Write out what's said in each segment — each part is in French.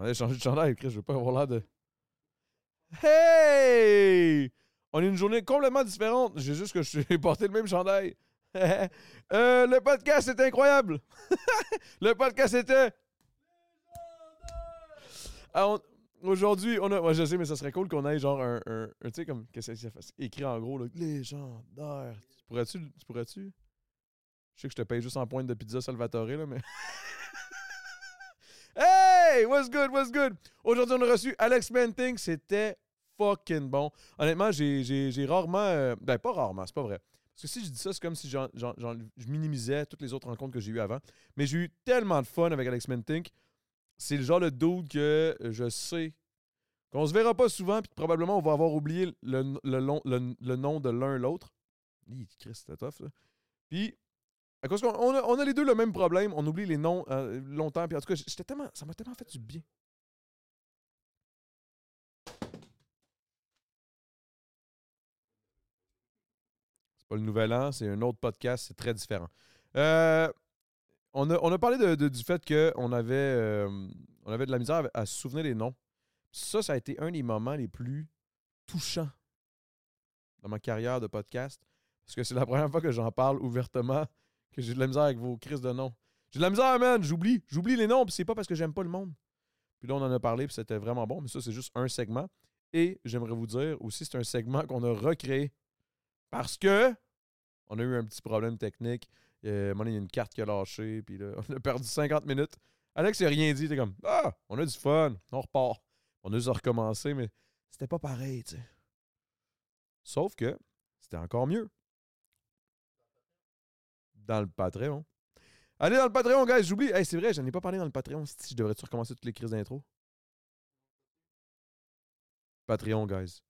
On a changé de chandail, Chris, je veux pas avoir l'air de. Hey! On a une journée complètement différente. J'ai juste que je suis porté le même chandail. Euh, le podcast est incroyable. le podcast était. Ah, Aujourd'hui, on a. ouais, je sais, mais ça serait cool qu'on ait genre un. un- tu sais, comme. Qu'est-ce que ça fait? Écrit en gros, là. Légendaire. Tu pourrais-tu. Tu pourrais-tu? Je sais que je te paye juste en pointe de pizza Salvatore, là, mais. hey! What's good? What's good? Aujourd'hui, on a reçu Alex Menting. C'était fucking bon. Honnêtement, j'ai rarement. euh, ben, pas rarement, c'est pas vrai. Parce que si je dis ça, c'est comme si je minimisais toutes les autres rencontres que j'ai eues avant. Mais j'ai eu tellement de fun avec Alex Mentink. C'est le genre de dude que je sais qu'on se verra pas souvent, puis probablement on va avoir oublié le, le le- le nom de l'un l'autre. Christ, c'était. Puis, à cause qu'on on a, les deux le même problème, on oublie les noms euh, longtemps. Puis en tout cas, j'étais tellement, ça m'a tellement fait du bien. C'est pas le nouvel an, c'est un autre podcast, c'est très différent. Euh, on, a, on a parlé du fait qu'on avait, euh, on avait de la misère à se souvenir des noms. Ça, ça a été un des moments les plus touchants dans ma carrière de podcast. Parce que c'est la première fois que j'en parle ouvertement que j'ai de la misère avec vos crises de noms. J'ai de la misère, man, j'oublie. J'oublie les noms, puis c'est pas parce que j'aime pas le monde. Puis là, on en a parlé, puis c'était vraiment bon. Mais ça, c'est juste un segment. Et j'aimerais vous dire aussi, c'est un segment qu'on a recréé. Parce que on a eu un petit problème technique. Euh, il y a une carte qui a lâché, puis là, on a perdu 50 minutes. Alex n'a rien dit. Était comme Ah, on a du fun, on repart. On a juste recommencé, mais c'était pas pareil, tu sais. Sauf que c'était encore mieux. Dans le Patreon. Allez dans le Patreon, guys, j'oublie. C'est vrai, j'en ai pas parlé dans le Patreon. Si je devrais-tu recommencer toutes les crises d'intro? Patreon, guys.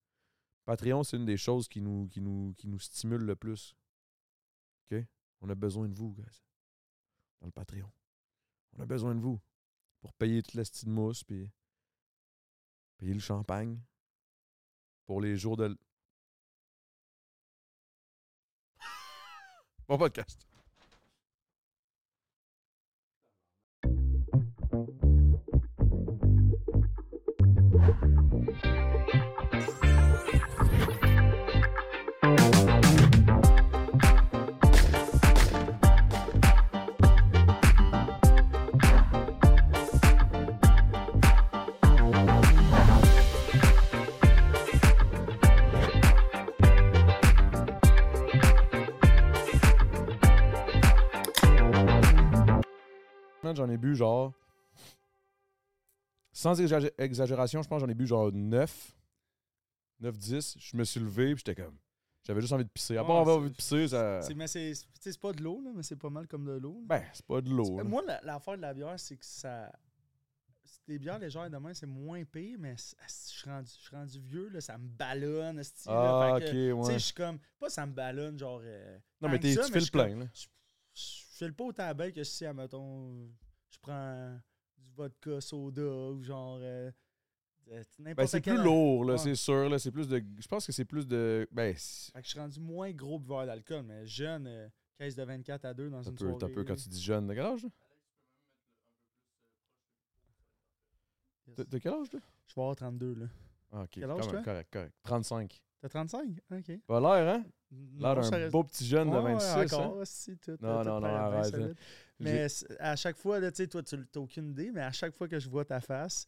Patreon, c'est une des choses qui nous, qui nous, qui nous stimule le plus. OK? On a besoin de vous, guys. Dans le Patreon. On a besoin de vous pour payer toute la petite mousse, puis payer le champagne pour les jours de. Bon podcast. J'en ai bu genre. Sans exagé- exagération, je pense que j'en ai bu genre 9. 9, 10. Je me suis levé, puis j'étais comme. J'avais juste envie de pisser. À part Ouais, avoir envie de pisser, ça. C'est, mais c'est, c'est- pas de l'eau, là, mais c'est pas mal comme de l'eau. là. Ben, c'est pas de l'eau. Moi, la- l'affaire de la bière, c'est que ça. c'est Des bières légères demain, c'est moins pire, mais je suis rendu, je suis rendu vieux, là, ça me ballonne. Ah, ok, que, Tu ouais. sais, je suis comme. Pas ça me ballonne, genre. euh, Non, mais tu fais le plein, là. Je, je fais le pas autant belle que si, admettons, je prends du vodka soda ou genre. euh, de- n'importe Ben, c'est plus lourd, là, Ouais. c'est sûr. Là, c'est plus de. Je pense que c'est plus de. Ben, Fait que je suis rendu moins gros buveur d'alcool, mais jeune, euh, caisse de 24 à 2 dans T'as une peu, soirée. t'as peu quand tu dis jeune. De quel âge, là? Yes. T'as- T'as quel âge, là? Je vais avoir 32, là. Ah, ok. Quel âge, quand même, toi? correct, correct. 35. T'as 35? OK. Pas l'air, hein? L'air d'un reste- beau petit jeune de Ouais, ouais, 26. hein? encore, si, tout, Non, tout non, non, arrête, là. Mais à chaque fois, tu sais, toi, tu n'as aucune idée, mais à chaque fois que je vois ta face,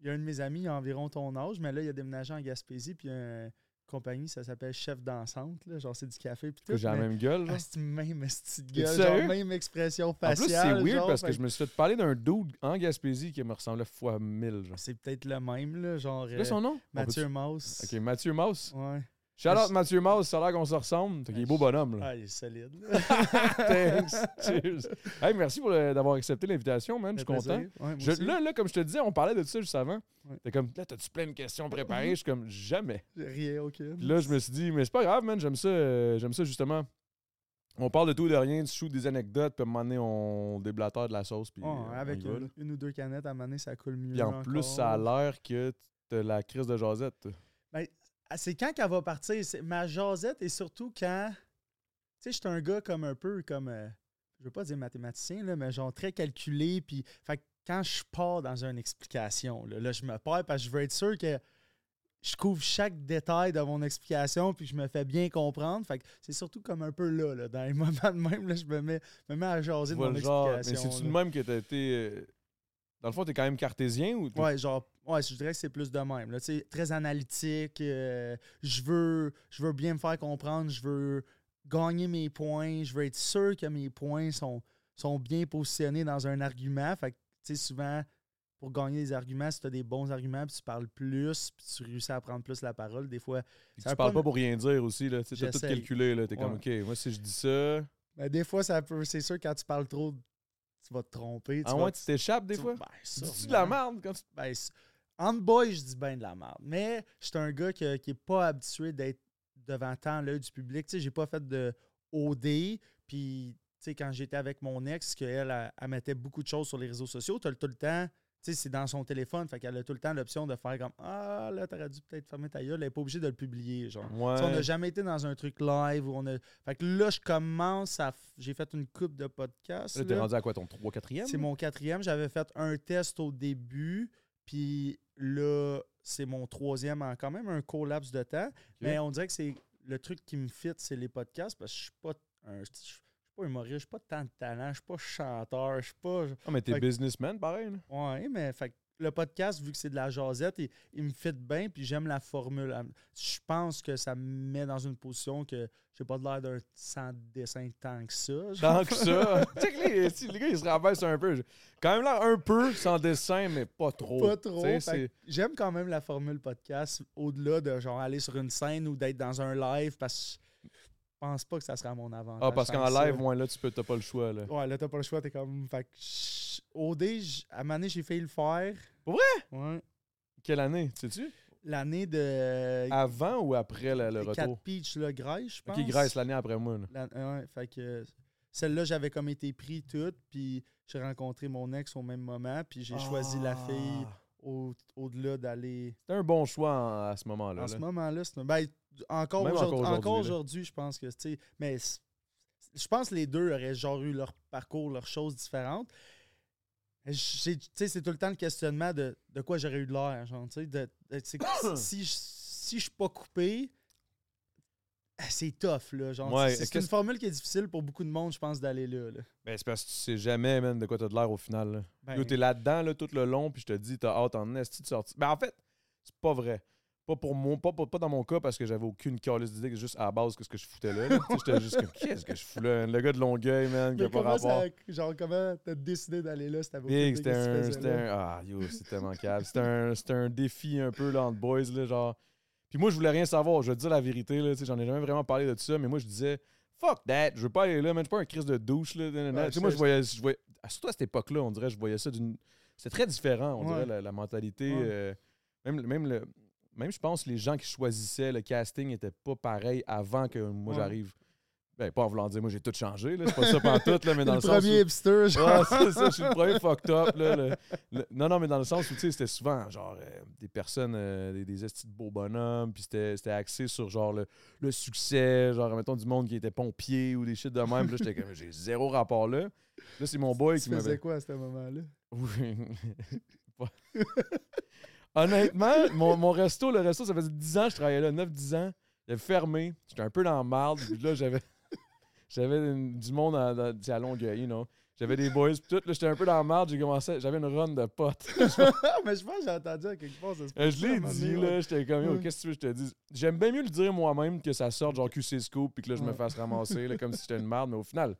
il y a un de mes amis, il a environ ton âge, mais là, il a déménagé en Gaspésie, puis il y a une compagnie, ça s'appelle Chef dansante, là, genre c'est du café, puis tout. j'ai la même gueule, genre. Ah, c'est même petite gueule, genre même expression En faciale. plus, c'est weird parce que je me suis fait parler d'un dude en Gaspésie qui me ressemblait fois 1000. Genre. C'est peut-être le même, là, genre C'est quoi euh, son nom? Mathieu Mauss. peut-tu- Ok, Mathieu Mauss. Ouais. Shout out Mathieu Mauss, ça a l'air qu'on se ressemble. Qu'il est beau bonhomme. Là. Ah, il est solide. Thanks. Cheers. Hey, merci d'avoir accepté l'invitation, man. Je suis content. Ouais, Je- là, là, comme je te disais, on parlait de ça juste avant. Ouais. T'es comme, là, t'as-tu plein de questions préparées? Je suis comme, jamais. Rien. Puis là, je me suis dit, mais c'est pas grave, man, j'aime ça, euh, j'aime ça justement. On parle de tout et de rien, tu shoot des anecdotes, puis à un moment donné, on déblatère de la sauce. Puis avec une, une ou deux canettes, à un moment donné, ça coule mieux. Puis en plus, ça a l'air que t'as la crise de jasette. Ah, C'est quand qu'elle va partir? Ma jasette est surtout quand. Tu sais, j'étais un gars comme un peu comme. euh, je veux pas dire mathématicien, là, mais genre très calculé. Puis, fait quand je pars dans une explication, là, là, je me perds parce que je veux être sûr que je couvre chaque détail de mon explication puis je me fais bien comprendre. Fait que c'est surtout comme un peu là, là, dans les moments de même, là, je me mets, me mets à jaser de mon genre. Mais explication. c'est-tu de même que t'as été. euh, Dans le fond, t'es quand même cartésien ou Ouais, genre, ouais, je dirais que c'est plus de même. Là, Tu très analytique. euh, je, veux, je veux bien me faire comprendre. Je veux gagner mes points. Je veux être sûr que mes points sont, sont bien positionnés dans un argument. Fait que, tu sais, souvent, pour gagner des arguments, si tu as des bons arguments, puis tu parles plus, puis tu réussis à prendre plus la parole, des fois, Ça tu parles pas pas pour rien dire aussi. là. Tu T'as tout calculé. là. T'es comme. OK, moi, si je dis ça. ben, des fois, ça peut. C'est sûr, quand tu parles trop, tu vas te tromper. Tu Ah vas ouais, tu t'échappes des tu- fois? Ben, Tu dis de la merde quand tu. Ben, entre boys, je dis bien de la merde. Mais je suis un gars que- qui n'est pas habitué d'être devant tant l'œil du public. Tu sais, j'ai pas fait de OD. Puis, tu sais, quand j'étais avec mon ex, qu'elle, elle, elle mettait beaucoup de choses sur les réseaux sociaux, tu as tout le temps. Tu sais, c'est dans son téléphone. Fait qu'elle a tout le temps l'option de faire comme Ah, là, t'aurais dû peut-être fermer ta gueule. Elle n'est pas obligée de le publier. Genre. Ouais. On n'a jamais été dans un truc live où on a. Fait que là, je commence à. J'ai fait une coupe de podcasts. Là, t'es là. rendu à quoi, ton 3 4 C'est mon quatrième. J'avais fait un test au début, puis là, c'est mon troisième en quand même un court laps de temps. Mais on dirait que c'est le truc qui me fit, c'est les podcasts, parce que je suis pas un. Je suis pas humoriste, je suis pas tant de talent, je suis pas chanteur, je suis pas. Ah, mais t'es businessman, pareil. là. Ouais, mais fait que le podcast, vu que c'est de la jasette, il, il me fit bien, puis j'aime la formule. Je pense que ça me met dans une position que j'ai pas de l'air d'un sans dessin tant que ça. Tant que ça. tu sais que les, si les gars, ils se rabaissent un peu. Quand même là, un peu sans dessin, mais pas trop. Pas trop. J'aime quand même la formule podcast au-delà de genre aller sur une scène ou d'être dans un live parce que je pense pas que ça sera à mon avantage. Ah, parce qu'en live, moi, là, tu peux, t'as pas le choix. Là. Ouais, là, t'as pas le choix, t'es comme. Fait que OD, à un moment donné, j'ai failli le faire. Pour vrai? Ouais. Quelle année, sais-tu? L'année de. Avant ou après le, le 4 retour? Peach, là, Grèce, je pense. Ok, Grèce, l'année après moi. là. La- ouais, fait que celle-là, j'avais comme été pris toute, puis j'ai rencontré mon ex au même moment, puis j'ai choisi la fille Ah. au- au-delà d'aller. C'était un bon choix en- à ce moment-là. En là. ce moment-là, ben, encore aujourd'hui, je pense que tu mais je pense que les deux auraient genre eu leur parcours, leurs choses différentes. C'est tout le temps le questionnement de, de quoi j'aurais eu de l'air, si je si je suis pas coupé, ah, c'est tough là, genre, Ouais, c'est- une formule qui est difficile pour beaucoup de monde, je pense, d'aller là. là. Ben, c'est parce que tu sais jamais, man, de quoi t'as de l'air au final. Là. Ben, Yo, t'es là-dedans là, tout le long, puis je te dis, t'as hâte en esti de sortir. Ben, en fait, c'est pas vrai. Pas pour moi, pas, pas, pas dans mon cas parce que j'avais aucune calice d'idée, juste à la base que ce que je foutais là. J'étais juste comme, qu'est-ce que je fous là? Le gars de Longueuil, man, qui a pas rapport. ça, genre, comment t'as décidé d'aller là? C'était Big, c'était un, c'était un. Ah, yo, c'est tellement calme. C'était un, un défi un peu là, entre boys, là, genre. Puis moi, je voulais rien savoir. Je vais te dire la vérité, là. tu sais, J'en ai jamais vraiment parlé de ça, mais moi, je disais, fuck that, je veux pas aller là, man. Je suis pas un crise de douche, là. Ouais, Tu sais, moi, je voyais. Je voyais ah, surtout à cette époque-là, on dirait, je voyais ça d'une. C'était très différent, on Ouais. dirait, la, la mentalité. Ouais. euh, même, même, le, même, je pense, les gens qui choisissaient le casting n'étaient pas pareils avant que moi, Ouais. j'arrive. Ben, pas en voulant dire, moi, j'ai tout changé, là. C'est pas ça pantoute, là, mais dans le le, sens. où- premier hipster, genre. C'est ça, je suis le premier fucked up. Là, le- le- non, non, mais dans le sens où, tu sais, c'était souvent, genre, euh, des personnes, euh, des, des estis de beaux bonhommes, puis c'était c'était axé sur, genre, le, le succès, genre, mettons, du monde qui était pompier ou des shit de même. Puis là, j'étais comme, j'ai zéro rapport là. Là, c'est mon boy tu qui faisais m'avait... quoi à ce moment-là? Oui. Honnêtement, mon, mon resto, le resto, ça faisait 10 ans que je travaillais là, 9-10 ans. Il avait fermé. J'étais un peu dans la marde. Puis là, j'avais j'avais du monde à, à, à Longueuil, you know. J'avais des boys, puis tout. Là, j'étais un peu dans la marde. J'ai commencé, j'avais une run de potes. mais je pense que j'ai entendu à quelque part. Ça se je l'ai dit, là. J'étais comme, qu'est-ce que tu veux que je te dise? J'aime bien mieux le dire moi-même que ça sorte, genre QC Scoop, puis que là, je me fasse ramasser, là, comme si j'étais une marde. Mais au final,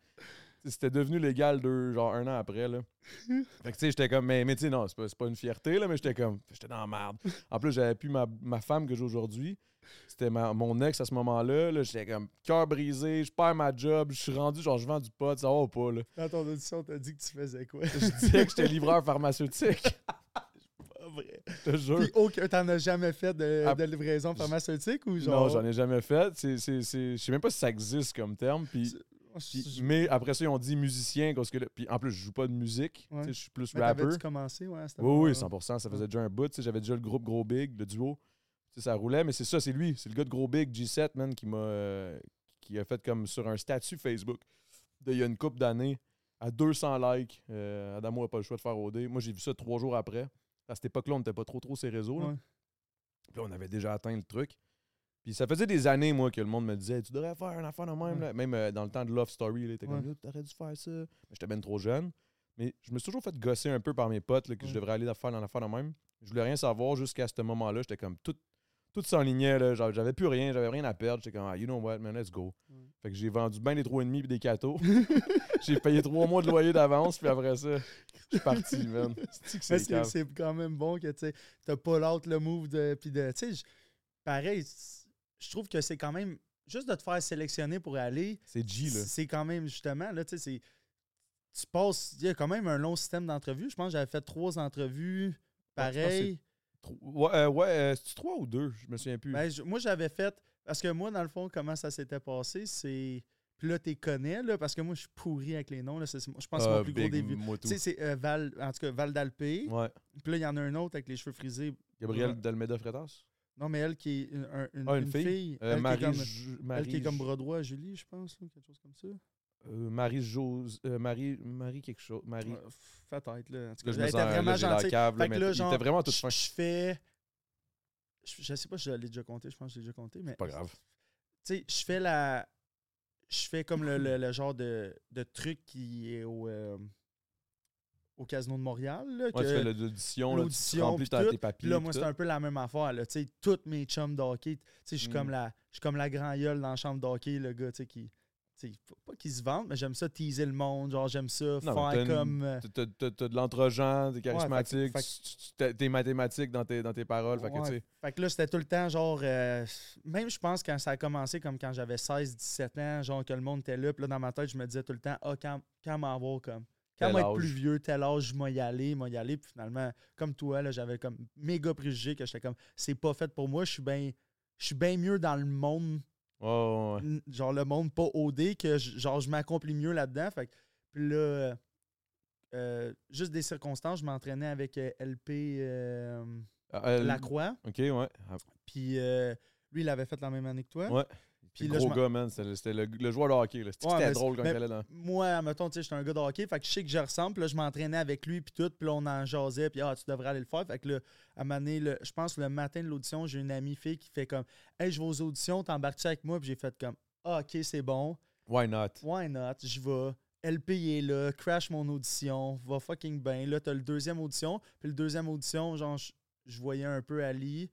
c'était devenu légal deux, genre un an après, là. Fait que, tu sais, j'étais comme, mais, mais tu sais, non, c'est pas, pas une fierté, là, mais j'étais comme, j'étais dans la merde. En plus, j'avais plus ma, ma femme que j'ai aujourd'hui. C'était mon ex à ce moment-là. Là, j'étais comme, cœur brisé, je perds ma job, je suis rendu, genre, je vends du pot, ça va ou pas, là. Dans ton audition, t'as dit que tu faisais quoi? Je disais que j'étais livreur pharmaceutique. Pas vrai. Je te jure. Puis aucun, t'en as jamais fait de, Ah, de livraison pharmaceutique ou genre? Non, j'en ai jamais fait. Je sais même pas si ça existe comme terme. Puis, puis- mais après ça, ils ont dit musicien. Parce que là- puis en plus, je joue pas de musique. Ouais. Tu Je suis plus Mais rapper. commencé, ouais, Oui, oui, 100%. Ça faisait déjà un bout. tu J'avais déjà le groupe Gros Big, le duo. Tu ça roulait. Mais c'est ça, c'est lui. C'est le gars de Gros Big, G7, man, qui m'a euh, qui a fait comme sur un statut Facebook de il y a une couple d'années. à 200 likes. Euh, Adamo n'a pas le choix de faire OD. Moi, j'ai vu ça trois jours après. À cette époque-là, on n'était pas trop trop ces réseaux. Là. Ouais. Puis là, on avait déjà atteint le truc. Puis ça faisait des années, moi, que le monde me disait Tu devrais faire un affaire de même. Là. Même euh, dans le temps de Love Story, là, t'es comme. Yo, T'aurais dû faire ça. Mais j'étais bien trop jeune. Mais je me suis toujours fait gosser un peu par mes potes là, que je devrais aller faire dans l'affaire de même. Je voulais rien savoir jusqu'à ce moment-là. J'étais comme tout. Tout s'enlignait, là. J'avais plus rien, j'avais rien à perdre. J'étais comme, ah, you know what, man, let's go. Fait que j'ai vendu bien des 3,5 puis des cadeaux. j'ai payé trois mois de loyer d'avance, puis après ça, je suis parti, man. Que c'est c'est cave. c'est quand même bon que tu t'as pas l'autre le move de. Puis de. Tu sais, pareil, je trouve que c'est quand même. Juste de te faire sélectionner pour aller, C'est G, là. c'est quand même justement, là, tu sais, c'est. Tu passes. Il y a quand même un long système d'entrevues. Je pense que j'avais fait trois entrevues Ouais, je pense que pareil. Tro- Ouais, euh, ouais euh, c'est-tu trois ou deux? Je me souviens plus. Ben, moi, j'avais fait. Parce que moi, dans le fond, comment ça s'était passé, c'est. Puis là, tu connais, là, parce que moi, je suis pourri avec les noms. Là, c'est- je pense que c'est Ah, mon plus gros début. Tu sais, c'est euh, Val, en tout cas, Val d'Alpé. Ouais. Puis là, il y en a un autre avec les cheveux frisés. Gabriel Ouais. Delmeda Fretas. Non, mais elle qui est une, un- une, Ah, une une fille? fille. Euh, elle, qui Marie, est comme, Ju- elle Marie, qui est comme à Julie, je pense, ou quelque chose comme ça. euh, Marie Jose. euh, Marie, Marie quelque chose. Marie. Ouais, Peut-être, là. En tout cas, Là, je me sens, vraiment là, j'ai la gentille. cave, là, Fait mais là, genre, vraiment tout je, fin. je fais. Je, je sais pas si je l'ai déjà compté, je pense que je l'ai déjà compté, mais. Pas grave. Tu sais, je fais la. Je fais comme le, le- le genre de, de truc qui est au. Au Casino de Montréal. Là, Ouais, que- tu fais l'audition, là, tu remplis tout. tes papiers. Là, moi, c'est un peu la même affaire. Là. Tous mes chums d'hockey, sais, je suis Mm. comme la comme la grand gueule dans la chambre d'hockey, le gars, tu sais, qui. tu sais, faut pas qu'ils se vendent, mais j'aime ça teaser le monde. Genre, j'aime ça Non, faire comme. euh, T'as- de l'entre-gens, t'es charismatique, t'as- t'es mathématique dans tes, dans tes paroles. Fait que, Ouais. tu sais, Fait que là, c'était tout le temps, genre, euh, même je pense quand ça a commencé, comme quand j'avais 16, 17 ans, genre que le monde était là, puis là, dans ma tête, je me disais tout le temps, ah, quand, quand m'en avoir comme. Quand Tel moi être plus vieux, tel âge, je m'y aller, m'y aller. Puis finalement, comme toi, j'avais comme méga préjugé que j'étais comme, c'est pas fait pour moi, je suis bien je suis bien mieux dans le monde, ouais, genre le monde pas OD, que je- genre je m'accomplis mieux là-dedans. Fait puis là, euh, juste des circonstances, je m'entraînais avec euh, LP euh, Ah, Lacroix. Ok, ouais. Ah, Puis euh, lui, il avait fait la même année que toi. Ouais. Puis là, gros gars, man. C'était le, le joueur de hockey. C'était Ouais, drôle quand il allait dans. Moi, mettons, tu sais, j'étais un gars de hockey, fait que je sais que je ressemble. Puis là, je m'entraînais avec lui, puis tout. Puis là, on en jasait, puis ah, tu devrais aller le faire. Fait que là, à un moment donné, le- je pense le matin de l'audition, j'ai une amie fille qui fait comme Hey, je vais aux auditions, t'embarques-tu avec moi? Puis j'ai fait comme Ah, ok, c'est bon. Why not? Why not? Je vais. LP est là, crash mon audition, va fucking bien. Là, t'as le deuxième audition. Puis le deuxième audition, genre, je- je voyais un peu Ali.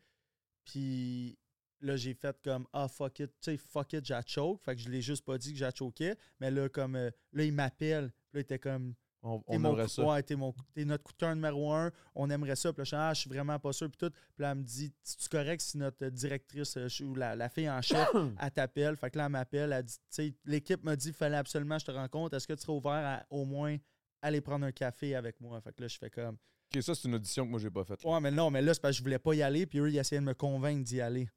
Puis là, j'ai fait comme Ah, fuck it, tu sais, fuck it, j'ai choke. Fait que je l'ai juste pas dit que j'ai choqué. Mais là, comme, euh, là, il m'appelle. Puis là, il était comme On, on aimerait coup- ça. Ouais, t'es, mon, t'es notre coup de cœur numéro un. On aimerait ça. Puis là, je suis, ah, je suis vraiment pas sûr. Puis tout. Puis là, elle me dit, c'est correct si notre directrice euh, ou la, la fille en chef, elle t'appelle? Fait que là, elle m'appelle. Elle dit, tu sais, l'équipe m'a dit, il fallait absolument que je te rencontre. Est-ce que tu serais ouvert à au moins aller prendre un café avec moi? Fait que là, je fais comme, Ok, ça, c'est une audition que moi, j'ai pas faite. ouais, mais non, mais là, c'est parce que je voulais pas y aller. Puis eux, ils essayaient de me convaincre d'y aller.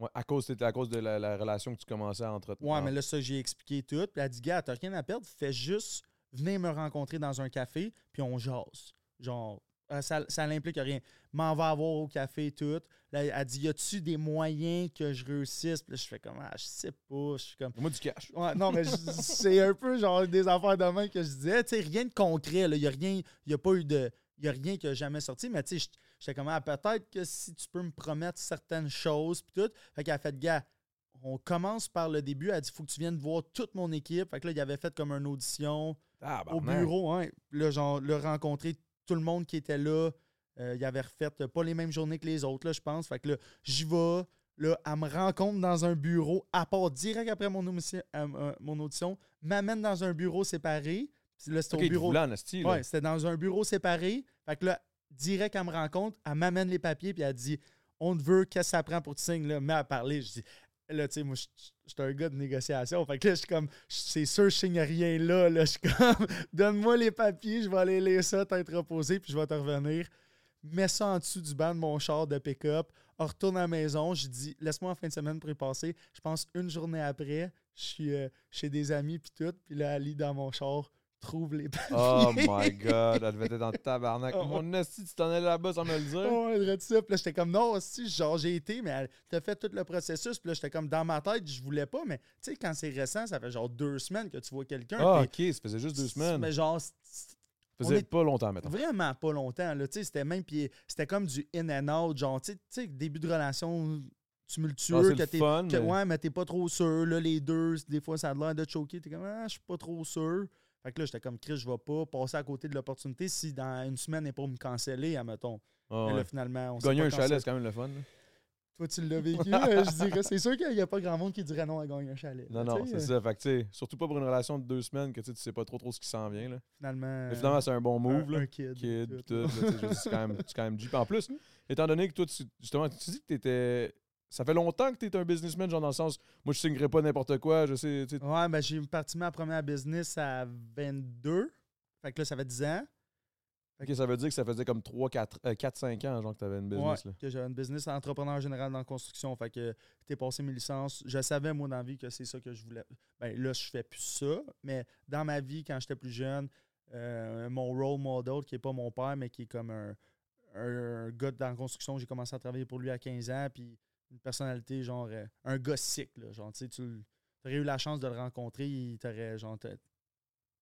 Ouais, à cause, c'était à cause de la, la relation que tu commençais à entretenir. Ouais, mais là, ça, j'ai expliqué tout. Puis elle a dit, gars, t'as rien à perdre, fais juste venir me rencontrer dans un café, puis on jase. Genre, euh, ça, ça n'implique rien. M'en va avoir au café, tout. Là, elle dit, y a-tu des moyens que je réussisse? Puis là, je fais comme, ah, je sais pas. Je suis comme, Moi, du cash. Ouais, non, mais c'est un peu genre des affaires de main que je disais. Tu sais, rien de concret. Il n'y a rien, il y a pas eu de. Il a rien qui a jamais sorti, mais tu sais, j'étais comme, ah, peut-être que si tu peux me promettre certaines choses, puis tout. Fait qu'elle a fait, gars, on commence par le début. Elle a dit, faut que tu viennes voir toute mon équipe. Fait que là, il avait fait comme une audition Ah, au bureau, hein. Là, genre, le rencontrer tout le monde qui était là. Euh, il avait refait euh, pas les mêmes journées que les autres, là, je pense. Fait que là, j'y vais. Là, elle me rencontre dans un bureau, à part direct après mon audition, euh, euh, mon audition m'amène dans un bureau séparé. Là, c'était Ok, au bureau. là. Ouais, c'était dans un bureau séparé. Fait que là, direct, elle me rencontre, elle m'amène les papiers, puis elle dit On te veut, qu'est-ce que ça prend pour te signer, là, mets à parler. Je dis Là, tu sais, moi, je suis un gars de négociation. Fait que là, je suis comme C'est sûr, je signe rien là. là. Je suis comme Donne-moi les papiers, je vais aller lire ça, t'être reposé, puis je vais te revenir. Mets ça en dessous du banc de mon char de pick-up. Retourne à la maison. Je dis Laisse-moi en fin de semaine pour y passer. Je pense une journée après, je suis euh, chez des amis, puis tout. Puis là, elle lit dans mon char trouve les papiers. Oh my god, elle devait être dans le tabarnak. Oh. Mon esti, tu t'en allais là-bas sans me le dire? Oh, elle dirait ça. Puis là, j'étais comme, non, si, genre, j'ai été, mais elle t'a fait tout le processus. Puis là, j'étais comme, dans ma tête, je voulais pas, mais tu sais, quand c'est récent, ça fait genre deux semaines que tu vois quelqu'un. Ah, ok, ça faisait juste deux semaines. Mais genre, Ça faisait pas longtemps, mettons. vraiment pas longtemps, là. Tu sais, c'était même, puis c'était comme du in and out, genre, tu sais- début de relation tumultueux, Ah, que le t'es. fun, que- mais- ouais, mais t'es pas trop sûr, là, les deux, des fois, ça a l'air de choquer. T'es comme, ah, je suis pas trop sûr. Fait que là, j'étais comme, Chris, je vais pas passer à côté de l'opportunité si dans une semaine, elle est pour me canceller, admettons. Ah, Mais là, ouais. finalement, on Gagner un chalet, c'est quand même le fun. là. Toi, tu l'as vécu, euh, je dirais. C'est sûr qu'il n'y a pas grand monde qui dirait non à gagner un chalet. Non, là, non, tu c'est sais, ça. Fait que, tu surtout pas pour une relation de deux semaines que tu sais, tu sais pas trop trop ce qui s'en vient. Là. Finalement. Mais finalement, c'est un bon move. un, là. un kid. Kid, tout, tout. tu C'est quand même, quand même en plus, étant donné que toi, tu, justement, tu dis que t'étais. Ça fait longtemps que tu es un businessman, genre dans le sens, moi, je signerais pas n'importe quoi, je sais. Ouais, ben j'ai parti ma première business à 22. Fait que là, ça fait 10 ans. Ok, ça veut dire que ça faisait comme 3, 4, 4 5 ans, genre, que tu avais une business. ouais, là. que j'avais une business entrepreneur général dans la construction. Fait que t'es passé mes licences. Je savais, moi, dans la vie, que c'est ça que je voulais. Ben là, je fais plus ça. Mais dans ma vie, quand j'étais plus jeune, euh, mon role model, qui est pas mon père, mais qui est comme un, un, un gars dans la construction, j'ai commencé à travailler pour lui à 15 ans. Puis une personnalité, genre, euh, un sick, là. Genre, tu sais, tu aurais eu la chance de le rencontrer, il t'aurait, genre,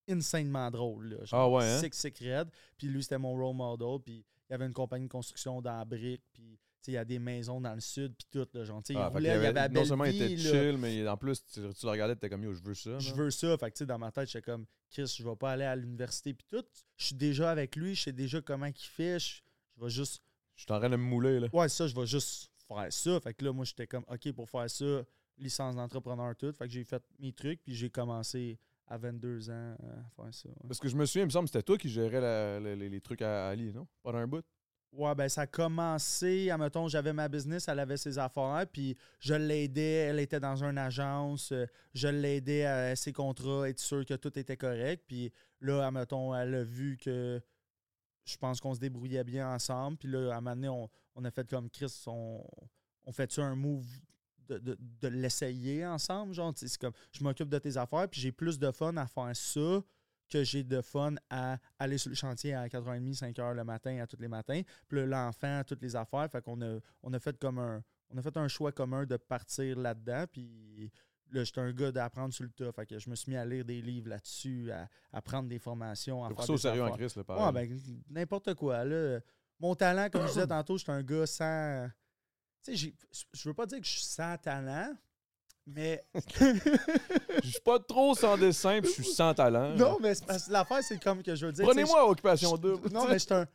insanement drôle, là. Genre, Ah ouais, hein? Sick, sick raide. Puis lui, c'était mon role model. Puis il y avait une compagnie de construction dans la brique. Puis, tu sais, il y a des maisons dans le sud. Puis tout, là. Genre, Ah, il fait roulait, il y avait la non seulement il était là. chill, mais en plus, tu, tu le regardais, tu étais comme yo, je veux ça. Je veux ça. Fait que, tu sais, dans ma tête, j'étais comme, Chris, je vais pas aller à l'université. Puis tout. Je suis déjà avec lui. Je sais déjà comment il fait. Je, je vais juste. Je suis en train de me mouler, là. Ouais, ça, je vais juste faire ça. Fait que là, moi, j'étais comme, OK, pour faire ça, licence d'entrepreneur, tout. Fait que j'ai fait mes trucs. Puis j'ai commencé à 22 ans à faire ça. ouais. Parce que je me souviens, il me semble que c'était toi qui gérais la- la- les, les trucs à Ali, non? Pas d'un bout. Ouais, ben ça a commencé, admettons, j'avais ma business, elle avait ses affaires, puis je l'aidais, elle était dans une agence, euh, je l'aidais à ses contrats, être sûr que tout était correct, puis là, admettons, elle a vu que je pense qu'on se débrouillait bien ensemble, puis là, à un moment donné, on, on a fait comme Chris, on, on fait-tu un move de, de- de l'essayer ensemble, genre, c'est comme, je m'occupe de tes affaires, puis j'ai plus de fun à faire ça que j'ai de fun à aller sur le chantier à 4h30, 5h le matin, à tous les matins. Puis l'enfant, toutes les affaires. Fait qu'on a, on a fait comme un. On a fait un choix commun de partir là-dedans. Puis là, j'étais un gars d'apprendre sur le tas. Fait que je me suis mis à lire des livres là-dessus, à, à prendre des formations, à faire ça au sérieux en affaires. Chris, là, Ouais, ben, n'importe quoi. Là. Mon talent, comme je disais tantôt, j'étais un gars sans. Tu sais, j'ai- je veux pas dire que je suis sans talent, mais. Je suis pas trop sans dessin, puis je suis sans talent. non, mais l'affaire, c'est comme que je veux dire. Prenez-moi Occupation je- Double. Non, mais je suis un.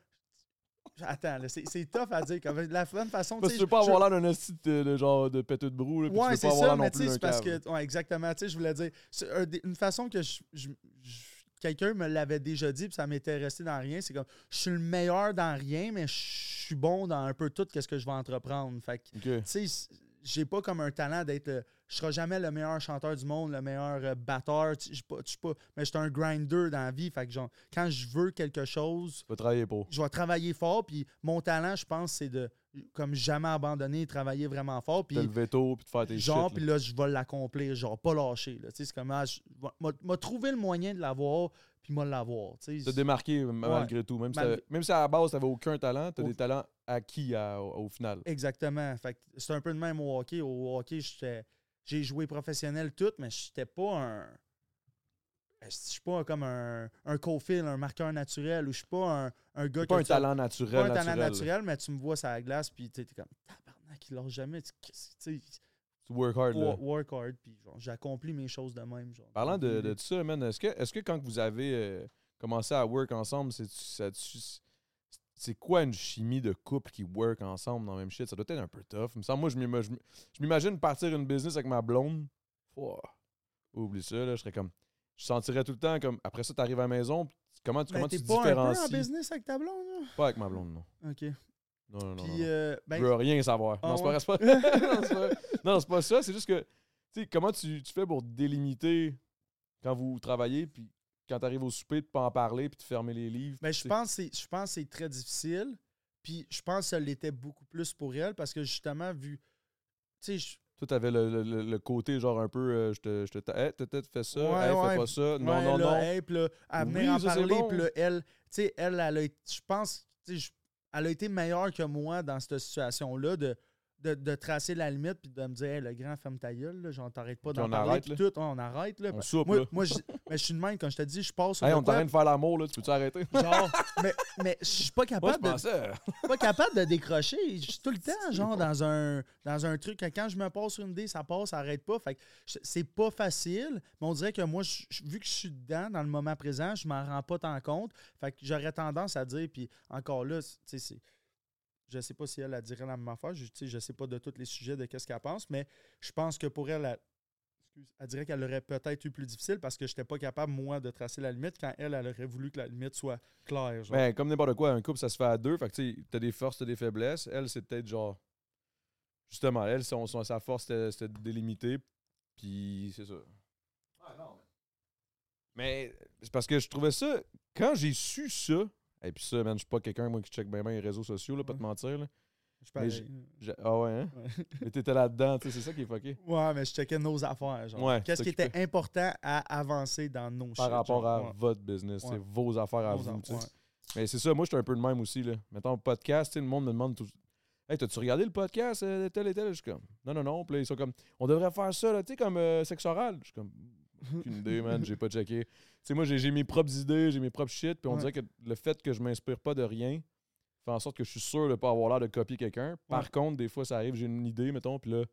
Attends, c'est tough à dire. Comme, la bonne façon. Parce tu que tu veux pas avoir l'air d'un esti de, genre de péteux de brou, là, Ouais, c'est ça, mais tu sais, parce que. Ouais, exactement. Tu sais, je voulais dire. une façon que je. Quelqu'un me l'avait déjà dit, puis ça m'était resté dans rien. C'est comme, je suis le meilleur dans rien, mais je suis bon dans un peu tout ce que je vais entreprendre. Fait que, tu sais, j'ai pas comme un talent d'être. euh, Je serai jamais le meilleur chanteur du monde, le meilleur euh, batteur. Je pas, je pas- mais je suis un grinder dans la vie. Fait que, genre, quand je veux quelque chose, Tu vas travailler pour. je vais travailler fort. Puis mon talent, je pense, c'est de, comme jamais abandonner, travailler vraiment fort. Puis Te lever tôt, puis de faire tes genre, puis là. je vais l'accomplir, genre, pas lâcher. Tu sais, c'est comme, ah, je- m'a- trouvé le moyen de l'avoir, puis m'a l'avoir. tu sais. Te démarquer m- malgré tout. Même, si t'avais- même si à la base, tu n'avais aucun talent, tu as Au- des talents acquis à- au, au final. Exactement. Fait c'est un peu de même au hockey. Au hockey, j'ai joué professionnel tout, mais j'étais pas un. Je suis pas comme un, un co-fil, un marqueur naturel, ou je suis pas un, un gars C'est pas un tu- talent naturel. pas un talent naturel, mais tu me vois sur la glace, puis tu es comme tabarnak, il lâche jamais. Tu tu work hard. là. wo- work hard, puis j'accomplis mes choses de même. Genre, Parlant de, de ça, man, est-ce que, est que quand vous avez euh, commencé à work ensemble, c'est ça- tu- c'est quoi une chimie de couple qui work ensemble dans le même shit? Ça doit être un peu tough. Il me semble, moi, je m'imagine partir une business avec ma blonde. Oublie ça, là, je serais comme. Je sentirais tout le temps comme. Après ça, tu arrives à la maison, comment tu, Ben, comment tu te pas un peu en différencies? business avec ta blonde, là? Pas avec ma blonde, non. OK. Non, non, non. Puis, non. euh, ben, je veux rien savoir. Ah non, c'est pas, ouais? c'est pas- non, c'est pas, non, c'est pas ça. C'est juste que, tu sais, comment tu, tu fais pour délimiter quand vous travaillez, puis quand tu arrives au souper, de pas en parler, puis de fermer les livres. tu je pense que c'est- je pense que c'est très difficile. Puis je pense que ça l'était beaucoup plus pour elle parce que justement, vu. Tu sais, je- Toi, t'avais le, le, côté genre un peu, euh, je te, je te, hey, t'as peut-être fait ça, Ouais, hey, ouais. fais pas ça, non, Ouais, non, là, non. hey, puis là, à venir Oui, en ça, parler, bon. puis là, elle, tu sais, elle, elle a, été- je pense, tu sais, je- elle a été meilleure que moi dans cette situation-là de, de, de tracer la limite puis de me dire, hey, le grand, ferme ta gueule, là, genre, t'arrêtes pas d'en parler, arrête, tout, on arrête, là. On soupe, moi, là. moi, je, mais je suis de même, quand je te dis, je passe sur Hey, on est en train de faire l'amour, là, tu peux-tu arrêter? genre, mais, mais je suis pas Moi, je capable de pas capable de décrocher. Je suis tout le temps, genre, dans un, dans un truc quand je me passe sur une idée, ça passe, ça arrête pas. Fait c'est pas facile, mais on dirait que moi, je- vu que je suis dedans, dans le moment présent, je m'en rends pas tant compte. Fait que j'aurais tendance à dire, puis encore là, tu sais, Je sais pas si elle, elle dirait la même affaire. Je, tu sais, je sais pas de tous les sujets de qu'est-ce qu'elle pense, mais je pense que pour elle, elle, dirait qu'elle aurait peut-être eu plus difficile parce que je n'étais pas capable, moi, de tracer la limite quand elle, elle aurait voulu que la limite soit claire. genre. Ben, comme n'importe quoi, un couple, ça se fait à deux. Fait que, tu sais, t'as des forces, t'as des faiblesses. Elle, c'est peut-être genre. Justement, elle, son, son- sa force, c'était délimiter. Puis, c'est ça. Mais c'est parce que je trouvais ça. Quand j'ai su ça. Et puis ça, man, je suis pas quelqu'un, moi, qui check bien, bien les réseaux sociaux, là, pas te Ouais. mentir. Là. Je suis J'ai- Ah ouais, hein? Ouais. Mais t'étais là-dedans, tu sais, c'est ça qui est fucké. Ouais, mais je checkais nos affaires. Genre. Ouais, Qu'est-ce qui était important à avancer dans nos Par shit, rapport genre. à Ouais. votre business, c'est vos affaires à Nos vous. ouais. Mais c'est ça, moi, j'étais un peu de même aussi. Là. Mettons, podcast, le monde me demande tout. Hey, t'as-tu regardé le podcast euh, de tel et tel? Je suis comme, non, non, non. Puis là, ils sont comme, on devrait faire ça, là, tu sais, comme euh, sexe oral. Je suis comme, aucune idée, man, j'ai pas checké. Tu sais, moi, j'ai mes propres idées, j'ai mes propres shit. Puis on Ouais. dirait que le fait que je m'inspire pas de rien fait en sorte que je suis sûr de pas avoir l'air de copier quelqu'un. Par Ouais. contre, des fois, ça arrive, j'ai une idée, mettons, puis là,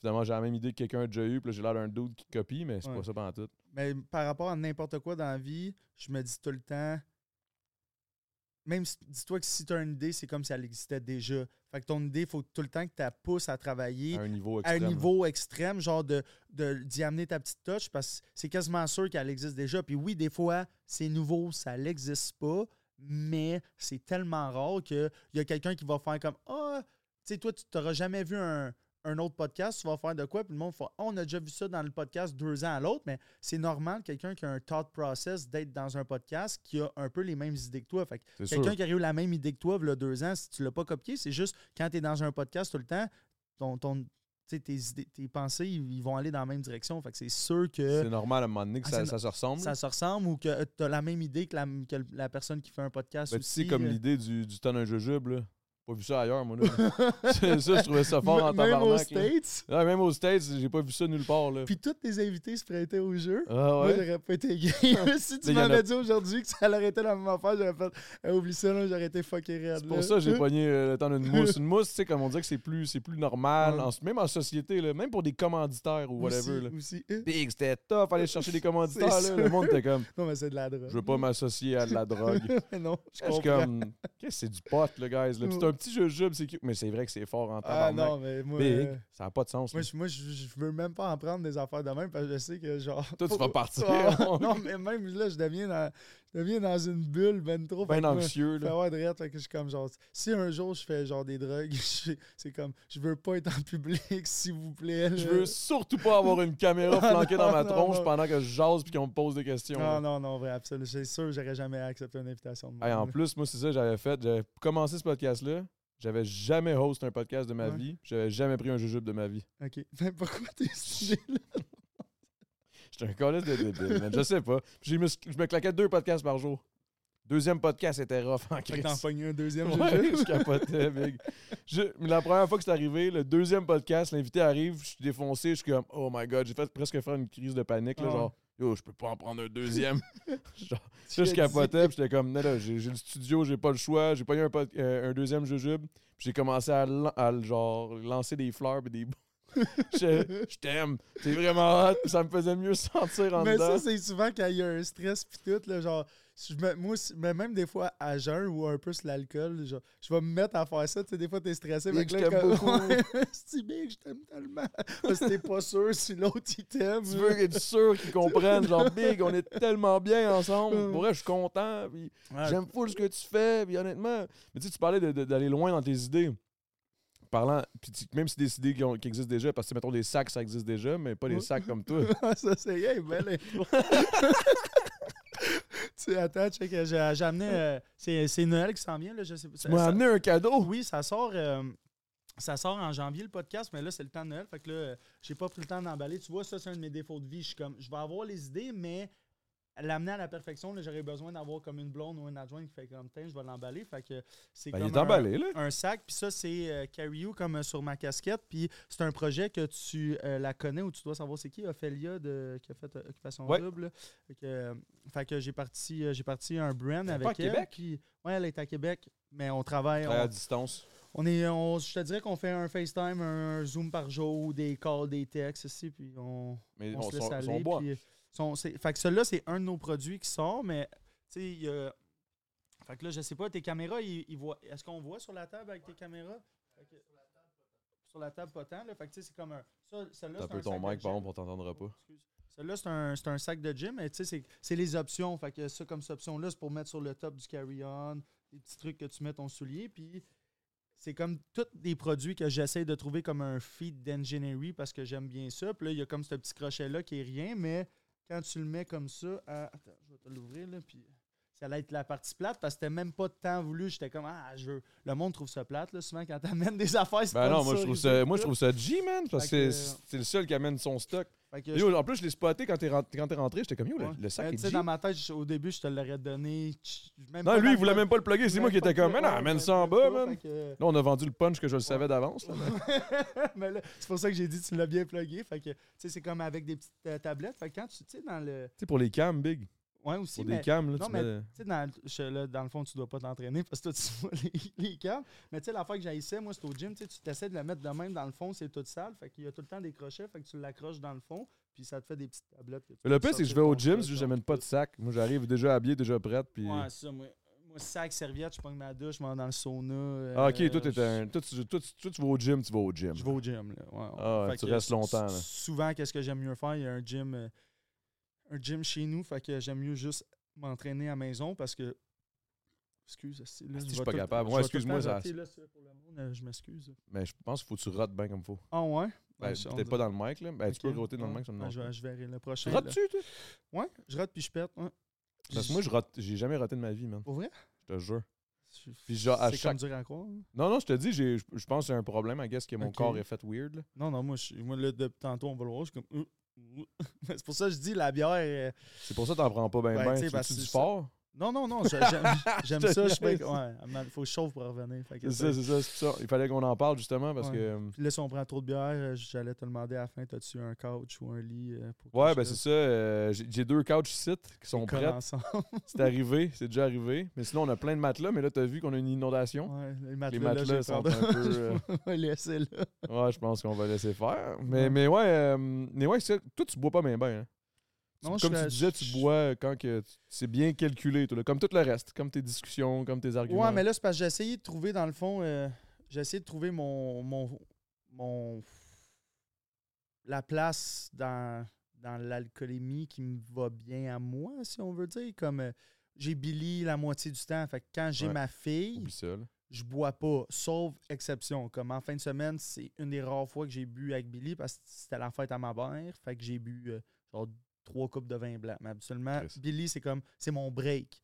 finalement, j'ai la même idée que quelqu'un a déjà eu, puis là, j'ai l'air d'un dude qui copie, mais c'est Ouais. pas ça pendant tout. Mais par rapport à n'importe quoi dans la vie, je me dis tout le temps. Même si, dis-toi que si tu as une idée, c'est comme si elle existait déjà. Fait que ton idée, il faut tout le temps que tu la pousses à travailler À un niveau à extrême. un niveau extrême, genre de de- d'y amener ta petite touch, parce que c'est quasiment sûr qu'elle existe déjà. Puis oui, des fois, c'est nouveau, ça n'existe pas, mais c'est tellement rare qu'il y a quelqu'un qui va faire comme Ah, tu sais, toi, tu n'auras jamais vu un, un autre podcast, tu vas faire de quoi? Puis le monde fait Ah, on a déjà vu ça dans le podcast deux ans à l'autre, mais c'est normal, quelqu'un qui a un thought process d'être dans un podcast qui a un peu les mêmes idées que toi. Fait que. Quelqu'un qui a eu la même idée que toi, il y a deux ans, si tu l'as pas copié, c'est juste quand tu es dans un podcast tout le temps, ton, ton, tu tes, idées- tes pensées, ils vont aller dans la même direction. Fait que c'est sûr que C'est normal à un moment donné que Ah, ça, se ressemble. ça se ressemble ou que tu as la même idée que la, que la personne qui fait un podcast Ben, tu aussi. sais, comme euh, l'idée du, du tonne un jujube, là. Pas vu ça ailleurs, moi, là. ça, je trouvais ça fort en Même aux là. States? Ouais, même aux States, j'ai pas vu ça nulle part, là. Puis tous tes invités se prêtaient au jeu. Ah Moi, j'aurais pas été gay. si tu a- m'avais dit aujourd'hui que ça aurait été la même affaire, j'aurais fait Eh, oublie ça, là, j'aurais été fucké raide. C'est pour ça que j'ai pogné euh, le temps d'une mousse. Une mousse, tu sais, comme on dit que c'est plus, c'est plus normal, en- même en société, là, même pour des commanditaires ou whatever. là. Aussi, Big, c'était tough aller chercher des commanditaires, là. Le monde était comme, Non, mais c'est de la drogue. je veux pas m'associer à de la drogue. Mais non, je Je comprends. comme, qu'est-ce que c'est du pot, là, guys? là? Petit jujube, c'est cute. Mais c'est vrai que c'est fort en Ah tabarnak. non, mais moi. Big, euh, ça n'a pas de sens. Moi, je, moi je, je veux même pas en prendre des affaires de même parce que je sais que genre. Toi, tu vas partir. Ah, non, mais même là, je deviens dans, deviens dans une bulle ben trop. Ben anxieux, là. avoir de rire, fait que je suis comme genre. Si un jour je fais genre des drogues, c'est comme je veux pas être en public, s'il vous plaît. Je veux surtout pas avoir une caméra flanquée dans ma non, tronche non. pendant que je jase puis qu'on me pose des questions. là. Non, non, non, vrai, absolument. C'est sûr, j'aurais jamais accepté une invitation de moi. Hey, en plus, moi, c'est ça j'avais fait. J'avais commencé ce podcast-là. J'avais jamais host un podcast de ma Ouais. vie. J'avais jamais pris un jujube de ma vie. Ok. Mais pourquoi t'es sujet là? J'étais un collègue de débile, man. Je sais pas. Puis j'ai me- je me claquais deux podcasts par jour. Deuxième podcast était rough en crise. t'en pognes un deuxième, Ouais, je capotais, big. Je- la première fois que c'est arrivé, le deuxième podcast, l'invité arrive, je suis défoncé, je suis comme, oh my god, j'ai fait presque faire une crise de panique, là, Ah. genre, yo, je peux pas en prendre un deuxième. genre, Tu Là, je capotais, puis j'étais comme, non, là, j'ai j'ai le studio, j'ai pas le choix, j'ai pas eu un, pod- euh, un deuxième jujube, puis j'ai commencé à, genre, lancer des fleurs et des bouts. Je je t'aime, c'est vraiment hot, ça me faisait mieux sentir en Mais dedans. ça, c'est souvent quand il y a un stress pis tout, là, genre, je me- moi, mais même des fois à jeun ou un peu sur l'alcool, genre, je vais me mettre à faire ça, tu sais, des fois t'es stressé, mais je t'aime beaucoup. c'est big, je t'aime tellement. Parce que t'es pas sûr si l'autre il t'aime. tu veux être sûr qu'ils comprennent, genre, big, on est tellement bien ensemble, pour vrai, je suis content, puis Ouais. J'aime full ce que tu fais, puis honnêtement. Mais tu sais, tu parlais d'aller loin dans tes idées. Parlant, puis même si des idées qui, ont- qui existent déjà, parce que mettons des sacs, ça existe déjà, mais pas des sacs comme toi. ça, c'est hey, belle tu sais, attends, check, j'ai j'ai amené. euh, c'est c'est Noël qui s'en vient, là, je sais. Tu m'as amené un cadeau. Oui, ça sort. euh, Ça sort en janvier le podcast, mais là, c'est le temps de Noël. Fait que là, j'ai pas pris le temps d'emballer. Tu vois, ça, c'est un de mes défauts de vie. Je suis comme, je vais avoir les idées, mais l'amener à la perfection, j'aurais besoin d'avoir comme une blonde ou un adjoint qui fait comme tiens, je vais l'emballer. Fait que c'est Ben, comme un- emballé, là. un sac, puis ça, c'est euh, Carry You comme euh, sur ma casquette. Puis c'est un projet que tu euh, la connais ou tu dois savoir c'est qui, Ophélia, de, qui a fait euh, Occupation Ouais. Double. Fait que, fait que j'ai parti, j'ai parti un brand avec pas à elle. Québec? Puis, ouais, elle est à Québec, mais on travaille. À distance. on est, on- je te dirais qu'on fait un FaceTime, un Zoom par jour, des calls, des textes, aussi, puis on, Mais on on, se laisse aller. puis, son- fait que celui-là, c'est un de nos produits qui sort, mais tu sais, il y a- Fait que là, je sais pas, tes caméras, ils, ils voient. Est-ce qu'on voit sur la table avec tes caméras? Que- sur la table, pas tant. Là. Fait que tu sais, c'est comme un. Ça, celle-là, c'est peu un ton sac de mic, par exemple, on t'entendra pas. Celui-là, c'est un, sac de gym, mais tu sais, c'est- c'est les options. Fait que ça, comme cette option-là, c'est pour mettre sur le top du carry-on, des petits trucs que tu mets ton soulier. Puis c'est comme tous des produits que j'essaie de trouver comme un feed d'engineering parce que j'aime bien ça. Puis là, il y a comme ce petit crochet-là qui est rien, mais quand tu le mets comme ça, attends, je vais te l'ouvrir là, puis ça allait être la partie plate parce que c'était même pas de temps voulu. J'étais comme, ah, je veux. Le monde trouve ça plate, là, souvent quand t'amènes des affaires. c'est Ben pas non, moi je trouve ça, moi je trouve ça G, man, parce que que- c'est le seul qui amène son stock. Yo, en plus, je l'ai spoté quand t'es rentré, rentré, j'étais comme yo, le- Ouais. le, sac Ben, est tu sais, G. dans ma tête, au début, je te l'aurais donné. même Non, lui, il voulait même pas le plugger. C'est moi qui étais comme, non, ouais, amène ça en bas, man. Là, on a vendu le punch que je le savais d'avance. mais là, c'est pour ça que j'ai dit tu l'as bien plugué. Fait que, tu sais, c'est comme avec des petites euh, tablettes. Fait que quand tu, tu sais, dans le. Tu sais, pour les cams, big. Ouais, aussi. Pour mais, des cams, là, non, tu mais- mets. tu sais, dans, le- je- là, dans le fond, tu dois pas t'entraîner parce que toi, tu vois les, les câbles. Mais tu sais, l'affaire que j'haïssais, moi, c'est au gym. Tu t'essaies de le mettre de même dans le fond, c'est tout sale. Fait qu'il y a tout le temps des crochets. Fait que tu l'accroches dans le fond. Puis ça te fait des petites tablettes. le pire, c'est que je vais au gym, ton j'amène pas de sac. Moi, j'arrive déjà habillé, déjà prête. Puis... Ouais, ça. Moi, moi, sac, serviette, je prends ma douche, je m'en vais dans le sauna. Ah, ok, euh, toi, t'es un... toi, tu... toi, tu- toi, tu vas au gym, tu vas au gym. Je vais au gym. Là. Ouais, ouais. Ah, Fait tu restes longtemps, là. Souvent, qu'est-ce que j'aime mieux faire? Il y a un gym, euh, un gym chez nous. Fait que j'aime mieux juste m'entraîner à la maison parce que. Excuse, c'est- là, Ah, si, je suis pas capable. le excuse-moi, ça- euh, je m'excuse. Mais je pense qu'il faut que tu rotes bien comme faut. Ah ouais? Ben, Peut-être pas dans le mic, là. Ben, tu peux roter dans le mic, ça me demande. je, vais- je verrai le prochain. Rotes-tu, toi? Ouais, je rate puis je pète. Ouais. Parce que moi, je rote. J'ai jamais roté de ma vie, man. Pour vrai? Je te jure. Je- Puis genre, à C'est chaque- comme dur à croire. hein. Non, non, je te dis, je pense que c'est un problème. I guess que mon corps est fait weird, là. Non, non, moi, je, moi là, depuis tantôt, on va le voir. Je suis comme. c'est pour ça que je dis la bière. euh, C'est pour ça que t'en prends pas bien, Ben, ben. tu Tu que du fort? Non, non, non, j'ai- j'aime ça. Ouais, il faut que je chauffe pour revenir. C'est ça, c'est ça, ça. Il fallait qu'on en parle, justement, parce Ouais. que... Puis là, si on prend trop de bière, euh, j'allais te demander à la fin, as-tu un couch ou un lit euh, pour Ouais, ben c'est ça. euh, J'ai deux couches sites qui sont ensemble. C'est arrivé, c'est déjà arrivé. Mais sinon, on a plein de matelas, mais là, t'as vu qu'on a une inondation. Ouais, les Les matelas, là, matelas je sont un peu... euh, vais laisser là. Ouais, je pense qu'on va laisser faire. Mais, Ouais. mais ouais, euh, mais ouais c'est- toi, tu bois pas bien bien. Hein? Non, comme tu disais, tu bois quand que c'est bien calculé, là, comme tout le reste, comme tes discussions, comme tes arguments. Ouais, mais là, c'est parce que j'ai essayé de trouver, dans le fond, euh, j'ai essayé de trouver mon, mon, mon la place dans, dans l'alcoolémie qui me va bien à moi, si on veut dire. Comme euh, j'ai Billy la moitié du temps. Fait que quand j'ai Ouais. ma fille, je bois pas, sauf exception. Comme en fin de semaine, c'est une des rares fois que j'ai bu avec Billy parce que c'était la fête à ma mère. Fait que j'ai bu euh, genre trois coupes de vin blanc. Mais habituellement, Chris. Billy, c'est comme c'est mon break.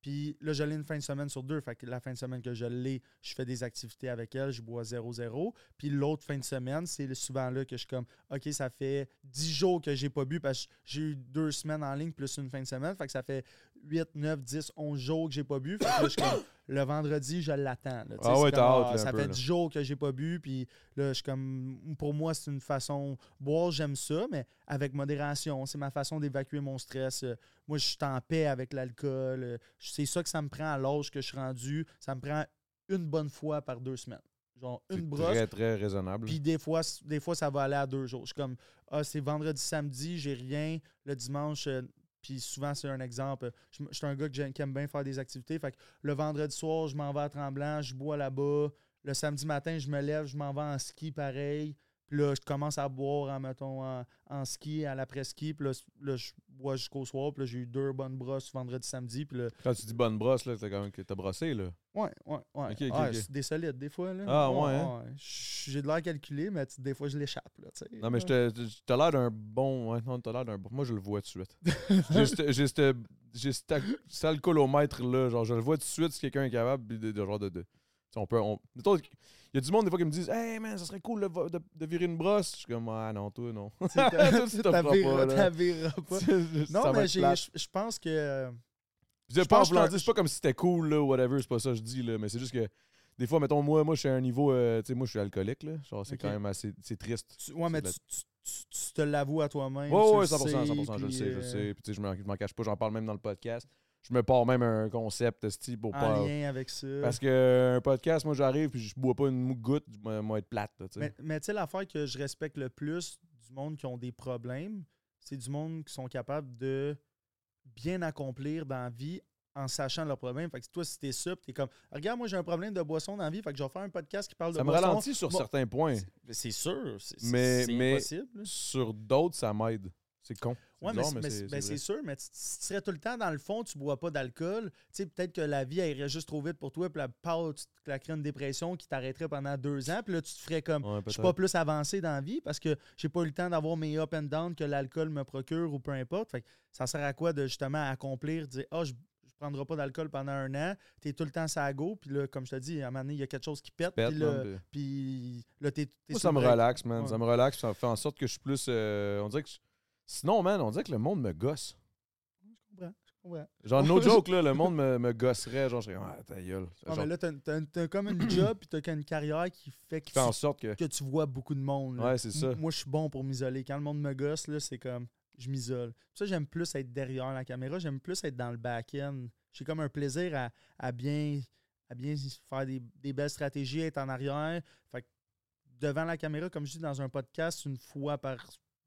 Puis là, je l'ai une fin de semaine sur deux. Fait que la fin de semaine que je l'ai, je fais des activités avec elle, je bois 0-0. Puis l'autre fin de semaine, c'est souvent là que je suis comme OK, ça fait 10 jours que j'ai pas bu parce que j'ai eu deux semaines en ligne plus une fin de semaine. Fait que ça fait 8, 9, 10, 11 jours que j'ai pas bu. Fait que là, je suis comme le vendredi, je l'attends. là. Tu sais, Ah c'est ouais, comme, t'as hâte, ah, là, un Ça peu, fait là. 10 jours que j'ai pas bu. Puis là, je suis comme pour moi, c'est une façon. Boire, j'aime ça, mais avec modération. C'est ma façon d'évacuer mon stress. Euh, Moi, je suis en paix avec l'alcool. Euh, C'est ça que ça me prend à l'âge que je suis rendu. Ça me prend une bonne fois par deux semaines. Genre C'est une brosse. très, très raisonnable. Puis des fois, c- des fois, ça va aller à deux jours. Je suis comme, ah, c'est vendredi, samedi, j'ai rien. Le dimanche, euh, puis souvent, c'est un exemple. Je, je suis un gars qui aime bien faire des activités. Fait que le vendredi soir, je m'en vais à Tremblant, je bois là-bas. Le samedi matin, je me lève, je m'en vais en ski pareil. Puis là, je commence à boire, en, mettons, en, en ski, à l'après-ski. Puis là, là, je bois jusqu'au soir. Puis là, j'ai eu deux bonnes brosses vendredi, samedi. Puis là, Quand tu dis bonne brosse, là, t'as quand même que t'as brossé, là. ouais, ouais, ouais. Ok, ok, Ah, ok. c'est des solides, des fois. Là. Ah, ouais, hein? J'ai de l'air calculé, mais des fois, je l'échappe. là, tu sais. Non, mais je t'as l'air d'un bon. Ouais, non, t'as l'air d'un bon. Moi, je le vois tout de suite. Cette- j'ai cet ac- cet alcoolomètre-là. Genre, je le vois tout de suite si quelqu'un est capable de, de- genre de. de- on peut, on- mettons, il y a du monde des fois qui me disent Hey man, ça serait cool de, de- de virer une brosse. Je suis comme Ah non, toi non. T'as- pas, Non, mais je pense que. euh, Je dis Je pense que c'est pas comme si c'était cool là, whatever, c'est pas ça que je dis là, mais c'est juste que des fois, mettons, moi, moi je suis à un niveau, euh, tu sais, moi je suis alcoolique là, genre c'est quand même assez, c'est triste. tu- ouais, mais tu, tu- te l'avoues à toi-même. Ouais, ouais, le 100%, sais, 100%, je le sais, je le euh, sais. Puis tu sais, je m'en cache pas, j'en parle même dans le podcast. Je me pars même un concept, esti, pour En pas. lien avec ça. Parce que euh, un podcast, moi j'arrive puis je bois pas une goutte, moi moi, être plate, là, tu sais. Mais, mais tu sais, l'affaire que je respecte le plus du monde qui ont des problèmes, c'est du monde qui sont capables de bien accomplir dans la vie en sachant leurs problèmes. Fait que toi, si t'es ça, t'es comme, regarde, moi j'ai un problème de boisson dans la vie, fait que je vais faire un podcast qui parle de Ça me boisson. ralentit sur Bon, certains points. C'est- sûr, c'est Mais- mais- impossible. Sur d'autres, ça m'aide. C'est con. Ouais, mais, c'est- mais ben, sûr, mais tu, si tu serais tout le temps dans le fond, tu bois pas d'alcool, tu sais, peut-être que la vie elle irait juste trop vite pour toi, puis la part, tu te claquerais une dépression qui t'arrêterait pendant deux ans, puis là, tu te ferais comme. Ouais, je suis pas plus avancé dans la vie parce que j'ai pas eu le temps d'avoir mes up and down que l'alcool me procure ou peu importe. Fait que ça sert à quoi de justement accomplir, dire Ah, je, je prendrai pas d'alcool pendant un an, t'es tout le temps ça go, puis là, comme je te dis, à un moment donné, il y a quelque chose qui pète, Pète, puis là, puis- là, t'es. Moi, ça me relaxe, man. Ouais. Ça me relaxe, ça fait en sorte que je suis plus. euh, on dirait que. je- Sinon, man, on dirait que le monde me gosse. Je comprends. Genre, no joke, là, le monde me, me gosserait. Genre, je serais ah, ta gueule. Genre, mais là, t'as, comme une job, puis t'as une carrière qui fait que, qui fait en tu, sorte que. que tu vois beaucoup de monde. là. Ouais, c'est ça. M- Moi, je suis bon pour m'isoler. Quand le monde me gosse, là, c'est comme, je m'isole. Ça, j'aime plus être derrière la caméra. J'aime plus être dans le back-end. J'ai comme un plaisir à, à bien, à bien faire des, des belles stratégies, être en arrière. Fait que devant la caméra, comme je dis dans un podcast, une fois par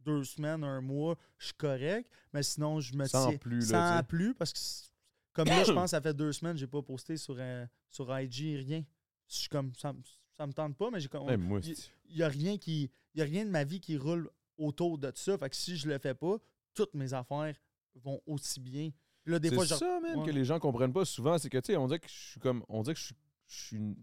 deux semaines, un mois, je suis correct. Mais sinon, je me Sans tiens plus, là, sans plus parce que comme là, je pense que ça fait deux semaines, j'ai pas posté sur, euh, sur IG rien. Je suis comme ça, me- ça me tente pas, mais j'ai comme moi, il- c'est- il y a rien qui il y a rien de ma vie qui roule autour de ça. Fait que si je le fais pas, toutes mes affaires vont aussi bien. Là, des c'est je ça, même, ouais. que les gens comprennent pas souvent. C'est que, tu sais, on dirait que je suis comme. On dirait que je suis. Je suis,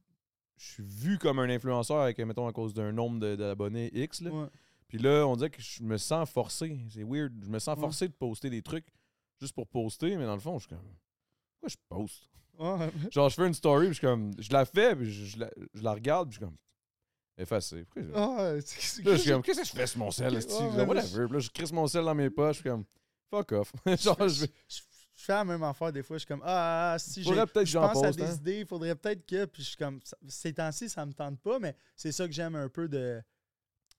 je suis vu comme un influenceur avec, mettons, à cause d'un nombre de- d'abonnés X. Là. Ouais. Puis là, on dirait que je me sens forcé. C'est weird. Je me sens Ouais. forcé de poster des trucs juste pour poster, mais dans le fond, je suis comme. Pourquoi je poste? Ouais. Genre, je fais une story, puis je suis comme. Je la fais, puis je, je la, je la regarde, puis je suis comme. Effacé. Pourquoi je- Ah, Là, je suis comme, qu'est-ce que je fais sur mon sel? Ouais, whatever. Puis là, je crisse mon sel dans mes poches, je suis comme, fuck off. Genre, je je, fais la même affaire des fois. Je suis comme Ah, si j'ai. faudrait peut-être que Je pense à poste. des hein. idées, il faudrait peut-être que. Puis je suis comme Ces temps-ci, ça me tente pas, mais c'est ça que j'aime un peu de.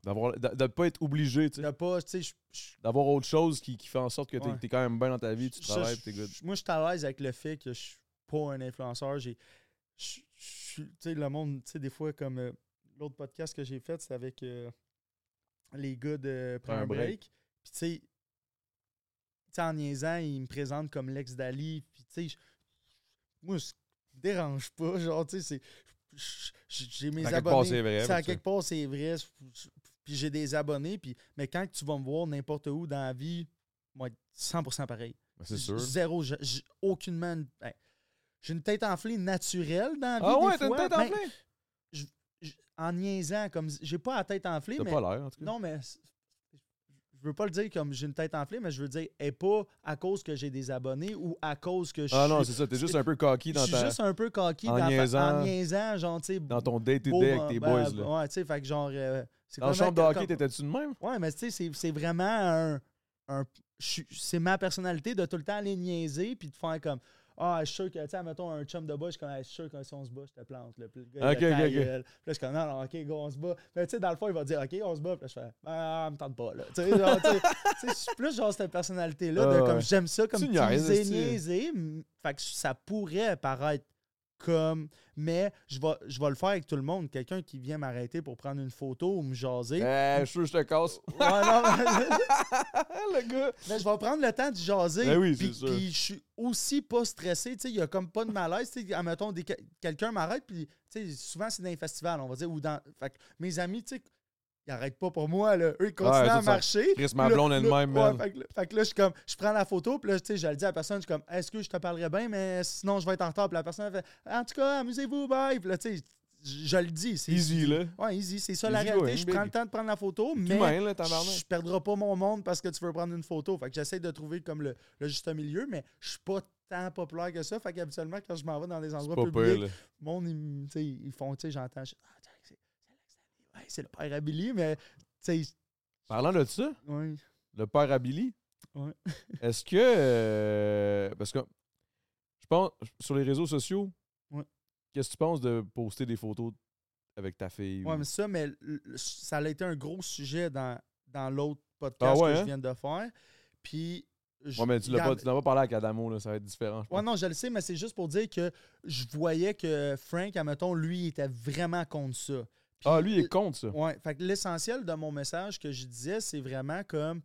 D'avoir, de, pas être obligé, tu sais. de pas, tu sais, je- je- D'avoir autre chose qui, qui fait en sorte que t'es Ouais. es quand même bien dans ta vie, tu Ça, travailles, je- t'es good. je- Moi, je suis à l'aise avec le fait que je suis pas un influenceur. J'ai, je- je tu sais, le monde, tu sais, des fois, comme euh, l'autre podcast que j'ai fait, c'était avec euh, les gars de Prends un break. break. Puis, tu sais, tu en niaisant, ils me présentent comme l'ex d'Ali. Puis, tu sais, je- moi, ça me dérange pas. Genre, tu sais, c'est. je- je- J'ai mes abonnés. vrai, mais à tu quelque part, c'est vrai. Je- je- Puis j'ai des abonnés. Puis, mais quand tu vas me voir n'importe où dans la vie, moi, être 100% pareil. Ben, C'est sûr. Zéro. j'ai- aucunement. une- ben, j'ai une tête enflée naturelle dans la vie. Ah ouais, t'as une tête enflée? En niaisant, comme. J'ai pas la tête enflée, T'as mais. pas l'air, en tout cas. Non, mais. Je veux pas le dire comme j'ai une tête enflée, mais je veux dire, et pas à cause que j'ai des abonnés ou à cause que je Ah non, suis. c'est ça, t'es juste un peu Je dans, suis ta, juste un peu coquille en dans niaisant- en niaisant, genre, tu sais. dans ton day-to-day avec tes ben, boys. ben, Là. Ouais, tu sais, fait que genre. euh, Dans la chambre de hockey, t'étais-tu de même? Ouais, mais tu sais, c'est- c'est vraiment un. un- c'est ma personnalité de tout le temps aller niaiser puis de faire comme. Ah, je suis sûr que, tu sais, mettons un chum de bas, je suis comme, Ah, je suis sûr que si on se bat, je te plante. Là. Puis le gars, il. Puis là, je suis comme, non, non, ok, go, on se bat. Mais tu sais, dans le fond, il va dire, ok, on se bat. Puis là, je fais, ah, me tente pas, là. Tu sais, genre, tu sais, tu sais, je suis plus genre cette personnalité-là, de Ah, comme, j'aime ça, comme Tu niaiser. m- Fait que ça pourrait paraître comme. Mais je vais, je vais le faire avec tout le monde. Quelqu'un qui vient m'arrêter pour prendre une photo ou me jaser. Eh, je suis je te casse. Ouais, non, mais- le gars. mais je vais prendre le temps de jaser. Ben oui, puis, puis je suis aussi pas stressé. Tu sais, il y a comme pas de malaise. Tu sais, admettons, des- quelqu'un m'arrête, puis tu sais, souvent c'est dans les festivals, on va dire, ou dans. Fait que mes amis, tu sais, ils arrêtent pas pour moi, là. Eux, ils continuent Ouais, à marcher. Chris, ma blonde elle-même, ouais, fait, que, là- fait que là, je suis comme, je prends la photo, puis là, tu sais, je le dis à la personne, je suis comme, est-ce que je te parlerai bien, mais sinon, je vais être en retard. Puis la personne, elle fait, en tout cas, amusez-vous, bye. Puis là, tu sais, je je le dis. c'est Easy, là. Ouais, easy. C'est ça la réalité. Je prends le temps de prendre la photo, mais humain, là, tabarnak. je perdrai pas mon monde parce que tu veux prendre une photo. Fait que j'essaie de trouver comme le, le juste milieu, mais je suis pas tant populaire que ça. Fait qu'habituellement, quand je m'en vais dans des endroits publics, le monde, ils, ils font, tu sais, j'entends, je- ah, tiens, c'est c'est Alex Daly. Ouais, c'est le père à Billy, mais, tu sais, Parlant de ça, le père à Billy, Ouais. est-ce que. euh, parce que je pense, sur les réseaux sociaux, qu'est-ce que tu penses de poster des photos avec ta fille? Ouais, ou- mais ça, mais ça a été un gros sujet dans, dans l'autre podcast Ah ouais, que hein? je viens de faire. Puis. je- Ouais, mais tu regarde- pas, n'as pas parlé avec Adamo, là, ça va être différent. Ouais, non, je le sais, mais c'est juste pour dire que je voyais que Frank, admettons, lui, il était vraiment contre ça. Ah, lui, il est contre ça. Ouais, fait que l'essentiel de mon message que je disais, c'est vraiment comme.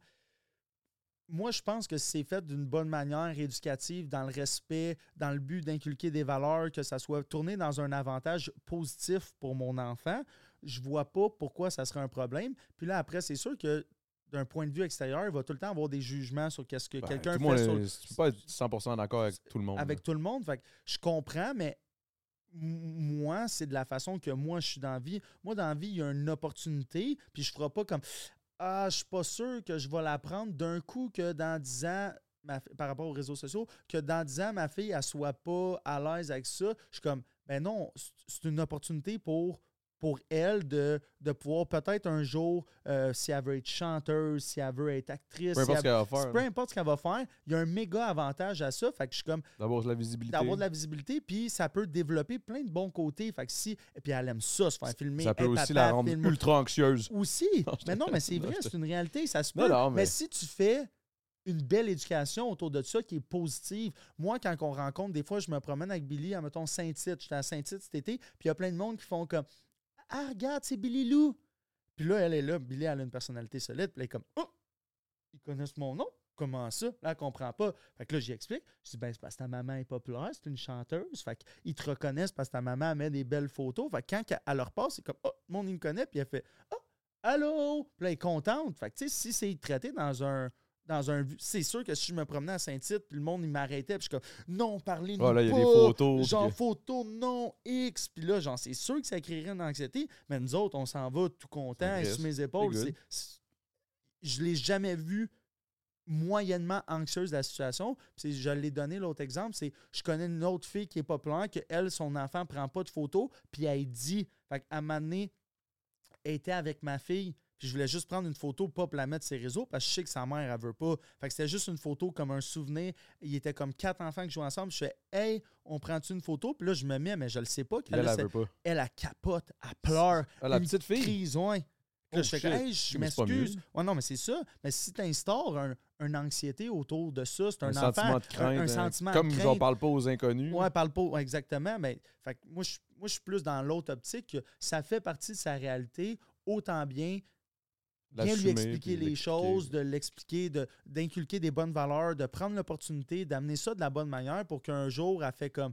Moi, je pense que c'est fait d'une bonne manière éducative, dans le respect, dans le but d'inculquer des valeurs, que ça soit tourné dans un avantage positif pour mon enfant. Je vois pas pourquoi ça serait un problème. Puis là, après, c'est sûr que d'un point de vue extérieur, il va tout le temps avoir des jugements sur qu'est-ce que Ben, quelqu'un le monde fait sur, Tu peux pas être 100% d'accord avec tout le monde. avec là. tout le monde. Fait que je comprends, mais moi, c'est de la façon que moi, je suis dans la vie. Moi, dans la vie, il y a une opportunité, puis je ferai pas comme Ah, je suis pas sûr que je vais la prendre d'un coup que dans 10 ans, par rapport aux réseaux sociaux, que dans 10 ans, ma fille, elle soit pas à l'aise avec ça. Je suis comme Ben non, c'est une opportunité pour pour elle de, de pouvoir peut-être un jour, euh, si elle veut être chanteuse, si elle veut être actrice, Peu si importe ce elle- qu'elle va faire. peu importe ce qu'elle va faire, il y a un méga avantage à ça. Fait que je suis comme, D'avoir de la visibilité. d'avoir de la visibilité, puis ça peut développer plein de bons côtés. Fait que si, et puis elle aime ça, se faire filmer. Ça peut aussi papa, la rendre ultra anxieuse. Aussi. Non, mais non, mais c'est vrai, c'est une réalité, ça se Non, peut. non, mais... mais- si tu fais une belle éducation autour de ça qui est positive. Moi, quand on rencontre, des fois, je me promène avec Billy à, mettons, Saint-Tite. J'étais à Saint-Tite cet été, puis il y a plein de monde qui font comme Ah, regarde, c'est Billy Lou. Puis là, elle est là. Billy, elle a une personnalité solide. Puis elle est comme Oh, ils connaissent mon nom. Comment ça? Là, elle comprend pas. Fait que là, j'y explique. Je dis, ben, c'est parce que ta maman est populaire, c'est une chanteuse. Fait qu'ils te reconnaissent parce que ta maman met des belles photos. Fait que quand elle leur passe, c'est comme, oh, le monde, il me connaît. Puis elle fait, oh, allô? Puis là, elle est contente. Fait que, tu sais, si c'est traité dans un. Dans un, c'est sûr que si je me promenais à Saint-Tite, puis le monde, il m'arrêtait, puis je suis comme, non, parlez-nous Ah, là, il y a pas. des photos. Genre, que- photo, non, X. Puis là, genre, c'est sûr que ça créerait une anxiété, mais nous autres, on s'en va tout content, C'est sur mes épaules. C'est Je l'ai jamais vu moyennement anxieuse de la situation. Puis je l'ai donné l'autre exemple, c'est je connais une autre fille qui est populaire, que elle, son enfant prend pas de photos, puis elle dit, fait qu'à un moment donné, elle était avec ma fille, puis je voulais juste prendre une photo, pas pour la mettre sur ses réseaux, parce que je sais que sa mère, elle veut pas. Fait que c'était juste une photo comme un souvenir. Il était comme quatre enfants qui jouaient ensemble. Je fais, hey, on prend-tu une photo? Puis là, je me mets, mais je le sais pas. Elle, elle veut pas. elle, elle capote, elle pleure. Ah, la une petite fille? Crise, ouais. Là, Oh, je fais hey, je m'excuse. Ouais, non, mais c'est ça. Mais si tu instaures un, une anxiété autour de ça, c'est un, Un, enfant. sentiment de crainte. un hein. sentiment de Comme crainte. j'en parle pas aux inconnus. Ouais, parle pas. ouais, exactement. Mais fait moi, je, moi, je suis plus dans l'autre optique que ça fait partie de sa réalité, autant bien bien lui expliquer les choses, de l'expliquer, de- d'inculquer des bonnes valeurs, de prendre l'opportunité, d'amener ça de la bonne manière pour qu'un jour, elle fait comme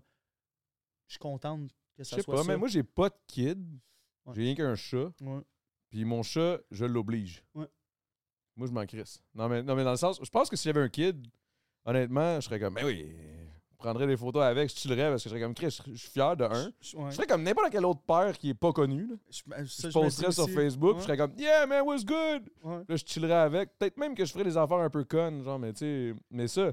je suis contente que Je ça sais soit pas, ça. mais moi, j'ai pas de kid. Ouais. J'ai rien qu'un chat. Ouais. Puis mon chat, je l'oblige. Ouais. Moi, je m'en crisse. Non mais, non, mais dans le sens, je pense que si j'avais un kid, honnêtement, je serais comme, ben oui, je prendrais des photos avec, je chillerais parce que je serais comme, Chris, je suis fier de un. Je- ouais. Je serais comme n'importe quel autre père qui est pas connu. là. Je, ben, ça, Je posterais sur aussi. Facebook, Ouais. je serais comme, yeah, man, what's good? Ouais. Là, je chillerais avec. Peut-être même que je ferais des affaires un peu connes, genre, mais tu sais, mais ça.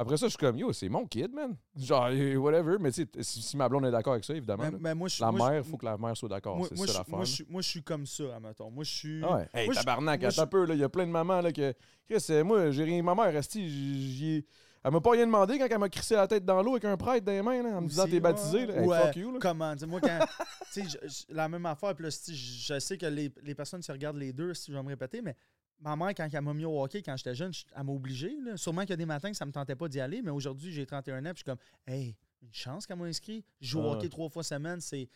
Après ça, je suis comme, yo, c'est mon kid, man. Genre, whatever. Mais tu sais, si, si ma blonde est d'accord avec ça, évidemment. Mais, là. mais moi, la moi, mère, il faut que la mère soit d'accord. moi, C'est ça je- l'affaire. moi, là. je, suis- moi, je suis comme ça, admettons. Moi, je suis. Ah ouais. Hey, moi, tabarnak, attends un peu, là. Il y a plein de mamans, là, que. Chris, euh, moi, j'ai rien. Ma mère, resti, j'y ai- Elle m'a pas rien demandé quand elle m'a crissé la tête dans l'eau avec un prêtre dans les mains, là, en me disant t'es baptisé, ouais. là. Hey, Ou, fuck euh, you, là. Comment dire, moi, quand. tu sais, la même affaire, puis là, je, sais que les, les personnes se regardent les deux, si je vais me répéter, mais ma mère, quand elle m'a mis au hockey quand j'étais jeune, je- elle m'a obligé. là. Sûrement qu'il y a des matins que ça me tentait pas d'y aller, mais aujourd'hui, j'ai 31 ans, puis je suis comme, hey, une chance qu'elle m'a inscrit. Je joue au Ah. hockey trois fois semaine, c'est.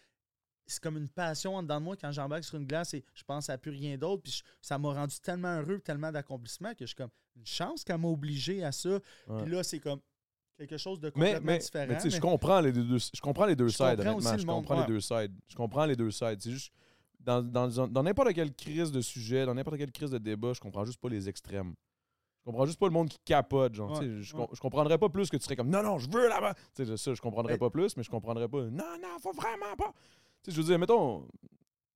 C'est comme une passion en dedans de moi quand j'embarque sur une glace et je pense à plus rien d'autre. Puis je- ça m'a rendu tellement heureux, tellement d'accomplissement que je suis comme une chance qu'elle m'a obligé à ça. Ouais. Puis là, c'est comme quelque chose de complètement mais, différent. mais tu sais, je comprends les deux, je comprends les deux Je sides, honnêtement. Je comprends les deux sides. Je comprends les deux sides. C'est juste, dans, dans, dans- dans n'importe quelle crise de sujet, dans n'importe quelle crise de débat, je comprends juste pas les extrêmes. Je comprends juste pas le monde qui capote. Genre, Ouais, je, ouais. je comprendrais pas plus que tu serais comme non, non, je veux là-bas. Ça, je comprendrais pas plus, mais je comprendrais pas non, non, faut vraiment pas. Tu sais, je veux dire, mettons,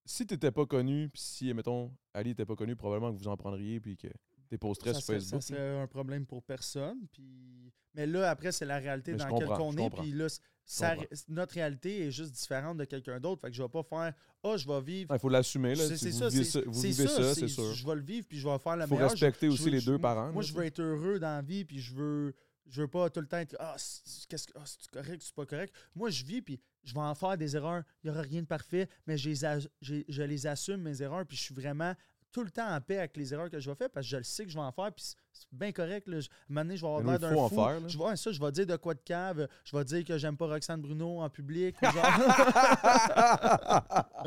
si t'étais pas connu, puis si, mettons, Ali était pas connu, probablement que vous en prendriez, puis que ça sur Facebook. ça serait un problème pour personne. Puis... Mais là, après, c'est la réalité Mais dans laquelle on est. Puis là, ça- notre réalité est juste différente de quelqu'un d'autre. Fait que je vais pas faire Ah, je vais vivre. Il faut l'assumer, là. C'est si c'est vous ça, vivez c'est ça, vous c'est vivez ça, c'est c'est- sûr. Je vais le vivre, puis je vais faire la Il faut meilleure. Respecter je aussi les je- deux parents. Moi, là, je veux être heureux dans la vie, puis je veux, je veux pas tout le temps être Ah, c'est qu'est-ce que- ah, c'est correct, c'est pas correct? Moi, je vis, puis je vais en faire des erreurs. Il n'y aura rien de parfait, mais je les, je les assume, mes erreurs, puis je suis vraiment tout le temps en paix avec les erreurs que je vais faire parce que je le sais que je vais en faire, puis c'est- c'est bien correct. Là. À un moment donné, je vais avoir l'air d'un fou. faire. Je vais, ça, je vais dire de quoi de cave. Je vais dire que j'aime pas Roxane Bruno en public. genre-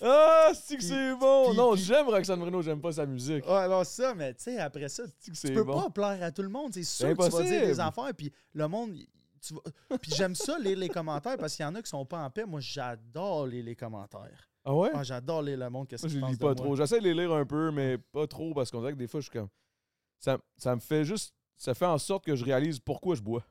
ah, c'est que c'est bon! non, j'aime Roxane Bruno, j'aime pas sa musique. Ouais, alors ça, mais tu sais, après ça, que tu peux pas plaire à tout le monde. C'est sûr que tu vas dire des affaires, puis le monde. Puis j'aime ça lire les commentaires parce qu'il y en a qui sont pas en paix. Moi, j'adore lire les commentaires. Ah ouais? Ah, j'adore lire le monde. Qu'est-ce Moi, je lis pas de trop. J'essaie de les lire un peu, mais pas trop parce qu'on dirait que des fois, je suis comme. Ça, ça me fait juste. Ça fait en sorte que je réalise pourquoi je bois.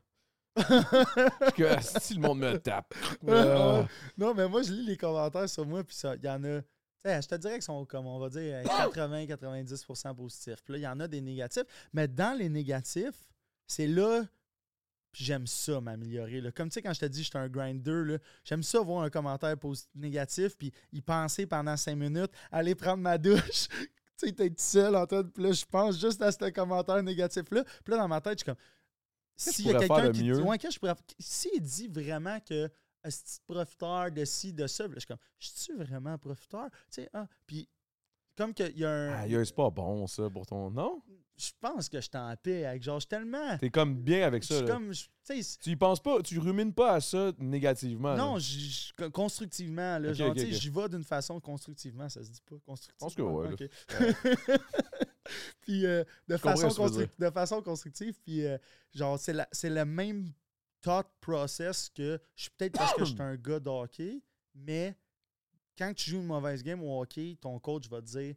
Parce que ah, si le monde me tape. Euh, Non, mais moi, je lis les commentaires sur moi, puis ça, il y en a. je te dirais qu'ils sont, comme on va dire, 80-90% positifs. Puis là, il y en a des négatifs. Mais dans les négatifs, c'est là. Puis j'aime ça m'améliorer. là. Comme tu sais, quand je te dis que je suis un grinder, là, j'aime ça voir un commentaire négatif, puis y penser pendant cinq minutes, aller prendre ma douche. tu sais, t'es tout seul en train de. Puis là, je pense juste à ce commentaire négatif-là. Puis là, dans ma tête, je suis comme. S'il y a je quelqu'un qui. mieux? Ouais, que je pourrais- S'il dit vraiment que petit profiteur de ci, de ça, je suis comme, je suis vraiment profiteur? Tu sais, ah, puis comme qu'il y a un. Aïe, c'est pas bon, ça, pour ton. Non? je pense que je suis en paix avec je suis tellement. T'es comme bien avec Je ça. suis là. comme. je- Tu y penses pas, tu rumines pas à ça négativement. non, j- constructivement, là, genre, j'y vais d'une façon constructivement, ça se dit pas constructivement. pense que ouais, là. puis euh, de, façon de façon constructive, puis euh, genre, c'est, la- c'est le même thought process que je suis peut-être parce que je suis un gars de hockey, mais quand tu joues une mauvaise game au hockey, ton coach va te dire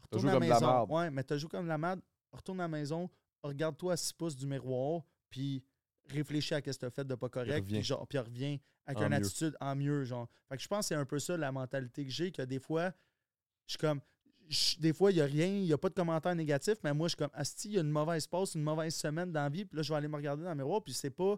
retourne à la maison. Ouais, mais tu joué comme la merde, retourne à la maison, regarde-toi à 6 pouces du miroir, puis réfléchis à ce que tu as fait de pas correct, puis genre, puis reviens avec En une mieux. attitude en mieux, genre. Fait que je pense que c'est un peu ça la mentalité que j'ai, que des fois, je suis comme. Je- des fois, il n'y a rien, il n'y a pas de commentaires négatifs, mais moi, je suis comme, Asti, il y a une mauvaise passe, une mauvaise semaine dans la vie, puis là, je vais aller me regarder dans le miroir, puis c'est pas.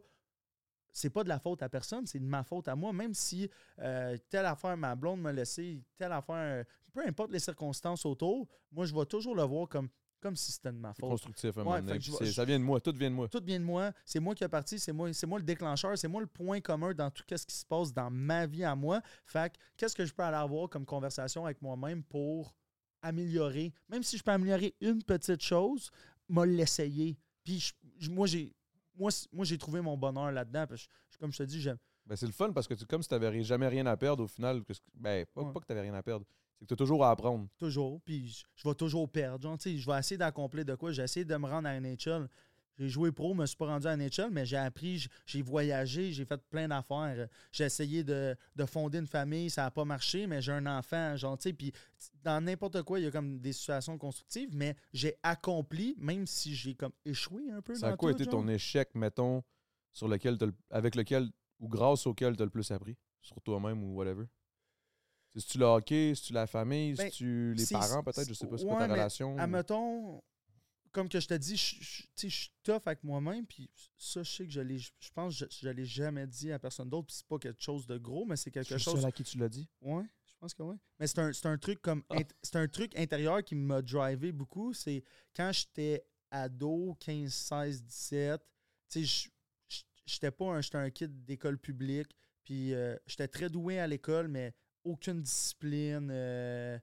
C'est pas de la faute à personne, c'est de ma faute à moi. Même si euh, telle affaire, ma blonde m'a laissé, telle affaire, peu importe les circonstances autour, moi, je vais toujours le voir comme, comme si c'était de ma faute. constructif à un Ouais, moment donné. je Ça vient de moi, tout vient de moi. Tout vient de moi, c'est moi qui est parti, c'est moi, c'est moi le déclencheur, c'est moi le point commun dans tout ce qui se passe dans ma vie à moi. Fait que qu'est-ce que je peux aller avoir comme conversation avec moi-même pour améliorer, même si je peux améliorer une petite chose, m'a l'essayer. Puis je- je- moi j'ai moi, moi j'ai trouvé mon bonheur là-dedans. parce que je- comme je te dis, j'aime. Ben, c'est le fun parce que tu, comme si tu n'avais jamais rien à perdre au final. que ben, pas, Ouais. pas que tu n'avais rien à perdre. C'est que tu as toujours à apprendre. toujours, puis je, je vais toujours perdre. Genre, je vais essayer d'accomplir de quoi? J'ai essayé de me rendre à NHL. J'ai joué pro, je me suis pas rendu à NHL, mais j'ai appris, j'ai voyagé, j'ai fait plein d'affaires. J'ai essayé de, de fonder une famille, ça n'a pas marché, mais j'ai un enfant, genre, tu sais, puis dans n'importe quoi, il y a comme des situations constructives, mais j'ai accompli, même si j'ai comme échoué un peu Ça a quoi été ton échec, mettons, sur lequel avec lequel ou grâce auquel tu as le plus appris? Sur toi-même ou whatever? C'est-tu le hockey C'est-tu la famille Ben, C'est-tu les c'est- parents, peut-être? Je sais pas, c'est quoi ta relation Admettons, comme que je te dis, je, je- tu sais, je suis tough avec moi-même, puis ça, je sais que je l'ai, je pense que je, l'ai jamais dit à personne d'autre, puis c'est pas quelque chose de gros, mais c'est quelque chose. seul à qui tu l'as dit? Ouais, je pense que oui. Mais c'est un, c'est un truc comme. Ah. C'est un truc intérieur qui m'a drivé beaucoup. C'est quand j'étais ado, 15, 16, 17, tu sais, j'étais pas un, j'étais un kid d'école publique, puis euh, j'étais très doué à l'école, mais aucune discipline. euh,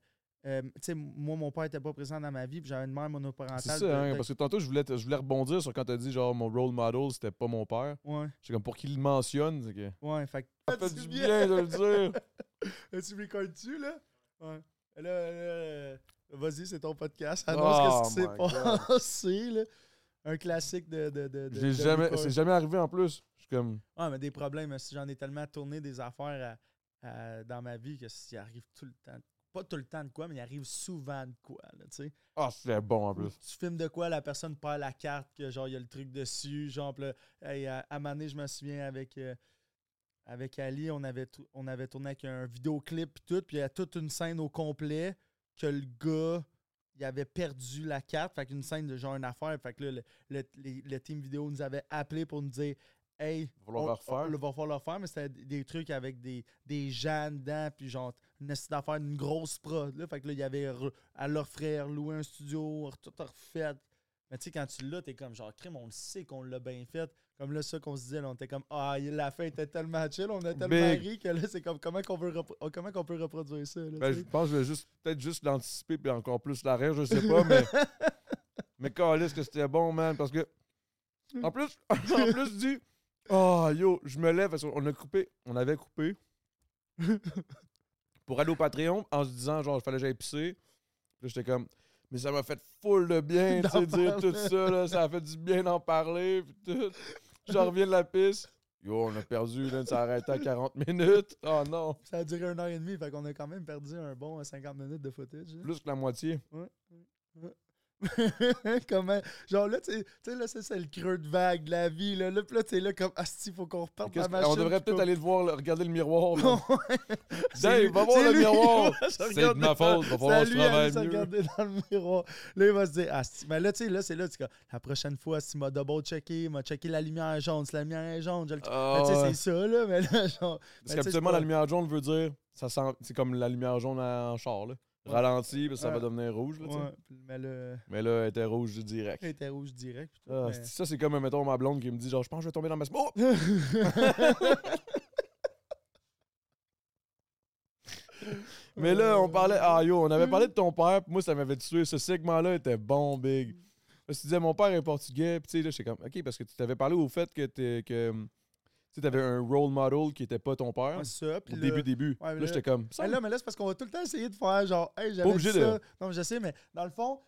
euh, moi, mon père était pas présent dans ma vie, puis j'avais une mère monoparentale. C'est ça, hein, parce que tantôt, je voulais, je voulais rebondir sur quand tu as dit genre mon role model, c'était pas mon père. Ouais, comme pour qu'il le mentionne, c'est que. ouais, fait que- Ça fait du bien? de le dire. tu m'écoutes-tu, là? Ouais. Là, euh, vas-y, c'est ton podcast. Oh Annonce ce qui s'est passé, là. Un classique de. de, de, jamais, c'est jamais arrivé en plus. Je suis comme. Ouais, mais des problèmes. si J'en ai tellement tourné des affaires à- à- dans ma vie que s'il arrive tout le temps. Pas tout le temps de quoi, mais il arrive souvent de quoi, là, tu sais. Ah, c'est bon en plus. Tu filmes de quoi, la personne perd la carte, que genre, il y a le truc dessus. Genre, puis là, hey, à, à donné, je me souviens avec. euh, avec Ali, on avait, on avait tourné avec un vidéoclip puis tout, puis il y a toute une scène au complet que le gars, il avait perdu la carte, fait qu'une scène de genre une affaire, fait que là, le, le- team vidéo nous avait appelé pour nous dire « Hey, on, refaire? on- va falloir le refaire, mais c'était des, des trucs avec des, des gens dedans, puis genre une d'affaire, une grosse prod, là, fait que là, il y avait à leur frère loué un studio, tout refait. Mais tu sais, quand tu l'as, t'es comme genre, crime, on le sait qu'on l'a bien fait. Comme là, ça qu'on se disait, là, on était comme, ah, la fin était tellement chill, on a tellement Big. ri que là, c'est comme, comment qu'on veut, repro- oh, comment qu'on peut reproduire ça, là, Ben, je pense que je vais juste peut-être juste l'anticiper puis encore plus l'arrêt, je sais pas, mais. mais calisse que c'était bon, man, parce que. En plus, en plus du. Oh yo, je me lève parce qu'on a coupé. On avait coupé. pour aller au Patreon en se disant genre il fallait que j'aille pisser. Puis j'étais comme. Mais ça m'a fait full de bien, tu sais, dire tout ça, là, ça a fait du bien d'en parler, puis tout. Je reviens de la piste. Yo, on a perdu, là, ça a arrêté à 40 minutes. Oh non, Ça a duré une heure et demie, fait qu'on a quand même perdu un bon euh, 50 minutes de footage. là. plus que la moitié. Comment, genre là, tu sais- tu là, ça, c'est le creux de vague de la vie, là. Là, là, t'es là comme, ah, il faut qu'on reparte la machine. on devrait peut-être aller le voir, là, regarder le miroir. Dave, va voir le lui, miroir. C'est de ma faute, va falloir que je travaille mieux. regarder dans le miroir. Là, il va se dire, ah, si- mais là, tu sais, là, c'est là, tu la prochaine fois, s'il m'a double-checké, il m'a checké la lumière jaune. Si la lumière est jaune, je le. Mais tu sais, c'est ça, là, mais là, genre. Parce tu qu'habituellement, la lumière jaune veut dire, ça sent, c'est comme la lumière jaune en char. Là. Ralenti, ça va devenir rouge. Là. Ouais, mais là, Mais là, elle était rouge direct. elle était rouge direct. Ah, mais- Ça, c'est comme, mettons, ma blonde qui me dit, genre, je pense que je vais tomber dans ma smoke. Mais là, on parlait, ah yo, on avait parlé de ton père, puis moi, ça m'avait tué. Ce segment-là était bon, big. Parce que tu disais, mon père est portugais, puis tu sais, là, j'étais comme, ok, parce que tu t'avais parlé au fait que t'es- que, tu avais un role model qui était pas ton père. Ouais, ça. Au début, début. Ouais, là, là- j'étais comme, ça, Mais là, mais là, c'est parce qu'on va tout le temps essayer de faire genre, hey, j'avais obligé dit de- ça. Non, mais je sais, mais dans le fond,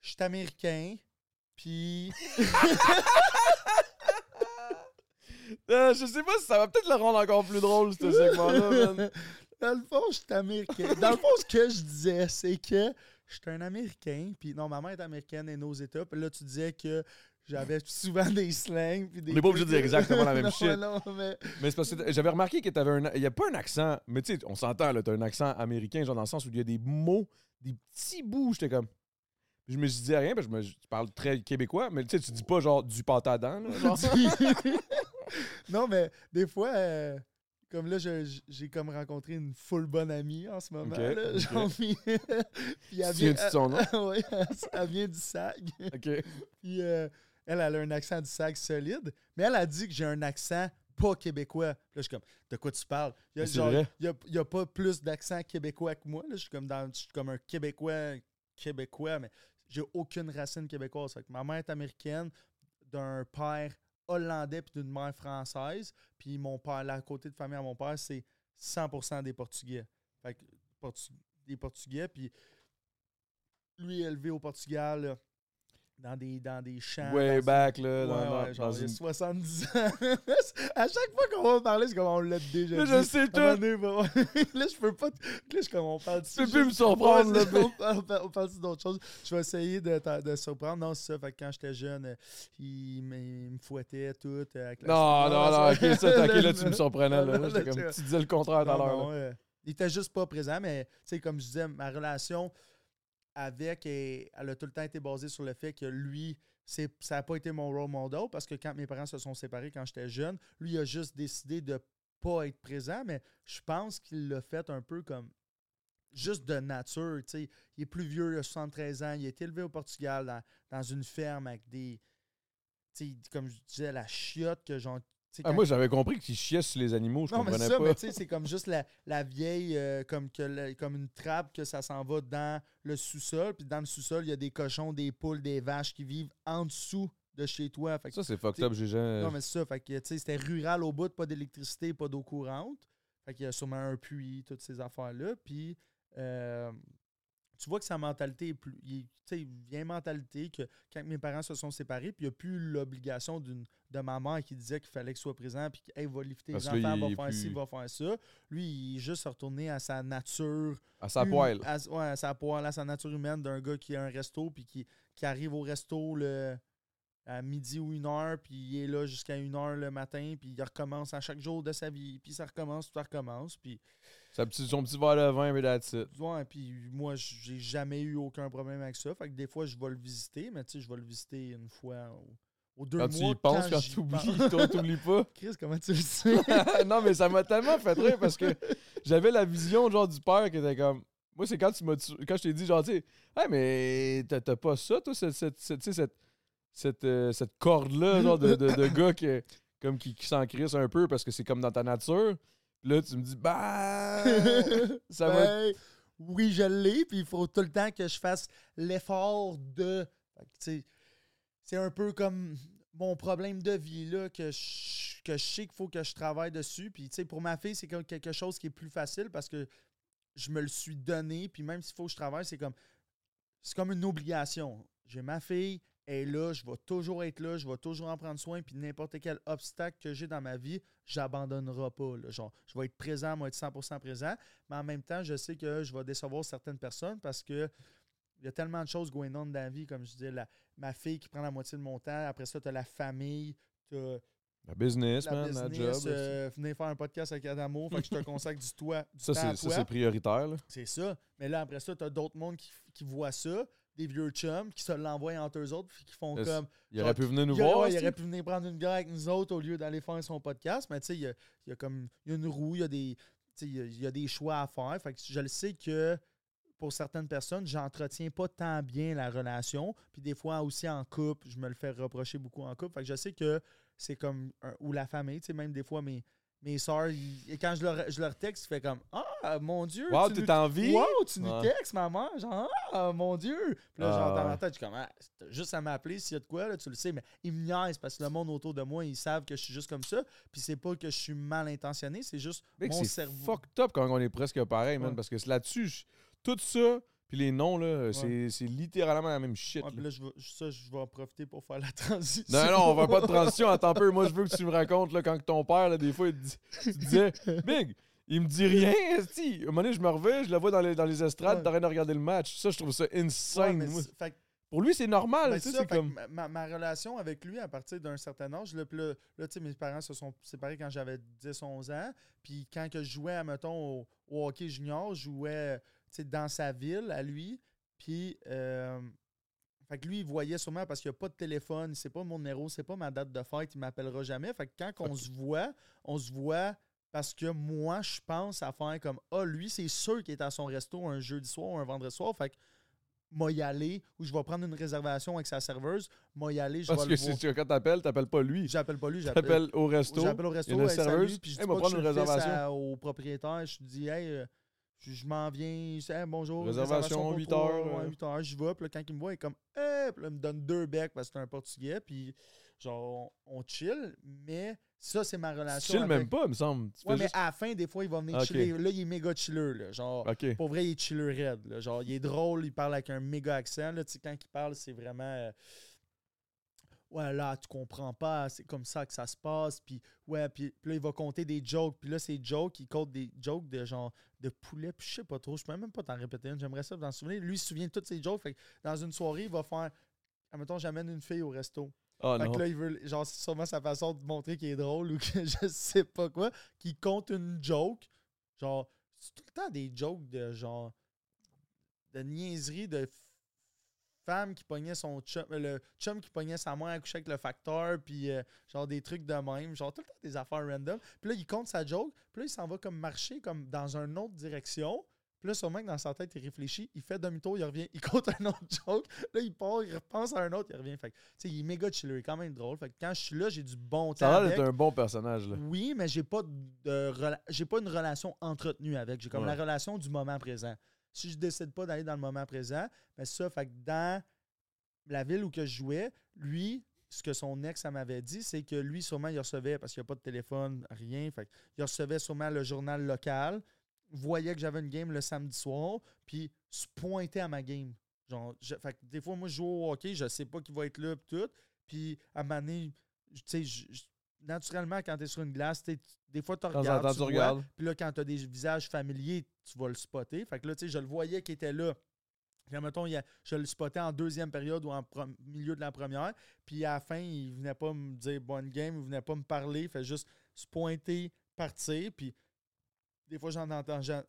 je suis américain, puis. Euh, je sais pas si ça va peut-être le rendre encore plus drôle, ce segment-là, dans le fond, je suis américain. Dans le fond, ce que je disais, c'est que je suis un américain, puis non, ma mère est américaine et nos États. Puis là, tu disais que j'avais souvent des slangs. Puis des On n'est pas obligé de dire exactement la même Non, shit. Non, mais. Mais c'est parce que j'avais remarqué que t'avais un. Il n'y a pas un accent, mais tu sais, on s'entend, là, t'as un accent américain, genre dans le sens où il y a des mots, des petits bouts, j'étais comme. Je me suis dit rien, parce que je me- tu parles très québécois, mais tu sais, tu dis pas genre du pâte à dents, là, genre. non, mais des fois, euh, comme là, j'ai comme rencontré une full bonne amie en ce moment. Ok, là, genre, puis elle vient, son nom? elle, elle vient du SAG. OK. Puis euh, elle, elle a un accent du SAG solide, mais elle a dit que j'ai un accent pas québécois. Puis Là, je suis comme, de quoi tu parles? Il y a, Mais c'est genre, vrai. il y a, il y a pas plus d'accent québécois que moi. Là. Je, suis comme dans, je suis comme un Québécois québécois, mais j'ai aucune racine québécoise. Que ma mère est américaine, d'un père hollandais puis d'une mère française. Puis mon père, la côté de famille à mon père, c'est 100% des Portugais. Fait que Portu- des Portugais. Puis lui, élevé au Portugal, là, dans des, dans des champs. Way back, là, Ouais, dans, ouais, dans- genre, dans une. 70 ans. à chaque fois qu'on va parler, c'est comme on l'a déjà Là, dit. je sais tout. donné, ouais. là, je peux pas. t- Là, je comme on parle de Tu peux plus me surprendre, Ouais, là, on parle, on on parle d'autres choses. Je vais essayer de, de surprendre. Non, c'est ça. Fait que quand j'étais jeune, il, me- il me fouettait tout. euh, avec la- Non, non, non, ok, ça, ok, là, tu me surprenais, là. là, J'étais comme, tu disais le contraire tout à l'heure, il était juste pas présent, mais tu sais, comme je disais, ma relation avec, et- elle a tout le temps été basée sur le fait que lui, ça n'a pas été mon role model parce que quand mes parents se sont séparés quand j'étais jeune, lui il a juste décidé de pas être présent, mais je pense qu'il l'a fait un peu comme juste de nature. Il est plus vieux, il a 73 ans, il a été élevé au Portugal dans, dans une ferme avec des. comme je disais, la chiotte que genre. Ah, moi, j'avais compris qu'il chiait sur les animaux, je non, mais comprenais ça, pas. mais tu sais, c'est comme juste la, la vieille, euh, comme, que le- comme une trappe que ça s'en va dans le sous-sol. Puis dans le sous-sol, il y a des cochons, des poules, des vaches qui vivent en dessous de chez toi. Fait que- Ça, c'est fucked up, j'ai jamais. non, mais c'est ça. Fait que, tu sais, c'était rural au bout, pas d'électricité, pas d'eau courante. Fait qu'il y a sûrement un puits, toutes ces affaires-là. Puis, euh, tu vois que sa mentalité est plus. il est- Tu sais, il vient mentalité que quand mes parents se sont séparés, puis il n'y a plus l'obligation d'une de ma mère qui disait qu'il fallait qu'il soit présent, puis qu'il va lifter Parce les que enfants, va faire ci, plus- va faire ça. Lui, il est juste retourné à sa nature. À sa hum- poêle. À, ouais, à sa poêle, à sa nature humaine d'un gars qui a un resto, puis qui, qui arrive au resto le à midi ou une heure, puis il est là jusqu'à une heure le matin, puis il recommence à chaque jour de sa vie, puis ça recommence, puis ça recommence, puis... Sa son petit verre de vin, mais that's it. Ouais, puis moi, j'ai jamais eu aucun problème avec ça. Fait que des fois, je vais le visiter, mais tu sais, je vais le visiter une fois au, au deux Quand mois. tu y penses, quand tu oublies, pense. t'oublies pas. Chris, comment tu le sais? non, mais ça m'a tellement fait rire parce que j'avais la vision genre du père qui était comme. Moi, c'est quand tu m'as quand je t'ai dit, genre, tu sais, hey, mais t'as pas ça, toi, cette, cette, cette, tu sais, cette, cette, euh, cette corde-là, genre, de, de, de gars qui, comme qui, qui s'en crisse un peu parce que c'est comme dans ta nature. Là, tu me dis, bah, ça va. être- Ben, Oui, je l'ai, puis il faut tout le temps que je fasse l'effort de. C'est un peu comme mon problème de vie, là, que je, que je sais qu'il faut que je travaille dessus. Puis, tu sais, pour ma fille, c'est comme quelque chose qui est plus facile parce que je me le suis donné. Puis, même s'il faut que je travaille, c'est comme. C'est comme une obligation. J'ai ma fille, est là, je vais toujours être là, je vais toujours en prendre soin. Puis, n'importe quel obstacle que j'ai dans ma vie, j'abandonnerai pas. là. Genre, je vais être présent, moi, être 100% présent. Mais en même temps, je sais que je vais décevoir certaines personnes parce que il y a tellement de choses going on dans la vie, comme je disais, la, ma fille qui prend la moitié de mon temps. Après ça, tu as la famille, tu as La business, la man, la business. job. euh, venez faire un podcast avec Adamo, fait que je te consacre du, toi, du ça, temps à c'est, ça, toi. c'est prioritaire. C'est ça. Mais là, après ça, tu as d'autres mondes qui, qui voient ça, des vieux chums qui se l'envoient entre eux autres, puis qui font Yes. comme. Il Genre, aurait pu venir nous Il, voir. il aurait pu venir prendre une bière avec nous autres au lieu d'aller faire son podcast. Mais tu sais, il y a, il y a comme il y a une roue, il y a des, tu sais, il y a, il y a des choix à faire. Fait que je le sais que pour certaines personnes, j'entretiens pas tant bien la relation. Puis des fois aussi en couple, je me le fais reprocher beaucoup en couple. Fait que je sais que c'est comme un- ou la famille, tu sais, même des fois mes, mes soeurs, et quand je leur, je leur texte, je fais comme Ah mon Dieu! Wow, tu t'es en vie? Wow, tu nous textes, maman! Genre, ah, mon Dieu! Puis là, Ah, genre, dans ouais. ma tête, je suis comme, ah, c'est juste à m'appeler s'il y a de quoi, là, tu le sais, mais ils me niaisent parce que le monde autour de moi, ils savent que je suis juste comme ça. Puis c'est pas que je suis mal intentionné, c'est juste Mec, mon c'est cerveau. fucked up quand on est presque pareil, man. Ouais. Parce que c'est là-dessus, tout ça, puis les noms, là, c'est, c'est littéralement la même shit. Ouais, là. je vais, ça, je vais en profiter pour faire la transition. Non, non, on va pas de transition. Attends un peu. Moi, je veux que tu me racontes là, quand ton père, là, des fois, il dit- tu disais Big, il me dit rien. Si, à un moment donné, je me reviens, je le vois dans les, dans les estrades, rien de regarder le match. Ça, je trouve ça insane. fait Pour lui, c'est normal. Ben, ça, comme. ma, ma- relation avec lui à partir d'un certain âge, là, là, là, tu sais, mes parents se sont séparés quand j'avais 10-11 ans. Puis quand que je jouais, mettons, au, au hockey junior, je jouais dans sa ville, à lui. Puis, euh, fait que lui, il voyait sûrement parce qu'il n'y a pas de téléphone, c'est pas mon numéro, c'est pas ma date de fête, il m'appellera jamais. Fait que quand on se voit, on se voit parce que moi, je pense à faire comme Ah, lui, c'est sûr qu'il est à son resto un jeudi soir ou un vendredi soir. Fait que moi y aller ou je vais prendre une réservation avec sa serveuse, moi y aller, je Parce vais que le si tu, quand t'appelles, t'appelles pas lui. J'appelle pas lui, j'appelle au resto. J'appelle au resto, il y a une hey, serveuse, salut, puis je dis hey, pas que je prendre une réservation. à- au propriétaire, je dis hey, euh, je, m'en viens, je dis, Hey, bonjour, Réservation, pour 8 trois, heures, ouais, euh. 8 heures, je vais, puis là, quand il me voit, il est comme hey, puis là, il me donne deux becs parce que c'est un portugais, puis genre on, on chill, mais ça c'est ma Tu relation chill même pas, me semble. Tu Ouais, mais juste- à la fin, des fois, il va venir chiller. Là, il est méga chiller, là. Genre, pour vrai, il est chiller raide. là. Genre, il est drôle, il parle avec un méga accent. Là, tu sais, quand il parle, c'est vraiment. euh, Ouais, là, tu comprends pas, c'est comme ça que ça se passe. Puis, ouais, puis, puis là, il va compter des jokes. Puis là, ces jokes, il compte des jokes de genre de poulet. Puis je sais pas trop, je peux même pas t'en répéter une. J'aimerais ça t'en souvenir. Lui, il se souvient de toutes ces jokes. Fait que dans une soirée, il va faire. Admettons, j'amène une fille au resto. Ah Fait non. que là, il veut, genre, c'est sûrement sa façon de montrer qu'il est drôle ou que je sais pas quoi, qu'il compte une joke. Genre, c'est tout le temps des jokes de genre, de niaiserie de femme qui pognait son chum, euh, le chum qui pognait sa mère à coucher avec le facteur, puis euh, genre des trucs de même, genre tout le temps des affaires random. Puis là, il compte sa joke, puis là, il s'en va comme marcher comme dans une autre direction. Puis là, sûrement que dans sa tête, il réfléchit, il fait demi-tour, il revient, il compte un autre joke. Là, il part, il repense à un autre, il revient. Fait que, tu sais, il est méga chiller, il est quand même drôle. Fait que quand je suis là, j'ai du bon temps. Ça a l'air d'être un bon personnage, là. Oui, mais j'ai pas de j'ai pas une relation entretenue avec. J'ai comme Ouais. la relation du moment présent. Si je décide pas d'aller dans le moment présent, mais ça, fait que dans la ville où que je jouais, lui, ce que son ex ça m'avait dit, c'est que lui, sûrement, il recevait, parce qu'il n'y a pas de téléphone, rien, fait il recevait sûrement le journal local, voyait que j'avais une game le samedi soir, puis se pointait à ma game. Genre, fait des fois, moi, je joue au hockey, je sais pas qui va être là, puis tout. Puis, à moment donné, tu sais, naturellement, quand tu es sur une glace, t'es- des fois, tu regardes. tu regardes. Puis là, quand tu as des visages familiers, tu vas le spotter. Fait que là, tu sais, je le voyais qui était là. Quand, mettons, il a- je le spottais en deuxième période ou en milieu de la première. Puis à la fin, il venait pas me dire bonne game, il venait pas me parler. Il fait juste se pointer, partir. Puis des fois, j'en-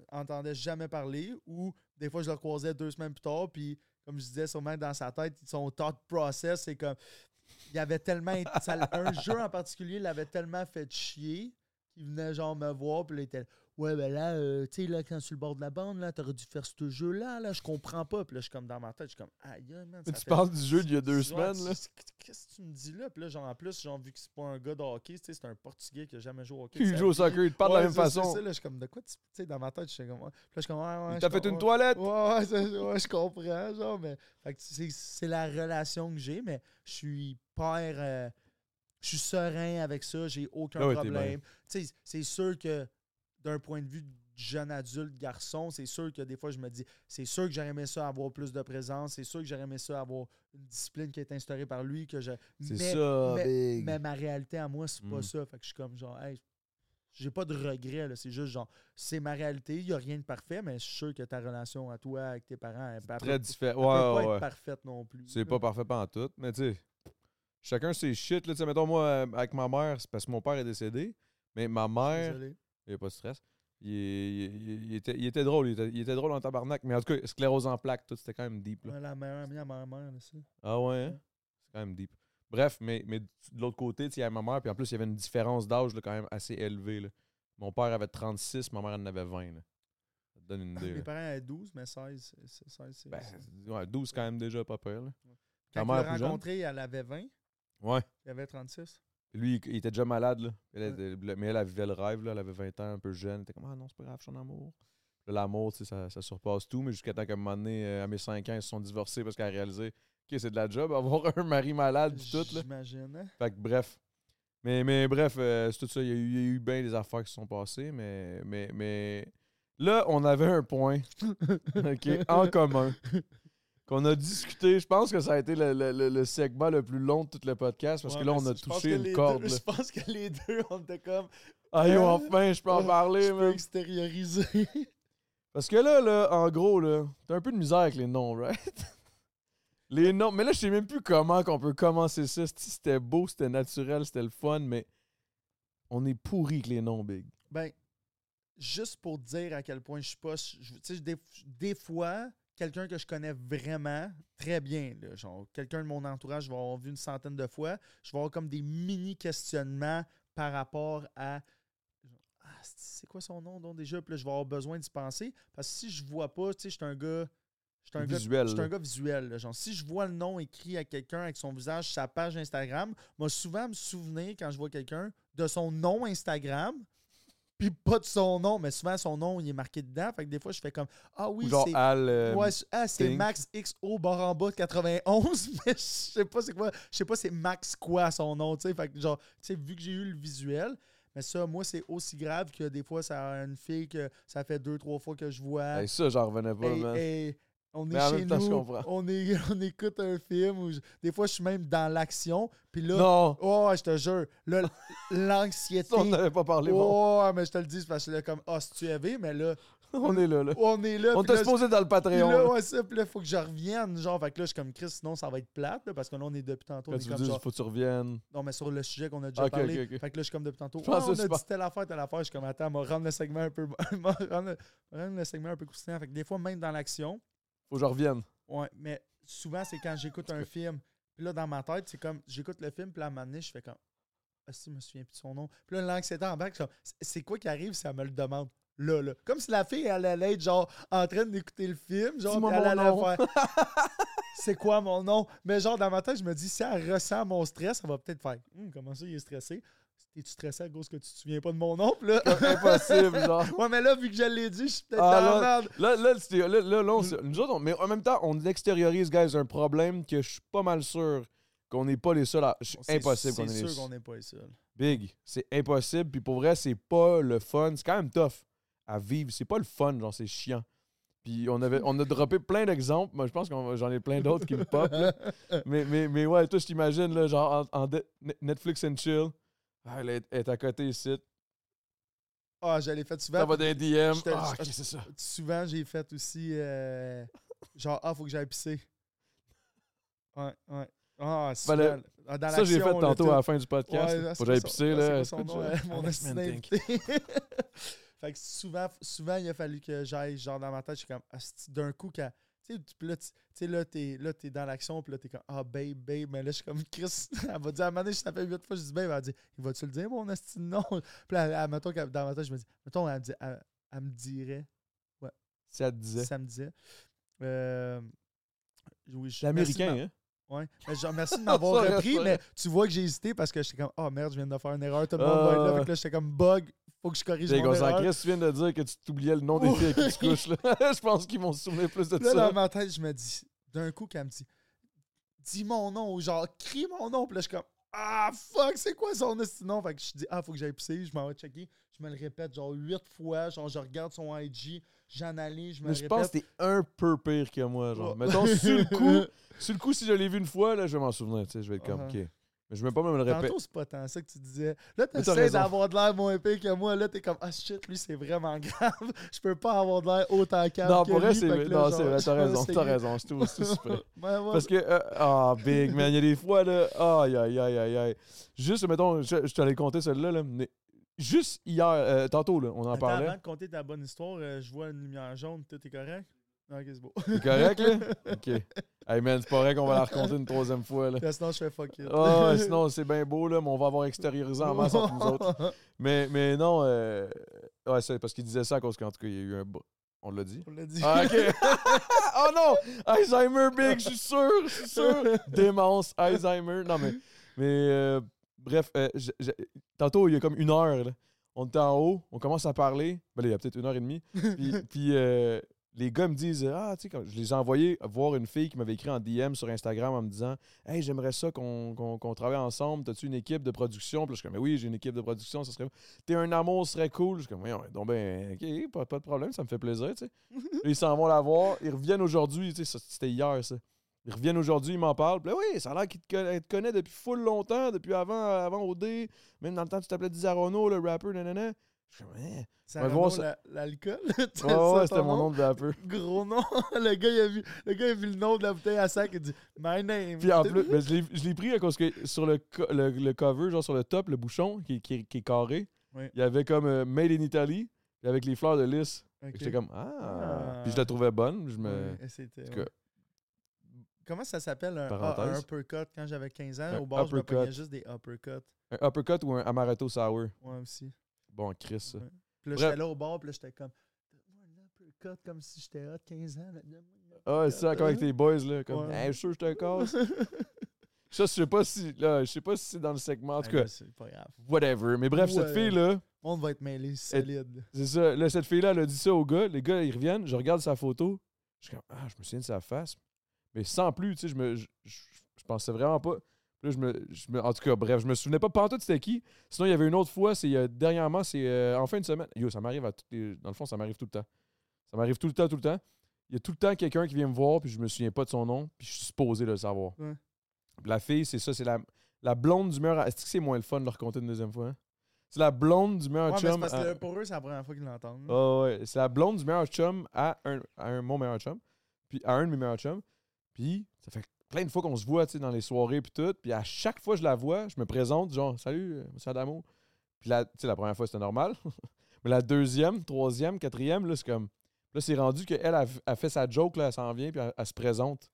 entendais jamais parler. Ou des fois, je le croisais deux semaines plus tard. Puis comme je disais, sûrement dans sa tête, son thought process, c'est comme. Il avait tellement. un jeu en particulier l'avait tellement fait chier qu'il venait genre me voir. Puis il était. Ouais, ben là, euh, tu sais, là, quand sur le bord de la bande, là, t'aurais dû faire ce jeu-là, là, je comprends pas. Puis là, je suis comme dans ma tête, je suis comme, aïe, aïe, man. ça Tu fait- parles du jeu d'il y a deux semaines, là? Qu'est-ce que tu me dis là? Puis là, genre, en plus, genre, vu que c'est pas un gars de hockey, tu sais, c'est un Portugais qui a jamais joué au hockey. De joues au soccer, il te parle de la même c'est façon. ça, là, je suis comme, de quoi tu. Tu sais, dans ma tête, je suis comme, ouais. Puis là, je suis comme, ouais, ouais. Il t'a fait une toilette? Ouais, ouais, je comprends, genre, mais. Fait que c'est, la relation que j'ai, mais je suis père. euh, je suis serein avec ça, j'ai aucun Ah problème. Tu sais, c'est sûr que d'un point de vue de jeune adulte, garçon, c'est sûr que des fois, je me dis, c'est sûr que j'aurais aimé ça avoir plus de présence, c'est sûr que j'aurais aimé ça avoir une discipline qui est instaurée par lui, que je. C'est mais, ça, mais- big. mais ma réalité à moi, c'est pas Mm. ça. Fait que je suis comme genre, hey, j'ai pas de regrets, là. C'est juste genre, c'est ma réalité, il y a rien de parfait, mais je suis sûr que ta relation à toi, avec tes parents, elle, elle Très peut- différent. elle peut Ouais, pas ouais, être ouais. parfaite non plus. C'est pas parfait pendant tout, mais tu sais, chacun ses shit. Là, Tu sais, mettons, moi, euh, avec ma mère, c'est parce que mon père est décédé, mais ma mère, Désolé. Il n'y a pas de stress. Il, il- il- il était, il était drôle, il était, drôle en tabarnak, mais en tout cas, sclérose en plaques, tout, c'était quand même deep. Là. Ouais, la meilleure amie à ma mère, ça. Ah ouais, hein? Ouais. C'est quand même deep. Bref, mais, mais de l'autre côté, il y avait ma mère, puis en plus, il y avait une différence d'âge quand même assez élevée. là. Mon père avait 36, ma mère en avait 20. là. Ça te donne une idée. Mes parents avaient 12, mais 16, c'est- c'est 16, c'est. Ben, ouais, 12 quand même déjà pas peur. Là. Quand ta mère je l'ai plus jeune? rencontrée, elle avait 20, Ouais. il avait 36. Lui, il il était déjà malade, là. Elle Ouais. était- mais elle, elle vivait le rêve, là. Elle avait 20 ans, un peu jeune. Elle était comme, ah non, c'est pas grave, je suis en amour. L'amour, tu sais, ça, ça surpasse tout, mais jusqu'à temps qu'à un moment donné, euh, à mes 5 ans, ils se sont divorcés parce qu'elle a réalisé, OK, c'est de la job, avoir un mari malade, pis tout, là. J'imagine. hein. Fait que bref. Mais, mais bref, euh, c'est tout ça. Il y, a eu, il y a eu bien des affaires qui se sont passées, mais, mais, mais là, on avait un point OK, en commun qu'on a discuté. Je pense que ça a été le, le- le- le segment le plus long de tout le podcast parce Ouais, que là, on a touché une corde. deux-. Je pense que les deux, on était comme. Ah yo, Euh, enfin, je peux en parler, je peux man. extérioriser. Parce que là, là, en gros, là, t'as un peu de misère avec les noms, right? les noms. Mais là, je sais même plus comment qu'on peut commencer ça. Si C'était beau, c'était naturel, c'était le fun, mais on est pourri avec les noms, Big. Ben, juste pour dire à quel point je suis pas. Tu sais, des, des fois, quelqu'un que je connais vraiment très bien, là, genre quelqu'un de mon entourage, je vais avoir vu une centaine de fois, je vais avoir comme des mini questionnements par rapport à. Ah, c'est- quoi son nom donc déjà? Puis là, je vais avoir besoin d'y penser. Parce que si je vois pas, tu sais, je suis un gars. Je suis un, gars- Visuel, un gars visuel. là. Genre, si je vois le nom écrit à quelqu'un avec son visage sur sa page Instagram, moi, souvent me souvenir quand je vois quelqu'un de son nom Instagram, puis pas de son nom, mais souvent son nom il est marqué dedans. Fait que des fois, je fais comme Ah oui, c'est. Al. euh, Ouais, ah. Max XO barre en bas de 91, mais je sais pas c'est quoi. Je sais pas c'est Max quoi son nom, tu sais. Fait que genre, tu sais, vu que j'ai eu le visuel, mais ça, moi, c'est aussi grave que des fois, ça a une fille que ça fait deux, trois fois que je vois. hey, ça, j'en revenais pas, man. On est chez temps, nous, on, est, on écoute un film, où je- des fois, je suis même dans l'action, puis là, Non, oh, je te jure, là, l'anxiété. on n'avait pas parlé. bon. Oh, mais je te le dis, parce que là, comme, ah, si tu élevé, mais là, On est là, là. on est là. On t'a supposé dans le Patreon. là, ouais, ça, puis là, faut que je revienne. Genre, fait que là, je suis comme Chris, sinon ça va être plate, là, parce que là, on est depuis tantôt. Quand on est tu comme genre, faut que tu reviennes. non, mais sur le sujet qu'on a déjà parlé. Fait que là, je suis comme depuis tantôt. Que on a dit telle affaire, telle affaire. Je suis comme, attends, on va rendre le segment un peu. rendre, le- rendre segment un peu croustillant. Fait que des fois, même dans l'action, Faut que je revienne. ouais, mais souvent, c'est quand j'écoute un film. Puis là, dans ma tête, c'est comme, j'écoute le film, puis là, à un moment donné, je fais comme, ah, si, je me souviens plus de son nom. Puis là, l'anxiété en bac, c'est- quoi qui arrive si elle me le demande? Là, là? Comme si la fille, elle allait être genre en train d'écouter le film, genre, puis elle allait faire c'est quoi mon nom? Mais genre, dans ma tête, je me dis, si elle ressent mon stress, elle va peut-être faire Hum, comment ça, il est stressé? T'es-tu stressé à cause que tu te souviens pas de mon nom? Là, Impossible, genre. ouais, mais là, vu que je l'ai dit, je suis peut-être Ah, dans la là- merde. Là, là, là, là, là, on s'est- nous autres, mais en même temps, on extériorise, guys, un problème que je suis pas mal sûr qu'on n'est pas les seuls à. C'est C'est- impossible qu'on C'est est les sûr qu'on n'est pas les seuls. Big. C'est impossible. Puis pour vrai, c'est pas le fun. C'est quand même tough à vivre. C'est pas le fun, genre, c'est chiant. Puis on, avait, on a droppé plein d'exemples. Moi, je pense que j'en ai plein d'autres qui me pop. là. Mais, mais, mais ouais, toi, je t'imagine, genre, en, en Netflix and chill. Ah, elle est, elle est à côté ici. Ah, je l'ai fait souvent. Ça va dans les DM. Ah, ok, c'est ça. Souvent, j'ai fait aussi. euh, Genre, ah, faut que j'aille pisser. Ouais, ouais. Ah, Ben, le- souvent, ah, dans Ça, j'ai fait là, tantôt tout. à la fin du podcast. Ouais, là. Faut que j'aille pisser, son- là. c'est quoi son nom, euh, mon d'invité. fait que souvent, souvent, il a fallu que j'aille, genre, dans ma tête, je suis comme, asti, d'un coup, quand. Tu sais, là, t'es, là, t'es dans l'action, puis là, t'es comme, ah, babe, babe. Mais là, je suis comme, Chris, elle va dire, à un moment donné, je t'appelle huit fois, je dis, babe, elle va dire, il va-tu le dire, mon esti, non? Puis là, elle- elle- mettons, dans ma tête, je me dis, mettons, elle me, dit- elle- elle me dirait, Si elle te disait. ça me disait. Euh, oui, je- C'est américain, merci de hein? Ouais. Mais genre, merci de m'avoir repris, mais tu vois que j'ai hésité parce que j'étais comme, oh merde, je viens de faire une erreur, tout le monde va être là. Ah. Fait que là, j'étais comme, bug, faut que je corrige J'ai mon erreur. tu viens de dire que tu t'oubliais le nom des filles avec qui tu couches. Là. je pense qu'ils vont se souvenir plus de là, ça. dans ma tête, je me dis, d'un coup, qu'elle me dit, dis mon nom, ou genre, crie mon nom. Puis là, je suis comme, ah, fuck, c'est quoi son nom? Fait que je dis, ah, faut que j'aille pisser, je m'en vais checker. Je me le répète, genre, huit fois. Genre, je regarde son IG, j'analyse, je me Mais le je répète. pense que t'es un peu pire que moi. Genre. Oh. Mettons, sur le coup, sur le coup, si je l'ai vu une fois, là, je vais m'en souvenir. tu sais, Je vais être comme, Uh-huh. OK. Mais je vais pas me le répéter. Tantôt, c'est pas tant ça que tu disais. Là, raison. d'avoir de l'air moins épais que moi. Là, t'es comme, ah shit, lui, c'est vraiment grave. Je peux pas avoir de l'air autant calme Non, que pour vrai, c'est là, non, c'est vrai, je t'as raison, t'as raison, c'est tout, c'est tout super. Parce que, euh, ah, big man, il y a des fois, là, aïe, aïe, aïe, aïe, aïe. Juste, mettons, je, je te l'ai compté celle-là, là, mais juste hier, euh, tantôt, là, on en Attends, parlait. avant de compter ta bonne histoire, euh, je vois une lumière jaune, tout est correct? Ok, c'est beau. C'est correct, là? OK. Hey, man, c'est pas vrai qu'on va la raconter une troisième fois, là. Sinon, je fais fuck it. Ouais, sinon, c'est bien beau, là, mais on va avoir extériorisé en masse entre nous autres. Mais, mais non, euh, ouais, c'est parce qu'il disait ça à cause qu'en tout cas, il y a eu un... On l'a dit? On l'a dit. Ah, OK. oh non! Alzheimer big, je suis sûr, je suis sûr. Démence, Alzheimer. Non, mais, mais euh, bref, euh, tantôt, il y a comme une heure, là, on était en haut, on commence à parler. Ben là, il y a peut-être une heure et demie. Puis, puis, euh, les gars me disent Ah, tu sais, quand- je les ai envoyés voir une fille qui m'avait écrit en DM sur Instagram en me disant Hey, j'aimerais ça qu'on travaille ensemble. T'as-tu une équipe de production? Puis je suis comme Mais oui, j'ai une équipe de production. Ça serait. T'es un amour, ce serait cool. Je suis comme Voyons, donc ben, ok, pas, pas de problème, ça me fait plaisir, tu sais. Ils s'en vont la voir. Ils reviennent aujourd'hui, tu sais, c'était hier, ça. Ils reviennent aujourd'hui, ils m'en parlent. Puis là, oui, ça a l'air qu'ils te, te connaît depuis full longtemps, depuis avant, avant OD. Même dans le temps, tu t'appelais Dizarono, le rapper, nanana. Je suis Hein? Ça Ouais, voir ça. l'alcool. Ouais, ouais, c'était mon nom de rapper. Gros nom. le, gars, il a vu, le gars, il a vu le nom de la bouteille à sac. Il dit My name. Puis en plus, ben, je l'ai- je pris à cause que sur le, co- le, le cover, genre sur le top, le bouchon qui, qui- qui est carré, Oui. il y avait comme euh, Made in Italy, avec les fleurs de lys. J'étais comme ah. Ah. Puis je la trouvais bonne. Je me... Ouais, et ouais. Comment ça s'appelle un, ah, un uppercut quand j'avais 15 ans? Un Au bar, je me uppercut. pognais juste des uppercuts. Un uppercut ou un amaretto sour. Moi aussi. Bon, Chris, ça. Ouais. Puis là, j'étais là au bar, puis là, j'étais comme, un uppercut comme si j'étais hot 15 ans. Ah, c'est ça, encore avec tes boys, là. Comme, Ouais. hey, je suis sûr que je te casse. ça, je sais pas si, là, je sais pas si c'est dans le segment. En tout cas, C'est pas grave. whatever. Mais bref, Ouais. cette fille-là, On va être mêlés solide. c'est ça. Là, cette fille-là, elle a dit ça aux gars. Les gars, ils reviennent. Je regarde sa photo. Je suis comme, ah, je me souviens de sa face. Mais sans plus, tu sais, je me. Je, je- je pensais vraiment pas. Là, je me, je me- en tout cas, bref, je me souvenais pas pantoute c'était qui. Sinon, il y avait une autre fois, c'est euh, dernièrement, c'est euh, en fin de semaine. Yo, ça m'arrive à toutes les- Dans le fond, ça m'arrive tout le temps. Ça m'arrive tout le temps, tout le temps. Il y a tout le temps quelqu'un qui vient me voir, puis je me souviens pas de son nom, puis je suis supposé le savoir. Ouais. La fille, c'est ça, c'est la, la blonde du meilleur. Est-ce que c'est moins le fun de le raconter une deuxième fois? hein? C'est la blonde du meilleur Ouais, chum. parce à- que pour eux, c'est la première fois qu'ils l'entendent. ouais, c'est la blonde du meilleur chum à un, à un mon meilleur chum, puis à un de mes meilleurs chums. Puis ça fait plein de fois qu'on se voit, dans les soirées puis tout, puis à chaque fois que je la vois, je me présente genre "Salut, euh, monsieur Adamo." Puis là, la première fois c'était normal. Mais la deuxième, troisième, quatrième là, c'est comme là c'est rendu qu'elle a, a fait sa joke là, elle s'en vient puis elle, se présente.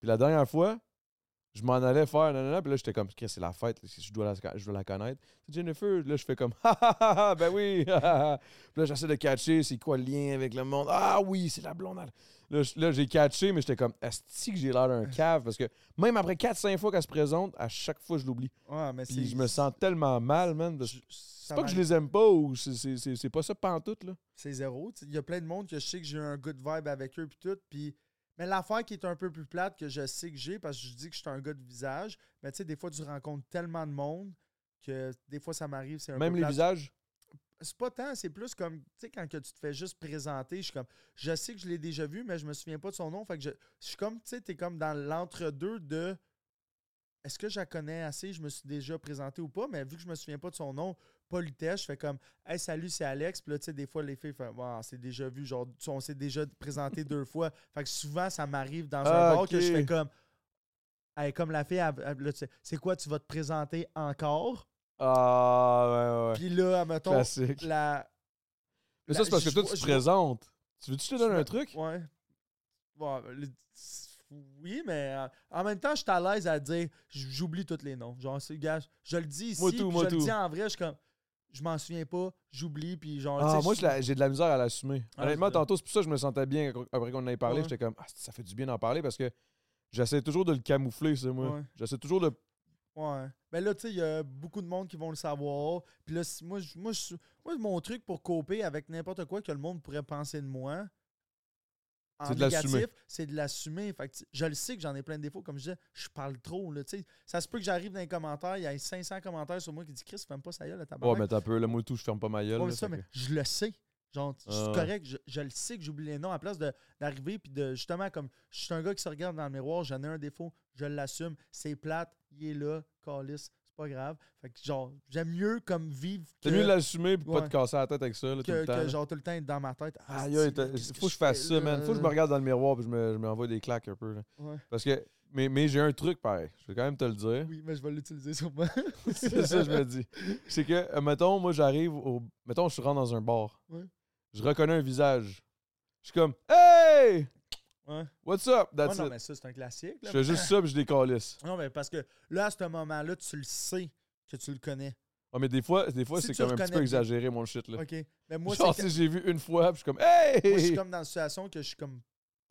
Puis la dernière fois, je m'en allais faire nanana, puis là j'étais comme c'est la fête, je dois la, je dois la connaître. C'est Jennifer, là je fais comme ha ha ha ben oui. Puis là j'essaie de catcher c'est quoi le lien avec le monde. Ah oui, c'est la blonde. elle. Là, j'ai catché mais j'étais comme est-ce que j'ai l'air d'un cave parce que même après 4 5 fois qu'elle se présente, à chaque fois je l'oublie. Ouais, mais Puis je me sens tellement mal, man. C'est pas que je les aime pas ou c'est- pas ça pantoute là. C'est zéro. Il y a plein de monde que je sais que j'ai un good vibe avec eux puis tout. Puis... Mais l'affaire qui est un peu plus plate que je sais que j'ai, parce que je dis que je suis un gars de visage, mais tu sais, des fois, tu rencontres tellement de monde que des fois, ça m'arrive, c'est un Même peu les plate. visages? C'est pas tant, c'est plus comme, tu sais, quand que tu te fais juste présenter, je suis comme, je sais que je l'ai déjà vu, mais je me souviens pas de son nom. Fait que je, je suis comme, tu sais, t'es comme dans l'entre-deux de est-ce que je la connais assez, je me suis déjà présenté ou pas, mais vu que je me souviens pas de son nom, politesse, je fais comme Hey, salut, c'est Alex. Puis là, tu sais, des fois, les filles font Wow, c'est déjà vu, genre, on s'est déjà présenté deux fois. Fait que souvent, ça m'arrive dans Ah, un bar que je fais comme Hey, comme la fille, c'est quoi, tu vas te présenter encore? Ah, ouais, ouais. Puis là, mettons, Classique. la. Mais ça, c'est parce que toi, tu te présentes. Tu veux-tu te donne je un truc? Ouais. Bon, le- oui, mais euh, en même temps, je suis à l'aise à dire, j- j'oublie tous les noms. Genre, c'est, gars, je le dis ici, Moi tout, puis moi je le tout. dis en vrai, je suis comme, je m'en souviens pas, j'oublie, puis genre, tu Ah, sais, moi, je- je la- j'ai de la misère à l'assumer. Ah, Honnêtement, c'est ça. tantôt, c'est pour ça que je me sentais bien après qu'on en ait parlé. Ouais. J'étais comme, ah, ça fait du bien d'en parler parce que j'essaie toujours de le camoufler, ça, moi. Ouais. J'essaie toujours de. Ouais. Ben là, tu sais, il y a beaucoup de monde qui vont le savoir. Puis là, si- moi, moi, moi, mon truc pour coper avec n'importe quoi que le monde pourrait penser de moi, en de négatif, c'est de l'assumer. Je le sais que j'en ai plein de défauts. Comme je disais, je parle trop. Là, tu sais. ça se peut que j'arrive dans les commentaires, il y a 500 commentaires sur moi qui disent Chris, ferme pas ça gueule, Ouais, tabarnak. mais t'as peu, là, moi, tout, je ferme pas ma gueule. Ouais, là, ça, mais que- je le sais. Genre, je suis Ah correct, je, je le sais que j'oublie les noms à place d'arriver puis de justement comme je suis un gars qui se regarde dans le miroir, j'en ai un défaut, je l'assume, c'est plate, il est là, calice, c'est pas grave. Fait que genre, j'aime mieux comme vivre C'est mieux l'assumer et pas te casser la tête avec ça, là, tout que, le temps. que genre tout le temps être dans ma tête. Ah, Aïe, aïe, t'as- faut que je fasse ça, man. Faut que je me regarde dans le miroir et je me, je m'envoie des claques un peu. là. Ouais. Parce que. Mais, mais j'ai un truc pareil. Je vais quand même te le dire. Oui, mais je vais l'utiliser sur moi. c'est ça, je me dis. C'est que, euh, mettons, moi, j'arrive au. Mettons, je rentre dans un bar. Ouais. Je reconnais un visage. Je suis comme, hey! Ouais. What's up? Ouais, That's non, it. mais ça, c'est un classique. Je fais juste ça puis je décalisse. Non, mais parce que là, à ce moment-là, tu le sais que tu le connais. Mais des fois, des fois Si c'est tu comme un petit peu exagéré, mon shit. Là. OK. Mais moi, Genre, si j'ai vu une fois, puis je suis comme, hey! Moi, je suis comme dans une situation que je suis comme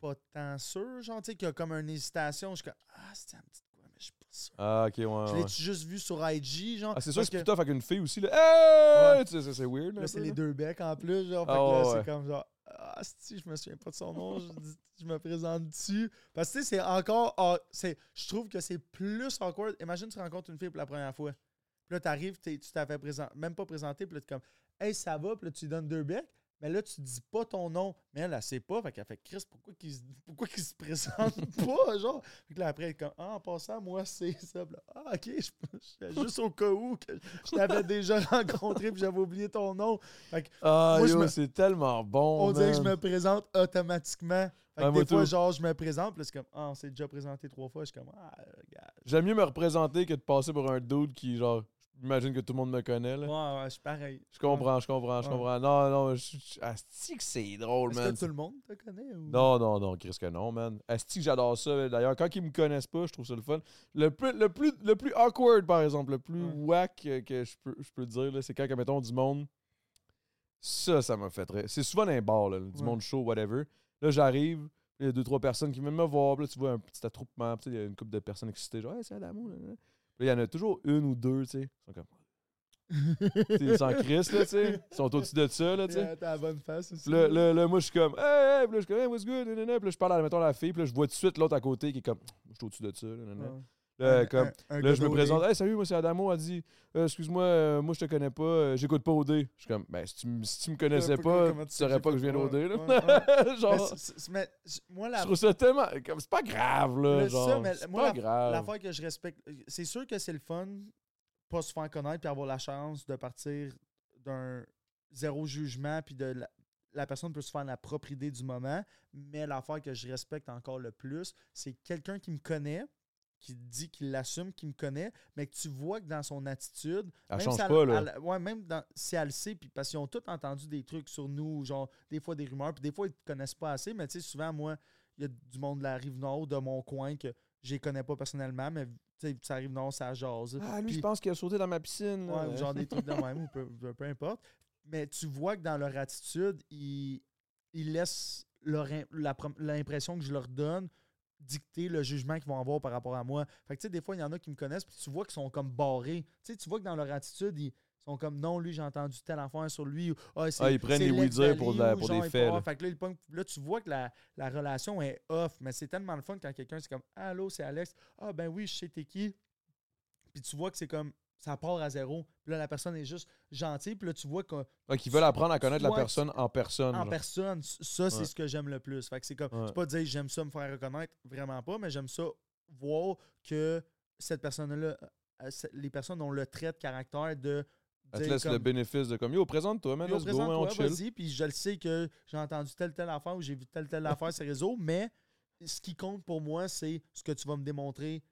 pas tant sûr, genre, tu sais, qu'il y a comme une hésitation. Je suis comme, ah, c'est un petit sûr. Ah, ok, ouais. je ouais. l'ai juste vu sur IG, genre? Ah, c'est sûr que c'est plus tough avec une fille aussi. Là. Hey! Ouais. Tu sais, ça, c'est weird. Là, c'est les deux becs en plus, genre. Fait Ah, que là, ouais, c'est comme genre, ah, si, je me souviens pas de son nom, je, me présente dessus. Parce que, tu sais, c'est encore. ah, c'est- je trouve que c'est plus awkward. Imagine, tu rencontres une fille pour la première fois. Puis là, t'arrives, t'es- tu t'avais présent, même pas présenté, puis là, t'es comme, hey, ça va, puis là, tu lui donnes deux becs. Mais là, tu dis pas ton nom. Mais elle, elle sait pas. Fait qu'elle fait Chris, pourquoi qu'il se, pourquoi qu'il se présente pas? Genre? Fait que là, après, elle est comme Ah, en passant, moi, c'est ça. Ah, ok, je, je- juste au cas où que je t'avais déjà rencontré puis j'avais oublié ton nom. Ah, Moi, je yo, me- c'est tellement bon. On dirait que je me présente automatiquement. Fait que moi, des fois, tout. genre, je me présente, puis c'est comme Ah, on s'est déjà présenté trois fois. Je suis comme Ah, regarde. J'aime mieux me représenter que de passer pour un dude qui, genre, j'imagine que tout le monde me connaît. Là. Ouais, ouais, je suis pareil. Je comprends, je comprends, je Ouais. comprends. Non, non, je je- asti que c'est drôle, Est-ce man. que tout le monde te connaît ou... Non, non, non, Chris que non, man. Asti que j'adore ça. D'ailleurs, quand ils me connaissent pas, je trouve ça le fun. Le plus, le plus, le plus awkward, par exemple, le plus Ouais. whack que je peux, je peux dire, là, c'est quand, mettons, du monde. Ça, ça m'a fait très. C'est souvent dans les bars, là, du Ouais. monde chaud, whatever. Là, j'arrive, il y a deux, trois personnes qui viennent me voir. Puis là, tu vois un petit attroupement. Puis il y a une couple de personnes excitées, genre, hey, c'est Adamo. Il y en a toujours une ou deux, tu sais. Ils sont comme. Ils s'en crissent, là, tu sais. Ils sont au-dessus de ça, là, tu sais. T'as la bonne face aussi. Là, là, là, moi, je suis comme, hey, hey, puis là, je suis comme, hey, what's good, nanana. Puis là, je parle à, mettons, la fille, puis là, je vois tout de suite l'autre à côté qui est comme, je suis au-dessus de ça, nanana. Ouais. Là, Un- comme, un- un là, je me présente, hey, salut, moi, c'est Adamo. Elle dit, Euh, excuse-moi, euh, moi, je te connais pas, euh, j'écoute pas OD. Je suis comme, ben, si tu, si tu me connaissais pas, tu saurais pas que je viens d'OD. Ouais, Mais mais moi, la je trouve ça tellement, c'est pas grave, là, Mais ça, genre, mais c'est moi, pas grave. L'affaire que je respecte, c'est sûr que c'est le fun, pas se faire connaître puis avoir la chance de partir d'un zéro jugement puis de la, la personne peut se faire la propre idée du moment. Mais l'affaire que je respecte encore le plus, c'est quelqu'un qui me connaît, qui dit qu'il l'assume, qui me connaît, mais que tu vois que dans son attitude, Elle même change si elle- pas, là. elle- ouais, même dans- si elle le sait, puis parce qu'ils ont tous entendu des trucs sur nous, genre des fois des rumeurs, puis des fois ils te connaissent pas assez, mais tu sais, souvent, moi, il y a du monde de la rive nord, de mon coin, que je les connais pas personnellement, mais tu sais, ça arrive nord, ça jase. Ah, lui, je pense qu'il a sauté dans ma piscine. Ouais, ou genre des trucs de même, ou peu, peu- peu importe. Mais tu vois que dans leur attitude, ils, ils laissent l'impression que je leur donne dicter le jugement qu'ils vont avoir par rapport à moi. Fait que tu sais, des fois, il y en a qui me connaissent, puis tu vois qu'ils sont comme barrés. Tu sais, tu vois que dans leur attitude, ils sont comme non, lui, j'ai entendu telle affaire sur lui. Ou, ah, c'est- Ah, ils prennent les l'ex oui-dire pour la- ou pour des faits, là. Fait que là, tu vois que la, la relation est off, mais c'est tellement le fun quand quelqu'un, c'est comme Allô, c'est Alex. Ah, ben oui, je sais t'es qui. Puis tu vois que c'est comme ça part à zéro. Puis là, la personne est juste gentille. Puis là, tu vois qu'en Ouais, qu'ils veulent apprendre à connaître la personne en personne. genre. personne, ça, c'est Ouais. ce que j'aime le plus. Fait que c'est comme, Ouais. c'est pas dire j'aime ça me faire reconnaître, vraiment pas, mais j'aime ça voir que cette personne-là, euh, c'est- les personnes ont le trait de caractère de Elle te laisse le bénéfice de comme Yo, présente-toi, man, let's go, on chill. puis je le sais que j'ai entendu telle telle affaire ou j'ai vu telle telle affaire sur les réseaux, mais ce qui compte pour moi, c'est ce que tu vas me démontrer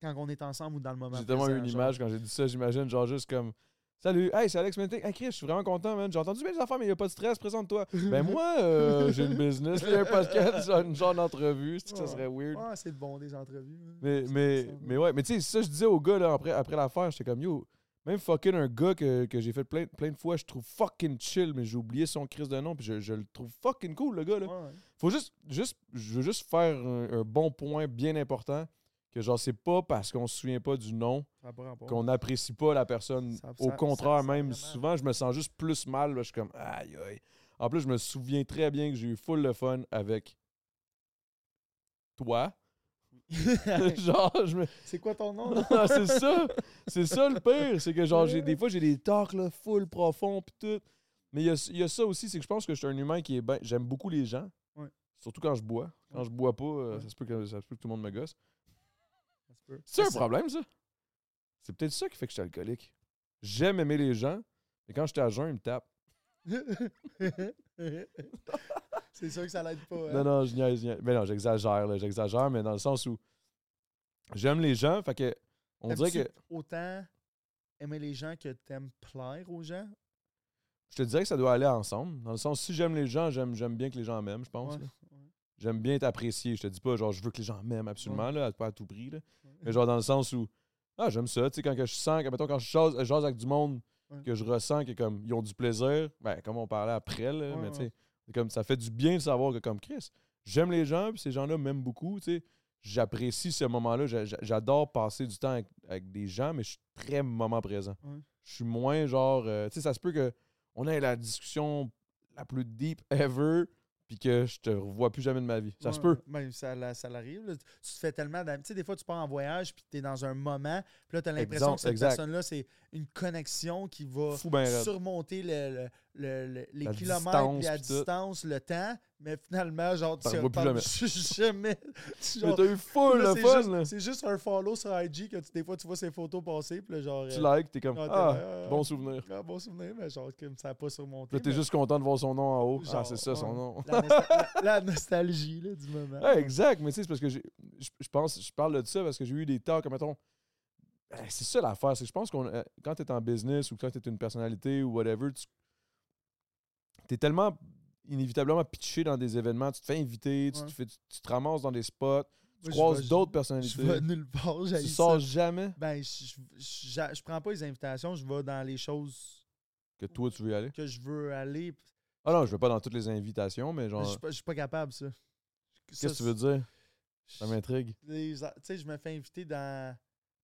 quand on est ensemble ou dans le moment J'ai tellement eu une genre. image quand j'ai dit ça, j'imagine, genre juste comme Salut, hey, c'est Alex Mentic. Hey, Chris, je suis vraiment content, man. J'ai entendu bien les affaires, mais il n'y a pas de stress, présente-toi. ben, moi, euh, j'ai une business, il y a un podcast, une genre d'entrevue. C'est que ça serait weird? Ouais, c'est bon des entrevues. Mais, mais, mais ouais, mais tu sais, ça, je disais au gars, là, après, après l'affaire, j'étais comme, yo, même fucking un gars que, que j'ai fait plein, plein de fois, je trouve fucking chill, mais j'ai oublié son crise de nom, puis je, je le trouve fucking cool, le gars, là. Ouais. Faut juste, juste, je veux juste faire un, un bon point bien important, que genre, c'est pas parce qu'on se souvient pas du nom qu'on n'apprécie pas la personne. Ça- Au ça- contraire, ça- même, souvent, je me sens juste plus mal, là, je suis comme, aïe, aïe. En plus, je me souviens très bien que j'ai eu full le fun avec toi. genre, je me, c'est quoi ton nom? c'est ça. C'est ça le pire. C'est que genre, j'ai, des fois, j'ai des talks là, full profond pis tout. Mais il y a, y a ça aussi, c'est que je pense que je suis un humain qui est ben. J'aime beaucoup les gens. Ouais. Surtout quand je bois. Quand Ouais. je bois pas, euh, Ouais. ça, se peut que, ça se peut que tout le monde me gosse. C'est un ça. problème, ça. C'est peut-être ça qui fait que je suis alcoolique. J'aime aimer les gens, mais quand j'étais à jeun, ils me tapent. c'est sûr que ça l'aide pas. hein? Non, non, je niaise, je niaise. Mais non, j'exagère, là, j'exagère, mais dans le sens où j'aime les gens, fait que on dirait que. Autant aimer les gens que t'aimes plaire aux gens? Je te dirais que ça doit aller ensemble. Dans le sens, si j'aime les gens, j'aime, j'aime bien que les gens m'aiment, je pense. Ouais, là. ouais. J'aime bien être apprécié. Je te dis pas, genre, je veux que les gens m'aiment absolument, là, pas à tout prix. Là. Mais genre, dans le sens où, ah, j'aime ça. Tu sais, quand que je sens, que, mettons, quand je jase, avec du monde, Ouais. que je ressens que, comme, ils ont du plaisir, ben, comme on parlait après, là, Ouais, mais tu sais, comme, ça fait du bien de savoir que, comme Chris, j'aime les gens, puis ces gens-là m'aiment beaucoup, tu sais. J'apprécie ce moment-là. J'a- j'a- J'adore passer du temps avec, avec des gens, mais je suis très moment présent. Je suis moins genre. euh, tu sais, ça se peut que on ait la discussion la plus deep ever, puis que je te revois plus jamais de ma vie. Ça se peut. ben, ça, la- ça l'arrive. Tu te fais tellement d'amis. Tu sais, des fois, tu pars en voyage, puis tu es dans un moment, puis là, tu as l'impression que cette personne-là, c'est une connexion qui va ben surmonter le, le- le- le- les La kilomètres, distance, la tout. distance, le temps, mais finalement, genre, tu reparles jamais. Mais Genre, t'as eu full là, le fun. C'est juste un follow sur IG que tu- des fois, tu vois ses photos passer, puis là, genre. Tu euh, likes, t'es comme ah, bon souvenir. ah, bon souvenir, mais genre, comme ça n'a pas surmonté. Là, t'es mais- juste content de voir son nom en haut. ah, Genre, c'est ça, son nom. La, nosta- la- la nostalgie là, du moment. Ouais, exact, mais tu sais, c'est parce que je je pense, je parle de ça parce que j'ai eu des talks, comme mettons. Ben, C'est ça l'affaire, c'est que je pense qu'on euh, quand t'es en business ou quand t'es une personnalité ou whatever, tu es tellement inévitablement pitché dans des événements, tu te fais inviter, tu, Ouais. te, fais, tu, tu te ramasses dans des spots, tu Moi, je croises d'autres Je personnalités, vais nulle part, tu sors ça. jamais? Ben, je, je, je- je prends pas les invitations, je vais dans les choses que toi tu veux y aller? que je veux aller. Ah non, je vais pas dans toutes les invitations, mais Je genre, suis pas, je suis pas capable, ça. qu'est-ce que tu veux dire? Ça m'intrigue. Tu sais, je me fais inviter dans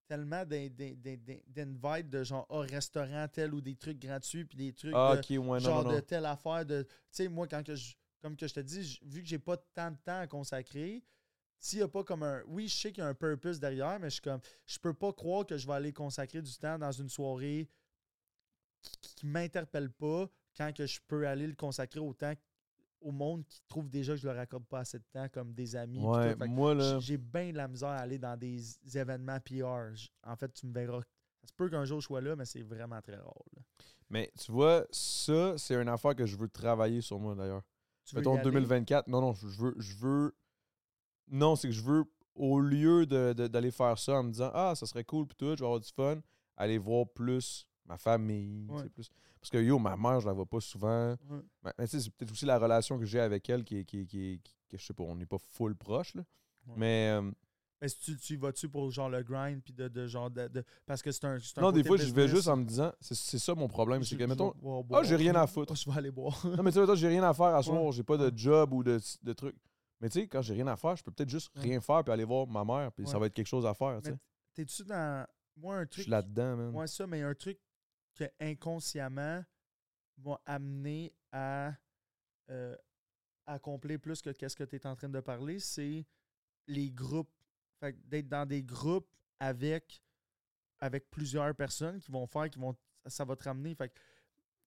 tellement d'in- d'in- d'in- d'in- d'invites de genre au restaurant tel ou des trucs gratuits puis des trucs Ah, de, ok, ouais, non, genre non, de telle affaire de tu sais moi quand que je comme que je te dis vu que j'ai pas tant de temps à consacrer s'il y a pas comme un oui je sais qu'il y a un purpose derrière mais je suis comme je peux pas croire que je vais aller consacrer du temps dans une soirée qui, qui m'interpelle pas quand que je peux aller le consacrer autant au monde qui trouve déjà que je leur accorde pas assez de temps comme des amis Ouais, moi là. j'ai bien de la misère à aller dans des événements PR. En fait, tu me verras. Ça se peut qu'un jour je sois là, mais c'est vraiment très rare. là. Mais tu vois, ça, c'est une affaire que je veux travailler sur moi d'ailleurs. Mettons aller? 2024. Non, non, je veux. Je veux non, c'est que je veux, au lieu de- de- d'aller faire ça en me disant Ah, ça serait cool, puis tout, je vais avoir du fun, aller voir plus ma famille. Ouais. Plus. Parce que yo, ma mère, je la vois pas souvent. Ouais. Mais, mais tu sais, c'est peut-être aussi la relation que j'ai avec elle qui est. Qui, qui, est- qui- que je sais pas, on n'est pas full proche. Là. Ouais. Mais. euh, Mais si tu, tu vas-tu pour genre le grind puis de, de genre de, de- parce que c'est un, c'est un non, des fois, je vais juste en me disant C'est ça mon problème. Je- C'est je que, mettons. Ah, j'ai rien à foutre. Je vais aller boire. Non, mais tu sais, j'ai rien à faire à soir, Ouais. j'ai pas de job ou de, de trucs. Mais tu sais, quand j'ai rien à faire, je peux peut-être juste rien faire puis aller voir ma mère, puis ça va être quelque chose à faire, tu sais. T'es-tu dans. Moi, un Je truc. suis là-dedans, man. Moi, ça, mais un truc que inconsciemment m'a amené à euh, accomplir plus que qu'est-ce que tu es en train de parler, c'est les groupes. D'être dans des groupes avec, avec plusieurs personnes qui vont faire, qui vont. Ça va te ramener. Fait que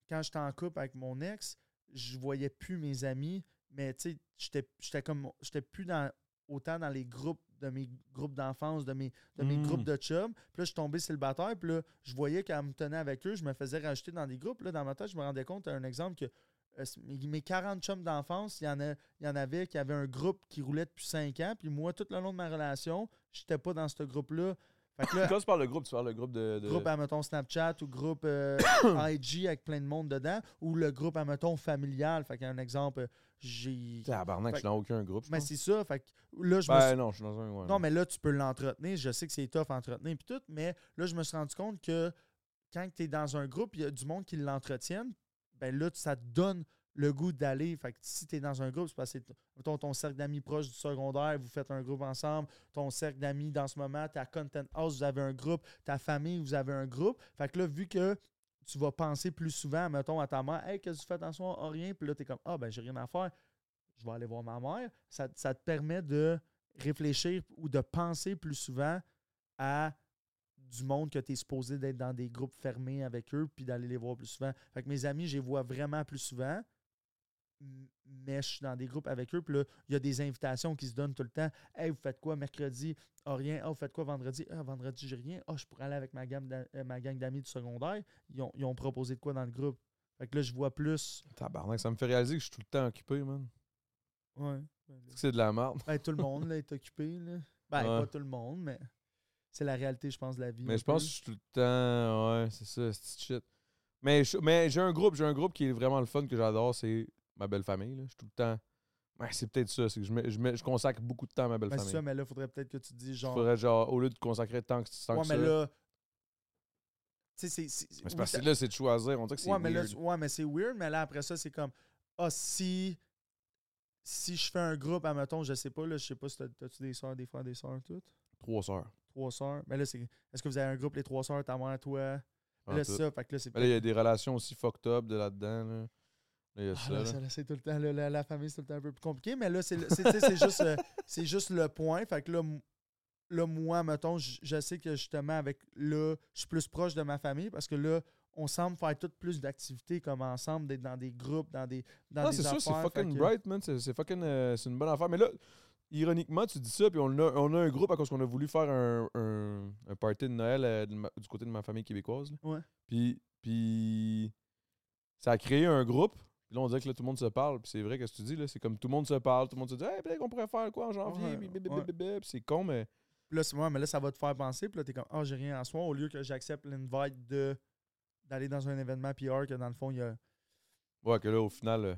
quand j'étais en couple avec mon ex, je voyais plus mes amis, mais tu sais, j'étais comme. J'étais plus dans autant dans les groupes de mes groupes d'enfance, de mes, de mes Mm. groupes de chums. Puis là, je suis tombé célibataire. Puis là, je voyais qu'elle me tenait avec eux, je me faisais rajouter dans des groupes. Là, dans ma tête, je me rendais compte, un exemple, que euh, mes mes 40 chums d'enfance, il y, en a, il y en avait qui avaient un groupe qui roulait depuis 5 ans. Puis moi, tout le long de ma relation, j'étais pas dans ce groupe-là. Fait que là, Quand tu parles de groupe, tu parles de groupe de. de- groupe, admettons, Snapchat ou groupe euh, IG avec plein de monde dedans, ou le groupe, admettons, familial. Fait qu'un exemple, euh, j'ai. Tabarnak, je suis dans aucun groupe. Mais c'est ça. Fait que là, je me Ben suis- non, je suis dans un. ouais, Non, mais là, tu peux l'entretenir. Je sais que c'est tough à entretenir puis tout, mais là, je me suis rendu compte que quand tu es dans un groupe, il y a du monde qui l'entretienne, ben là, ça te donne le goût d'aller. Fait que si tu es dans un groupe, c'est parce que mettons, ton cercle d'amis proche du secondaire, vous faites un groupe ensemble, ton cercle d'amis dans ce moment, ta content house, vous avez un groupe, ta famille, vous avez un groupe. Fait que là, vu que tu vas penser plus souvent, mettons, à ta mère, Hey, qu'est-ce que tu fais dans soir? Ah, rien. Puis là, tu es comme, ah, ben, j'ai rien à faire. Je vais aller voir ma mère. Ça, te permet de réfléchir ou de penser plus souvent à du monde que tu es supposé d'être dans des groupes fermés avec eux puis d'aller les voir plus souvent. Fait que mes amis, je les vois vraiment plus souvent, mais je suis dans des groupes avec eux. Puis là, il y a des invitations qui se donnent tout le temps. Hey, vous faites quoi mercredi? Ah, rien. Ah, vous faites quoi vendredi? Ah, vendredi, j'ai rien. Ah, je pourrais aller avec ma, gamme euh, ma gang d'amis du secondaire. Ils ont, ils ont proposé de quoi dans le groupe? Fait que là, je vois plus. Tabarnak, ça me fait réaliser que je suis tout le temps occupé, man. Ouais. C'est de la merde? Ben, tout le monde là, est occupé. Là. Ben, Ouais. pas tout le monde, mais c'est la réalité, je pense, de la vie. Mais je pense que je suis tout le temps. Ouais, c'est ça, c'est shit. Mais j'ai un groupe, j'ai un groupe qui est vraiment le fun que j'adore, c'est ma belle famille. là. Je suis tout le temps. Ouais, c'est peut-être ça, c'est que je, mets- je, mets- je consacre beaucoup de temps à ma belle Ben, c'est famille. ça, mais là, il faudrait peut-être que tu te Il genre. faudrait genre, au lieu de consacrer tant que, tant ouais, que mais ça. là. C'est. c'est- mais c'est oui, parce que là, c'est de choisir. On dirait que c'est ouais, mais là, ouais, mais c'est weird, mais là, après ça, c'est comme. Ah, si. Si je fais un groupe, admettons, je sais pas, là, je sais pas si t'as- t'as-tu des soeurs, des frères, des soeurs, toutes? Trois sœurs. Trois soeurs. Mais là, c'est. Est-ce que vous avez un groupe, les trois soeurs, ta mère, toi? en là, tout. c'est ça. Fait que là, c'est Mais là, il y a des relations aussi fucked up de là-dedans. Là, Ah, ça. là, là. ça, là, c'est tout le temps, là, la, la famille, c'est tout le temps un peu plus compliqué, mais là, c'est juste, euh, c'est juste le point. Fait que là, moi, mettons, je je sais que justement, avec là, je suis plus proche de ma famille parce que là, on semble faire toutes plus d'activités comme ensemble, d'être dans des groupes, dans des, dans Non, des c'est sûr, c'est fucking que- bright, man. C'est c'est fucking. euh, c'est une bonne affaire. Mais là, ironiquement, tu dis ça, puis on a, on a un groupe à cause qu'on a voulu faire un, un, un party de Noël euh, de ma- du côté de ma famille québécoise. là. Ouais. Puis, puis ça a créé un groupe. Puis là, on dirait que là, tout le monde se parle. Puis c'est vrai que ce que tu dis, là, c'est comme tout le monde se parle. Tout le monde se dit, hey, peut-être qu'on pourrait faire quoi en janvier. Ouais, Puis, ouais. puis c'est con, mais. Puis là, c'est- ouais, mais là, ça va te faire penser, puis là, t'es comme, ah, j'ai rien à soir, au lieu que j'accepte l'invite de d'aller dans un événement PR, que dans le fond, il y a. Ouais, que là, au final, euh,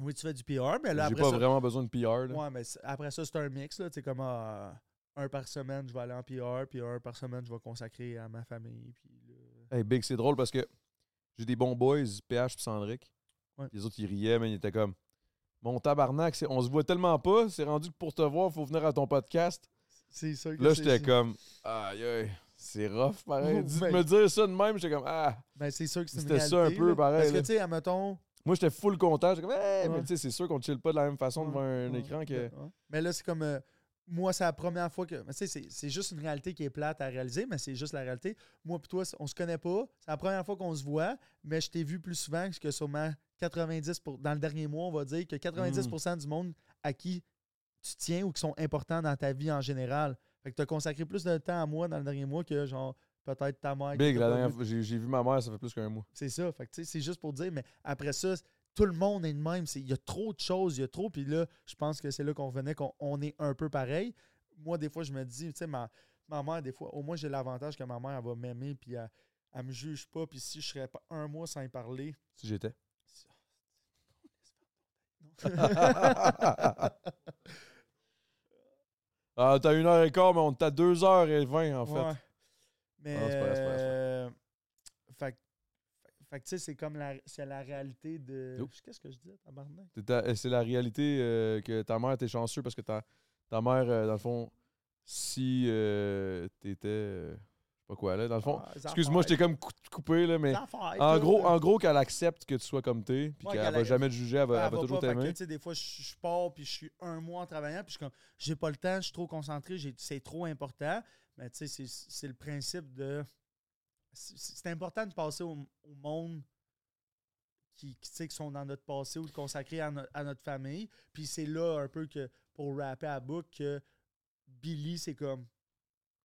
Oui, tu fais du PR, mais là, j'ai après pas ça, vraiment besoin de PR. Là. Ouais, mais après ça, c'est un mix. Là. Tu sais, comme ah, un par semaine, je vais aller en PR, puis un par semaine, je vais consacrer à ma famille. Puis là- Hey, Big, c'est drôle parce que j'ai des bons boys, PH et Sandrick. Ouais. Les autres, ils riaient, mais ils étaient comme Mon tabarnak, on se voit tellement pas, c'est rendu que pour te voir, faut venir à ton podcast. C'est ça que Là, j'étais comme Aïe, aïe, c'est rough, pareil. Oh, ben. me dire ça de même, j'étais comme Ah. Ben, c'est sûr que c'est C'était ça un peu là. pareil, Parce que, tu sais, admettons. Moi, j'étais full content. J'étais comme Hey, mais Ouais. tu sais, c'est sûr qu'on chill pas de la même façon devant un Ouais, écran que. ouais. Mais là, c'est comme. euh, moi, c'est la première fois que. mais Tu sais, c'est- c'est juste une réalité qui est plate à réaliser, mais c'est juste la réalité. Moi et toi, on se connaît pas. C'est la première fois qu'on se voit, mais je t'ai vu plus souvent que sûrement 90 pour, dans le dernier mois, on va dire que 90% du monde à qui tu tiens ou qui sont importants dans ta vie en général. Fait que tu as consacré plus de temps à moi dans le dernier mois que genre peut-être ta mère. Big, la dernière fois, j'ai vu ma mère, ça fait plus qu'un mois. C'est ça. Fait que, tu sais, c'est juste pour dire, mais après ça, tout le monde est de même. Il y a trop de choses, il y a trop. Puis là, je pense que c'est là qu'on revenait, qu'on on est un peu pareil. Moi, des fois, je me dis, tu sais, ma, ma mère, des fois, au moins, j'ai l'avantage que ma mère, elle va m'aimer, puis elle, elle me juge pas. Puis si je serais pas un mois sans y parler. Si j'étais. Non. Ah, t'as une heure et quart, mais on t'a deux heures et vingt, en fait. Ouais. Mais. Ah, pas pas grave. euh, fait, que- fait que, tu sais, c'est comme la, c'est la réalité de. Oups. Qu'est-ce que je dis, tabarnak? C'est la réalité euh, que ta mère était chanceux parce que ta, ta mère, euh, dans le fond, si euh, t'étais. Pas quoi, là, dans le fond. Ah, Excuse-moi, je t'ai affaires. comme cou- coupé, là, mais. En gros, en gros qu'elle accepte que tu sois comme t'es, puis qu'elle va jamais te juger, elle va, elle va toujours t'aimer. tu sais, des fois, je, pars puis je suis un mois en travaillant, puis je suis comme, j'ai pas le temps, je suis trop concentré, c'est trop important. Mais tu sais, c'est- le principe de. C'est important de passer au, au monde qui, qui, tu sais, qui sont dans notre passé ou de consacrer à, no- à notre famille. Puis c'est là un peu que pour rapper à book que Billy, c'est comme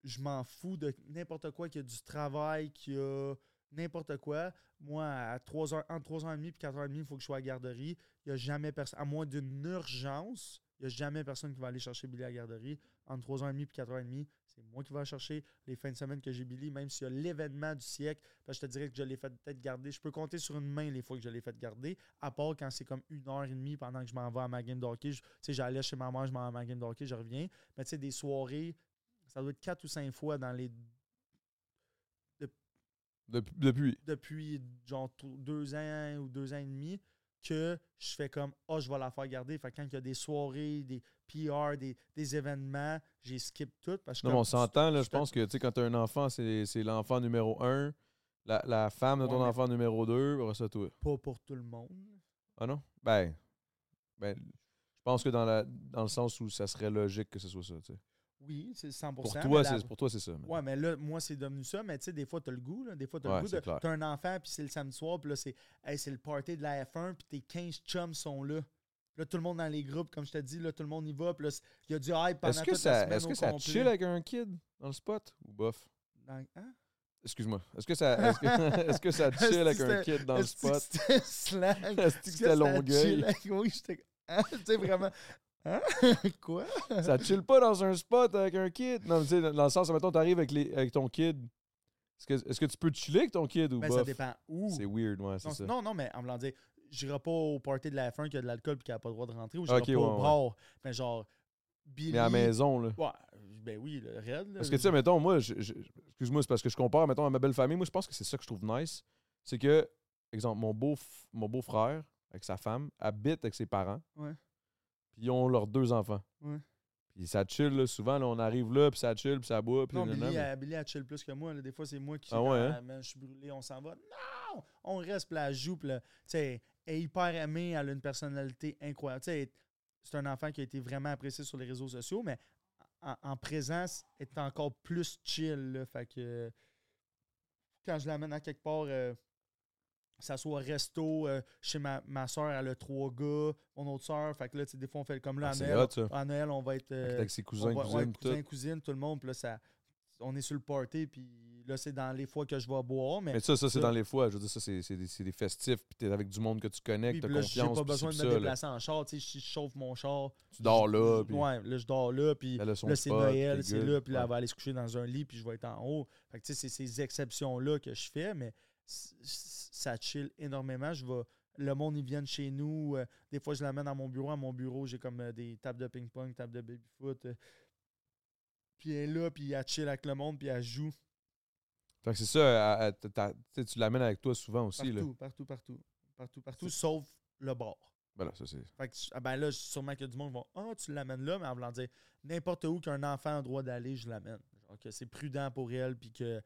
je m'en fous de n'importe quoi, qu'il y a du travail, qu'il y a n'importe quoi. Moi, à 3 heures, entre 3h30 et 4h30, il faut que je sois à garderie. Il n'y a jamais personne, à moins d'une urgence, il n'y a jamais personne qui va aller chercher Billy à garderie. Entre 3h30 et 4h30, c'est moi qui vais chercher les fins de semaine que j'ai Billy, même s'il y a l'événement du siècle. je te dirais que je l'ai fait peut-être garder. Je peux compter sur une main les fois que je l'ai fait garder, à part quand c'est comme une heure et demie pendant que je m'en vais à ma game d'hockey. Tu sais, j'allais chez ma mère, je m'en vais à ma game d'hockey, je reviens. Mais tu sais, des soirées, ça doit être quatre ou cinq fois dans les depuis. Depuis genre deux ans ou deux ans et demi que je fais comme oh, je vais la faire garder. Fait quand il y a des soirées, des PR, des, des événements, j'ai skip tout. Parce que non, on s'entend, là, je pense que quand tu as un enfant, c'est l'enfant numéro un. La, la femme de ton enfant numéro deux, ça toi. Pas pour tout le monde. Ah non? Ben, ben je pense que dans, la, dans le sens où ça serait logique que ce soit ça. Tu sais. Oui, c'est 100 Pour toi, c'est, pour toi, c'est ça. Ouais, mais là, moi, c'est devenu ça. Mais tu sais, des fois, tu as le goût. Là. Des fois, tu as le goût. Tu as un enfant, puis c'est le samedi soir, puis là, c'est, c'est le party de la F1, puis tes 15 chums sont là. Là, tout le monde dans les groupes, comme je t'ai dit, là, tout le monde y va. Puis là, il y a du hype pendant est-ce que toute ça, la semaine Est-ce que ça chill avec un kid dans le spot? Ou bof? Dans, hein? Excuse-moi. Est-ce que ça, est-ce que, est-ce que ça chill avec un kid dans le spot? C'était slang. Est-ce que c'était longueuil? Oui, j'étais... Hein? Tu sais, vraiment... Hein? Quoi? Ça chill pas dans un spot avec un kid. Non, tu sais, dans le sens, mettons, t'arrives avec, les, avec ton kid. Est-ce que, est-ce que tu peux chiller avec ton kid ou ben, bof? Ça dépend où. C'est weird, ouais, c'est non, ça. Non, non, mais en l'en dire, j'irai pas au party de la F1 qui a de l'alcool et qui a pas le droit de rentrer ou j'irai pas au bar. Mais genre, Billy... Mais à la maison, là. Ouais, ben oui, le raid. Parce que, tu sais, mettons, moi, excuse-moi, c'est parce que je compare, mettons, à ma belle famille. Moi, je pense que c'est ça que je trouve nice. C'est que, exemple, mon beau, mon beau-frère, avec sa femme, habite avec ses parents. Ouais ils ont leurs deux enfants. Ouais. Puis ça chill, là, souvent, là, on arrive là, puis ça chill, puis ça boit. Puis non, Billy, a, Billy, a chill plus que moi. Là. Des fois, c'est moi qui ah ouais, hein? je suis brûlé, on s'en va. Non! On reste, puis elle joue, puis elle est hyper aimée, elle a une personnalité incroyable. c'est un enfant qui a été vraiment apprécié sur les réseaux sociaux, mais en, présence, est encore plus chill. Là, fait que quand je l'amène à quelque part, euh, ça soit resto euh, chez ma, ma soeur, elle a trois gars, mon autre soeur. Fait que là, des fois, on fait comme là, ah, à, Noël, on va être. avec ses cousins, va, cousines, cousins, cousines, tout le monde. Puis là, ça, on est sur le party, puis là, c'est dans les fois que je vais boire. Mais, mais ça, ça c'est dans les fois. Je veux dire, ça, c'est des, des, festifs, puis t'es avec du monde que tu connais, que t'as confiance. J'ai pas besoin de me déplacer en char. Tu sais, je chauffe mon char. Tu dors là. Puis... Ouais, là, je dors là, puis là, c'est Noël, c'est là, puis là, elle va aller se coucher dans un lit, puis je vais être en haut. Fait que, tu sais, c'est ces exceptions-là que je fais, mais ça chill énormément. Je vais, le monde, ils viennent chez nous. Euh, des fois, je l'amène dans mon bureau. À mon bureau, j'ai comme euh, des tables de ping-pong, tables de baby-foot. Euh. puis elle est là, puis elle chill avec le monde, puis elle joue. Fait que c'est ça, tu l'amènes avec toi souvent aussi. Partout, partout, partout. Partout, partout, sauf le bar. Ben là, ça c'est. Fait que, ah ben là, sûrement que du monde vont Ah, oh, tu l'amènes là, mais en voulant dire n'importe où qu'un enfant a le droit d'aller, je l'amène. que c'est prudent pour elle, puis que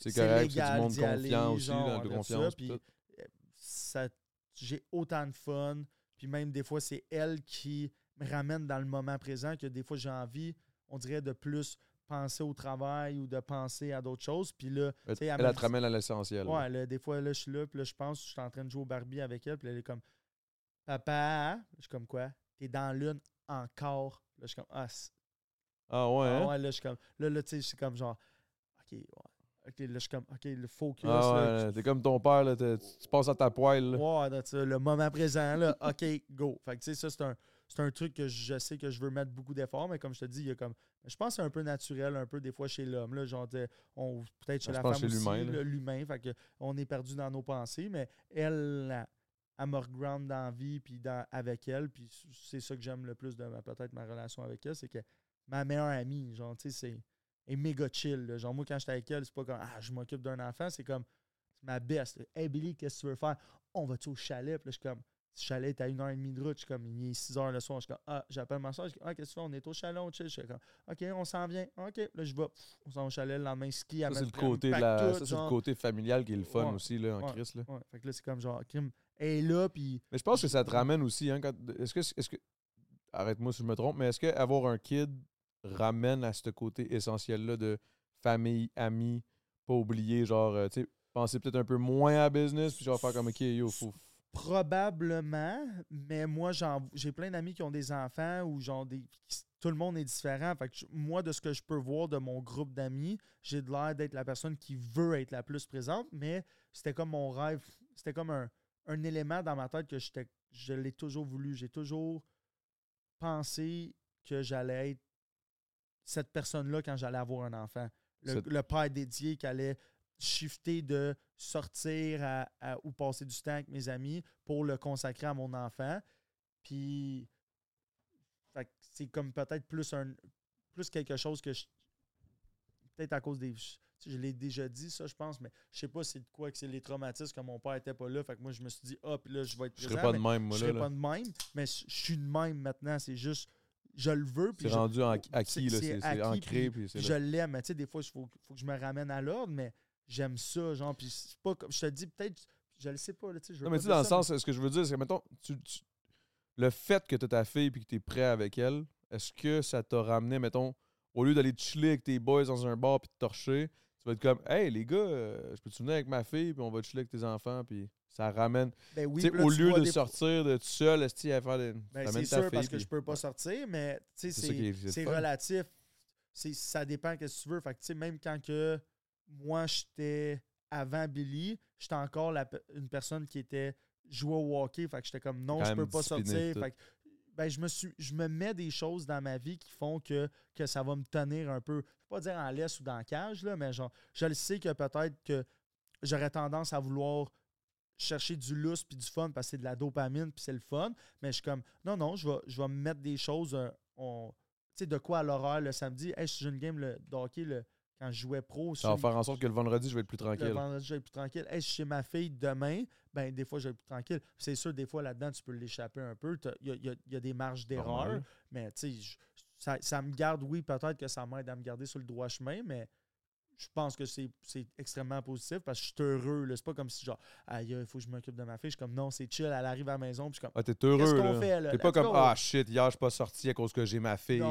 c'est correct, c'est du monde confiant aussi, de confiance. puis euh, ça, j'ai autant de fun. Puis même des fois, c'est elle qui me ramène dans le moment présent que des fois j'ai envie, on dirait, de plus penser au travail ou de penser à d'autres choses. Puis là, elle, elle, te ramène à l'essentiel. Ouais, des fois, là, je suis là, puis là, je pense, je suis en train de jouer au Barbie avec elle, puis elle est comme Papa, je suis comme quoi? T'es dans l'une encore. Là, je suis comme Ah, ah ouais. Ah hein? ouais, là, je suis comme. Là, là tu sais, je suis comme genre OK, ouais. OK, là, je suis comme, OK, le focus. Ah ouais, t'es comme ton père, là, tu passes à ta poêle. Ouais, le moment présent, là, OK, go. Fait que, tu sais, ça, c'est un, c'est un truc que je sais que je veux mettre beaucoup d'efforts, mais comme je te dis, il y a comme. Je pense que c'est un peu naturel, un peu des fois chez l'homme. Là, genre, on, peut-être chez la femme aussi, l'humain. Fait que on est perdu dans nos pensées, mais elle, elle, me reground dans la vie, puis dans, avec elle. Puis c'est ça que j'aime le plus de peut-être ma relation avec elle, c'est que ma meilleure amie, genre, tu sais, c'est est méga chill. Genre, moi, quand j'étais avec elle, c'est pas comme Ah, je m'occupe d'un enfant, c'est comme c'est ma best. Hey Billy, qu'est-ce que tu veux faire? On va-tu au chalet? Puis là, je suis comme ce chalet est à une heure et demie de route. Je suis comme il est 6 heures le soir. Je suis comme Ah, j'appelle ma soeur. Je dis Ah, qu'est-ce que tu fais? On est au chalet, on chill. Je suis comme OK, on s'en vient. OK, là, je vais. On s'en va au chalet le lendemain, ski à Ça, c'est le, côté de la... ça, c'est le côté familial qui est le fun aussi, là, en Christ. Là. Ouais. Fait que là, c'est comme genre, Kim est là, puis. Mais je pense que ça te ramène aussi. Hein, quand... Est-ce que. Est-ce que... Arrête-moi si je me trompe, mais est-ce que avoir un kid ramène à ce côté essentiel-là de famille, amis, pas oublier, genre, euh, tu sais, penser peut-être un peu moins à business, puis genre faire comme, OK, yo, faut. Probablement, mais moi, j'ai plein d'amis qui ont des enfants ou genre des. Tout le monde est différent. Fait que moi, de ce que je peux voir de mon groupe d'amis, j'ai de l'air d'être la personne qui veut être la plus présente, mais c'était comme mon rêve. C'était comme un, un élément dans ma tête que je l'ai toujours voulu. J'ai toujours pensé que j'allais être cette personne-là quand j'allais avoir un enfant. Le, père dédié qui allait shifter de sortir à- à- ou passer du temps avec mes amis pour le consacrer à mon enfant. Puis, c'est comme peut-être plus un plus quelque chose que je. Peut-être à cause des. Je, je l'ai déjà dit, ça, je pense, mais je sais pas c'est de quoi que c'est les traumatismes que mon père était pas là. Fait que moi, je me suis dit, ah, puis là, je vais être Je présent. serais pas de même, moi, je serais là. pas de même, mais je je suis de même maintenant. C'est juste, je le veux. puis C'est rendu en- acquis, c'est ancré, puis- puis puis je l'aime, mais tu sais, des fois, il faut, faut que je me ramène à l'ordre, mais j'aime ça, genre, puis c'est pas comme, je te dis, peut-être, je le sais pas, là, tu sais, je Non, mais tu sais, dans le sens, ce que je veux dire, c'est que, mettons, tu- tu- le fait que tu as ta fille et que tu es prêt avec elle, est-ce que ça t'a ramené, mettons, au lieu d'aller chiller avec tes boys dans un bar puis de torcher, tu vas être comme, hey les gars, euh, je peux te venir avec ma fille puis on va chiller avec tes enfants puis ça ramène. ben oui, là, au tu lieu de des- sortir de tout seul, est-ce à faire des. Ben, c'est sûr parce que je peux pas sortir, mais C'est est- relatif. Ça dépend que tu veux. Fait que, même quand que moi j'étais avant Billy, j'étais encore la une personne qui était jouée au hockey. Fait que j'étais comme non, Quand je peux pas sortir. Fait que, ben, je me suis je me mets des choses dans ma vie qui font que, que ça va me tenir un peu. Je pas dire en laisse ou dans la cage, là, mais genre, je le sais que peut-être que j'aurais tendance à vouloir chercher du lousse puis du fun parce que c'est de la dopamine puis c'est le fun. Mais je suis comme, non, non, je vais, je vais me mettre des choses, euh, on- tu sais, de quoi à l'horaire le samedi. Hey, si j'ai une game le, de hockey le- quand je jouais pro. Ça va faire en sorte que le vendredi, je vais être plus le tranquille. vendredi, je vais être plus tranquille. Hey, si chez ma fille demain, ben des fois, je vais être plus tranquille. C'est sûr, des fois, là-dedans, tu peux l'échapper un peu. Il y y y a des marges d'erreur. Mais tu sais, je- ça, ça me garde, oui, peut-être que ça m'aide à me garder sur le droit chemin, mais je pense que c'est extrêmement positif parce que je suis heureux. C'est pas comme si, genre, aïe, il faut que je m'occupe de ma fille. Je suis comme, non, c'est chill, elle arrive à la maison, puis je suis comme, Ah, t'es Qu'est-ce heureux, qu'on là. fait, là? T'es pas comme, ah shit, hier, je suis pas sorti à cause que j'ai ma fille,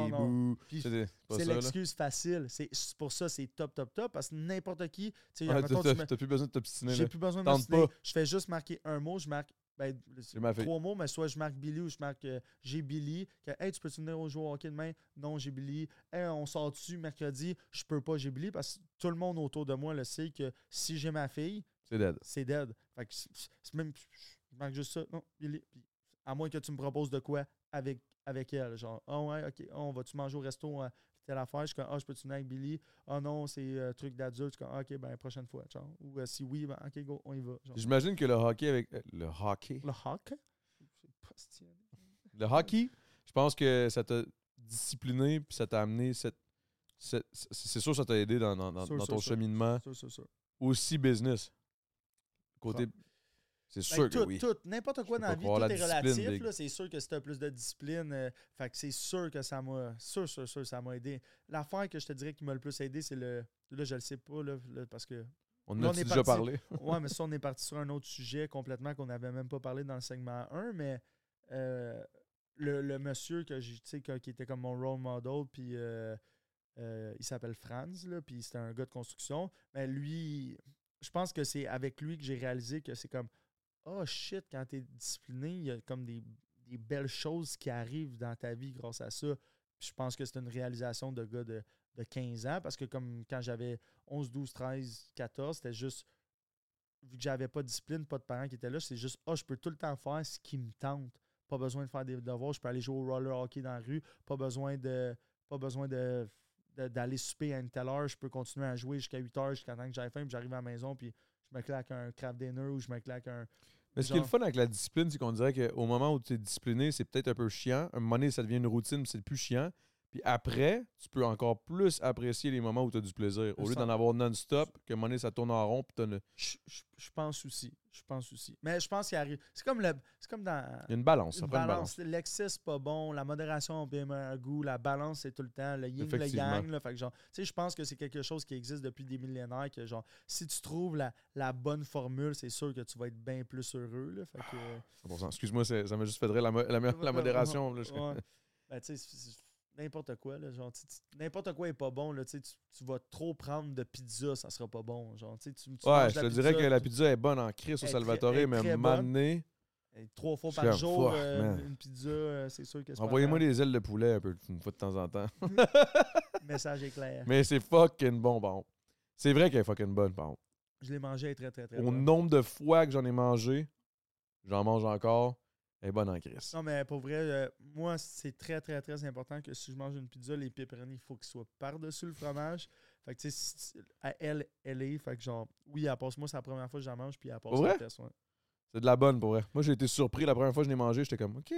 C'est l'excuse facile. Pour ça, c'est top, top, top, parce que n'importe qui, tu sais, T'as plus besoin de t'obstiner, J'ai plus besoin de pas. Je fais juste marquer un mot, je marque ben, c'est ma fille. trois mots, mais soit je marque Billy ou je marque euh, j'ai Billy. Que, hey, tu peux-tu venir au jouer au hockey demain? Non, j'ai Billy. Hey, on sort dessus mercredi? Je peux pas, j'ai Billy. Parce que tout le monde autour de moi le sait que si j'ai ma fille, C'est dead. c'est dead. Fait que c'est même. Je marque juste ça. Non, Billy. Puis, à moins que tu me proposes de quoi avec, avec elle. Genre, ah ouais, ok, on va-tu manger au resto? euh, telle affaire, je suis comme, ah, je peux-tu venir avec Billy? Ah non, c'est euh, truc d'adulte. Je suis comme, Ah, ok, ben, prochaine fois. Genre. Ou euh, si oui, ben, ok, go, on y va. J'imagine que le hockey avec. euh, Le hockey. Le hockey? Le hockey, je pense que ça t'a discipliné puis ça t'a amené cette. cette- c'est sûr ça t'a aidé dans, dans- dans- Sûr, dans sûr, ton sûr. cheminement. Aussi business. Côté. C'est Ben, sûr tout, que oui. tout, n'importe quoi dans la vie, tout la est relatif. C'est sûr que si tu as plus de discipline, euh, fait que c'est sûr que ça m'a. Sûr, sûr, sûr, ça m'a aidé. L'affaire que je te dirais qui m'a le plus aidé, c'est le. Là, je le sais pas, là, là, parce que. On en a est déjà parti. parlé? Ouais, mais ça, on est parti sur un autre sujet complètement qu'on n'avait même pas parlé dans le segment 1, mais euh, le, le monsieur que j'ai, qui était comme mon role model, puis euh, euh, il s'appelle Franz, là, puis c'était un gars de construction. Mais lui, je pense que c'est avec lui que j'ai réalisé que c'est comme Oh shit, quand t'es discipliné, il y a comme des, belles choses qui arrivent dans ta vie grâce à ça. Je pense que c'est une réalisation de gars de, de 15 ans parce que comme quand j'avais 11, 12, 13, 14, c'était juste vu que j'avais pas de discipline, pas de parents qui étaient là, c'est juste oh, je peux tout le temps faire ce qui me tente. Pas besoin de faire des devoirs, je peux aller jouer au roller hockey dans la rue, pas besoin de pas besoin de- d'aller souper à une telle heure, je peux continuer à jouer jusqu'à 8 heures jusqu'à temps que j'aille faim, puis j'arrive à la maison puis je me claque un craft dinner ou je me claque un Mais ce qui est le fun avec la discipline, c'est qu'on dirait qu'au moment où tu es discipliné, c'est peut-être un peu chiant. Un moment donné, ça devient une routine, c'est plus chiant. Puis après, tu peux encore plus apprécier les moments où tu as du plaisir. Au lieu d'en avoir non-stop, que donné, ça tourne en rond, puis t'as une- Je, je- je pense aussi. Je pense aussi. Mais je pense qu'il arrive. C'est comme le. C'est comme dans. il y a une balance. Une balance. L'excès, c'est pas bon. La modération bien un goût. La balance, c'est tout le temps. Le yin, le yang. Là, fait que genre, tu sais, je pense que c'est quelque chose qui existe depuis des millénaires. Que genre, si tu trouves la, la bonne formule, c'est sûr que tu vas être bien plus heureux. Là, fait que, 100%. Excuse-moi, ça m'a juste fait rire la, la, mo- la modération. là, je- Ouais. Ben, tu sais, n'importe quoi. Là, genre, n'importe quoi est pas bon. Là, tu, tu, vas trop prendre de pizza, ça sera pas bon. Genre, tu, tu, Ouais, je te dirais pizza, que la pizza est bonne en crise au Salvatore, mais Eh, Trois fois par jour, fuck, euh, une pizza, euh, c'est sûr que c'est Envoyez-moi des ailes de poulet un peu, une fois de temps en temps. Message est clair. Mais c'est fucking bon, contre. C'est vrai qu'elle est fucking bonne, par contre. Je l'ai mangé, elle est très, très, très Au bonne. nombre de fois que j'en ai mangé, j'en mange encore, elle est bonne en crise. Non, mais pour vrai, euh, moi, c'est très, très, très important que si je mange une pizza, les pepperoni, il faut qu'ils soient par-dessus le fromage. Fait que, tu sais, à elle, elle est. Fait que, genre, oui, elle passe. Moi, c'est la première fois que j'en mange, puis elle passe la ouais. C'est de la bonne pour vrai. Moi, j'ai été surpris la première fois que je l'ai mangé. J'étais comme, OK. Tu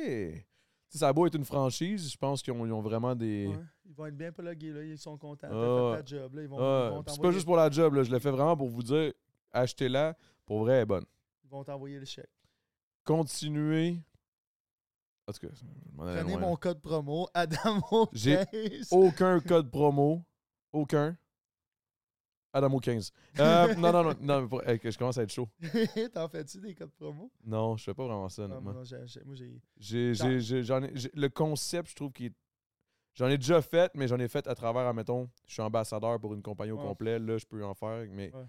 sais, ça a beau être une franchise, je pense qu'ils ont, ont vraiment des. Ouais, Ils vont être bien plugués, là. Ils sont contents. Ah, fait job, là. Ils vont, puis c'est pas juste pour la job, là. je l'ai fait vraiment pour vous dire, achetez-la. Pour vrai, elle est bonne. ils vont t'envoyer le chèque. Continuez. En tout cas, je m'en allais Prenez loin, mon code promo, Adamo J'ai 15. Aucun code promo. Aucun. Adamo 15. Euh, non, non, non, non, mais pour- hey, que je commence à être chaud. T'en fais-tu des codes promo? Non, je fais pas vraiment ça, Ah, honnêtement. moi, non, j'ai- j'ai- moi, j'ai. J'ai, Dans- j'ai, j'ai- j'en ai- j'ai- le concept, je trouve qu'il est- J'en ai déjà fait, mais j'en ai fait à travers, admettons, je suis ambassadeur pour une compagnie au Ouais. complet. Là, je peux en faire, mais Ouais.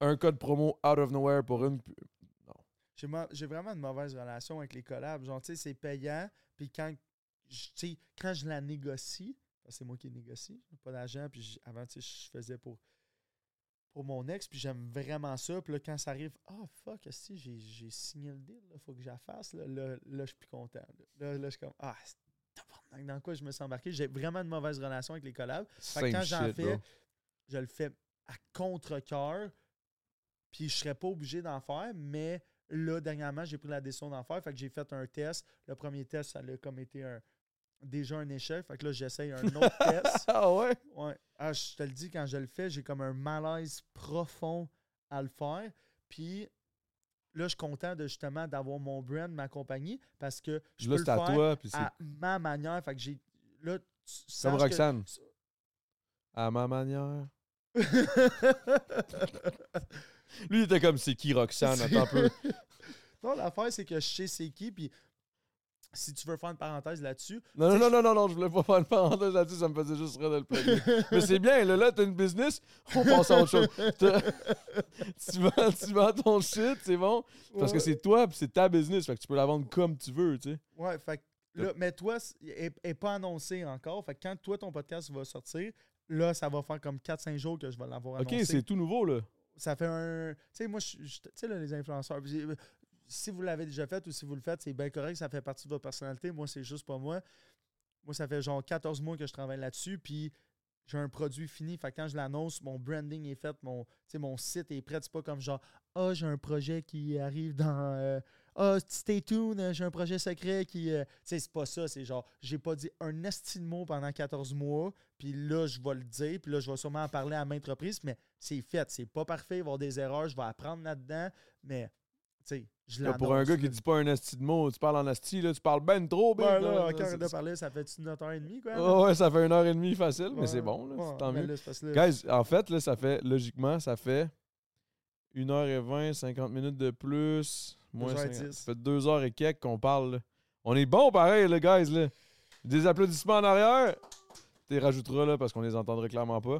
un code promo out of nowhere pour une. J'ai vraiment une mauvaise relation avec les collabs. Genre, tu sais, c'est payant. Puis quand, je- quand je la négocie, c'est moi qui négocie, pas d'argent. Puis avant, tu sais, je faisais pour, pour mon ex. Puis j'aime vraiment ça. Puis là, quand ça arrive, ah fuck, si j'ai j'ai signé le deal, il faut que je la fasse. Là, là, là, je suis plus content. Là, là, je suis comme, ah, dans quoi je me suis embarqué. J'ai vraiment une mauvaise relation avec les collabs. Fait que Same quand j'en shit, fais, bro. je le fais à contre-cœur. Puis je serais pas obligé d'en faire, mais là, dernièrement, j'ai pris la décision d'en faire. Fait que j'ai fait un test. Le premier test, ça a comme été un, déjà un échec. Fait que là, j'essaye un autre test. Ah ouais? Ouais. Ah, je te le dis, quand je le fais, j'ai comme un malaise profond à le faire. Puis là, je suis content de justement d'avoir mon brand, ma compagnie, parce que je Là, peux c'est le à faire toi, puis c'est à ma manière. Fait que j'ai. Là, tu comme saches que- Roxane. À ma manière. Lui, il était comme, c'est qui Roxane? Attends un peu. non, l'affaire, c'est que je sais c'est qui, puis si tu veux faire une parenthèse là-dessus, Non, non, non, non, non, non, je voulais pas faire une parenthèse là-dessus, ça me faisait juste rire de le plugger. Mais c'est bien, là, là, t'as une business, on passe à autre chose. Tu, vends, tu vends ton shit, c'est bon, parce que c'est toi, puis c'est ta business, fait que tu peux la vendre comme tu veux, tu sais. Ouais, fait que là, mais toi, il n'est pas annoncé encore. Fait que quand toi, ton podcast va sortir, là, ça va faire comme 4-5 jours que je vais l'avoir Ok, annoncé. c'est tout nouveau, là. Ça fait un. Tu sais, moi, je, tu sais, les influenceurs. Si vous l'avez déjà fait ou si vous le faites, c'est bien correct, ça fait partie de votre personnalité. Moi, c'est juste pas moi. Moi, ça fait genre 14 mois que je travaille là-dessus, puis j'ai un produit fini. Fait que quand je l'annonce, mon branding est fait, mon, mon site est prêt. C'est pas comme genre, ah, j'ai un projet qui arrive dans. euh, Ah, stay tuned, j'ai un projet secret qui. euh, Tu sais, c'est pas ça. C'est genre, j'ai pas dit un esti de mot pendant 14 mois, puis là, je vais le dire, puis là, je vais sûrement en parler à maintes reprises, mais c'est fait. C'est pas parfait, il va y avoir des erreurs, je vais apprendre là-dedans, mais, tu sais, je l'annonce. pour un gars qui dit pas un asti de mots, tu parles en asti, là, tu parles ben trop, big, Ouais, là. là, c'est- de parler, ça fait une heure et demie, quoi. Ouais, ouais, ça fait une heure et demie facile, mais c'est bon, là, ouais, tant mais mieux. là, Guys, en fait, là, ça fait, logiquement, ça fait 1h20, 50 minutes de plus. Moins 2h10. 50. Ça fait 2 heures et quelques qu'on parle. là. On est bon pareil, les guys. Là. Des applaudissements en arrière. Tu les rajouteras là parce qu'on les entendrait clairement pas.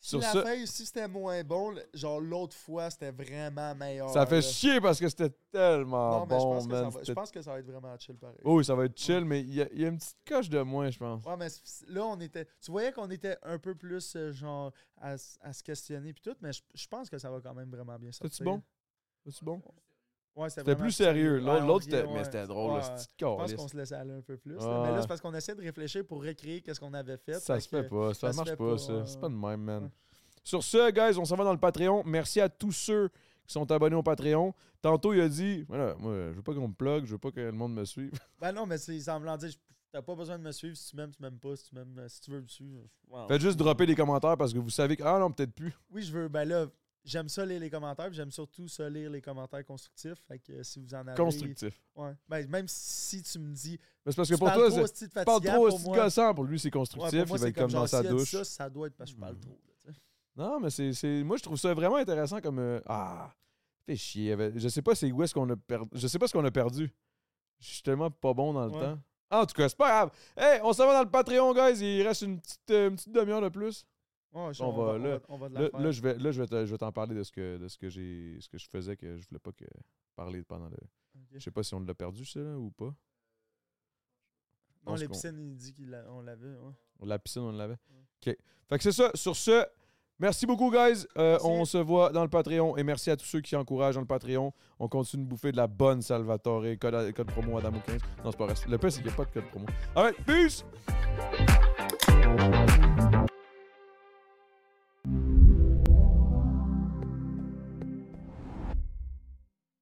sur la ça- feuille, si c'était moins bon, genre l'autre fois, c'était vraiment meilleur. ça fait là. chier parce que c'était tellement Non, mais je bon, pense, que ça man. va, je pense que ça va être vraiment chill pareil. Oh oui, ça va être chill, mais il y, y a une petite coche de moins, je pense. Ouais, mais là, on était. Tu voyais qu'on était un peu plus, euh, genre, à, à se questionner puis tout, mais je, je pense que ça va quand même vraiment bien sortir. C'était-tu bon? C'était bon? Ouais, C'était plus sérieux. L'autre, c'était, ouais. c'était drôle, Ouais, Je pense qu'on se laissait aller un peu plus. là. Mais là, c'est parce qu'on essaie de réfléchir pour recréer qu'est-ce qu'on avait fait. Ça se fait pas, ça, marche pas, ça. C'est pas de même, man. Sur ce, guys, on s'en va dans le Patreon. Merci à tous ceux qui sont abonnés au Patreon. Tantôt, il a dit voilà, moi, je veux pas qu'on me plug, je veux pas que le monde me suive. Ben non, mais c'est semblant dire, t'as pas besoin de me suivre si tu m'aimes, tu m'aimes pas, si tu m'aimes, si tu veux me suivre. wow. Faites juste dropper des commentaires parce que vous savez que. Ah non, peut-être plus. Oui, je veux, ben là, j'aime ça lire les commentaires, j'aime surtout ça lire les commentaires constructifs. Fait que euh, si vous en avez. Constructif. Ouais. Ben, même si tu me dis. Mais c'est parce que tu pour toi, c'est- de tu parles trop pour aussi moi. gossant. Pour lui, c'est Ouais, constructif. pour moi, il va être comme dans sa douche. Ça, ça doit être parce que je parle Mhm. trop. là. Non, mais c'est, Moi, je trouve ça vraiment intéressant comme. euh, Ah, fait chier. Je sais pas c'est où est-ce qu'on a perdu. Je sais pas ce qu'on a perdu. Je suis tellement pas bon dans le Ouais. temps. Ah, en tout cas, c'est pas grave. Hey, on s'en va dans le Patreon, guys. Il reste une petite, euh, une petite demi-heure de plus. Je- On va- là- on va de la Là, je vais, là, je vais, te- je vais t'en parler de ce que, de ce que j'ai, ce que je faisais que je voulais pas que parler pendant le. Je sais pas si on l'a perdu, ça, ou pas. Non, les piscines, il dit qu'on l'avait. ouais. La piscine, on l'avait. OK. Fait que c'est ça. Sur ce, merci beaucoup, guys. Euh, Merci. on se voit dans le Patreon. Et merci à tous ceux qui encouragent dans le Patreon. On continue de bouffer de la bonne Salvatore. Code, code promo Adamo 15. Non, c'est pas vrai. Le pire, c'est qu'il n'y a pas de code promo. All right, peace!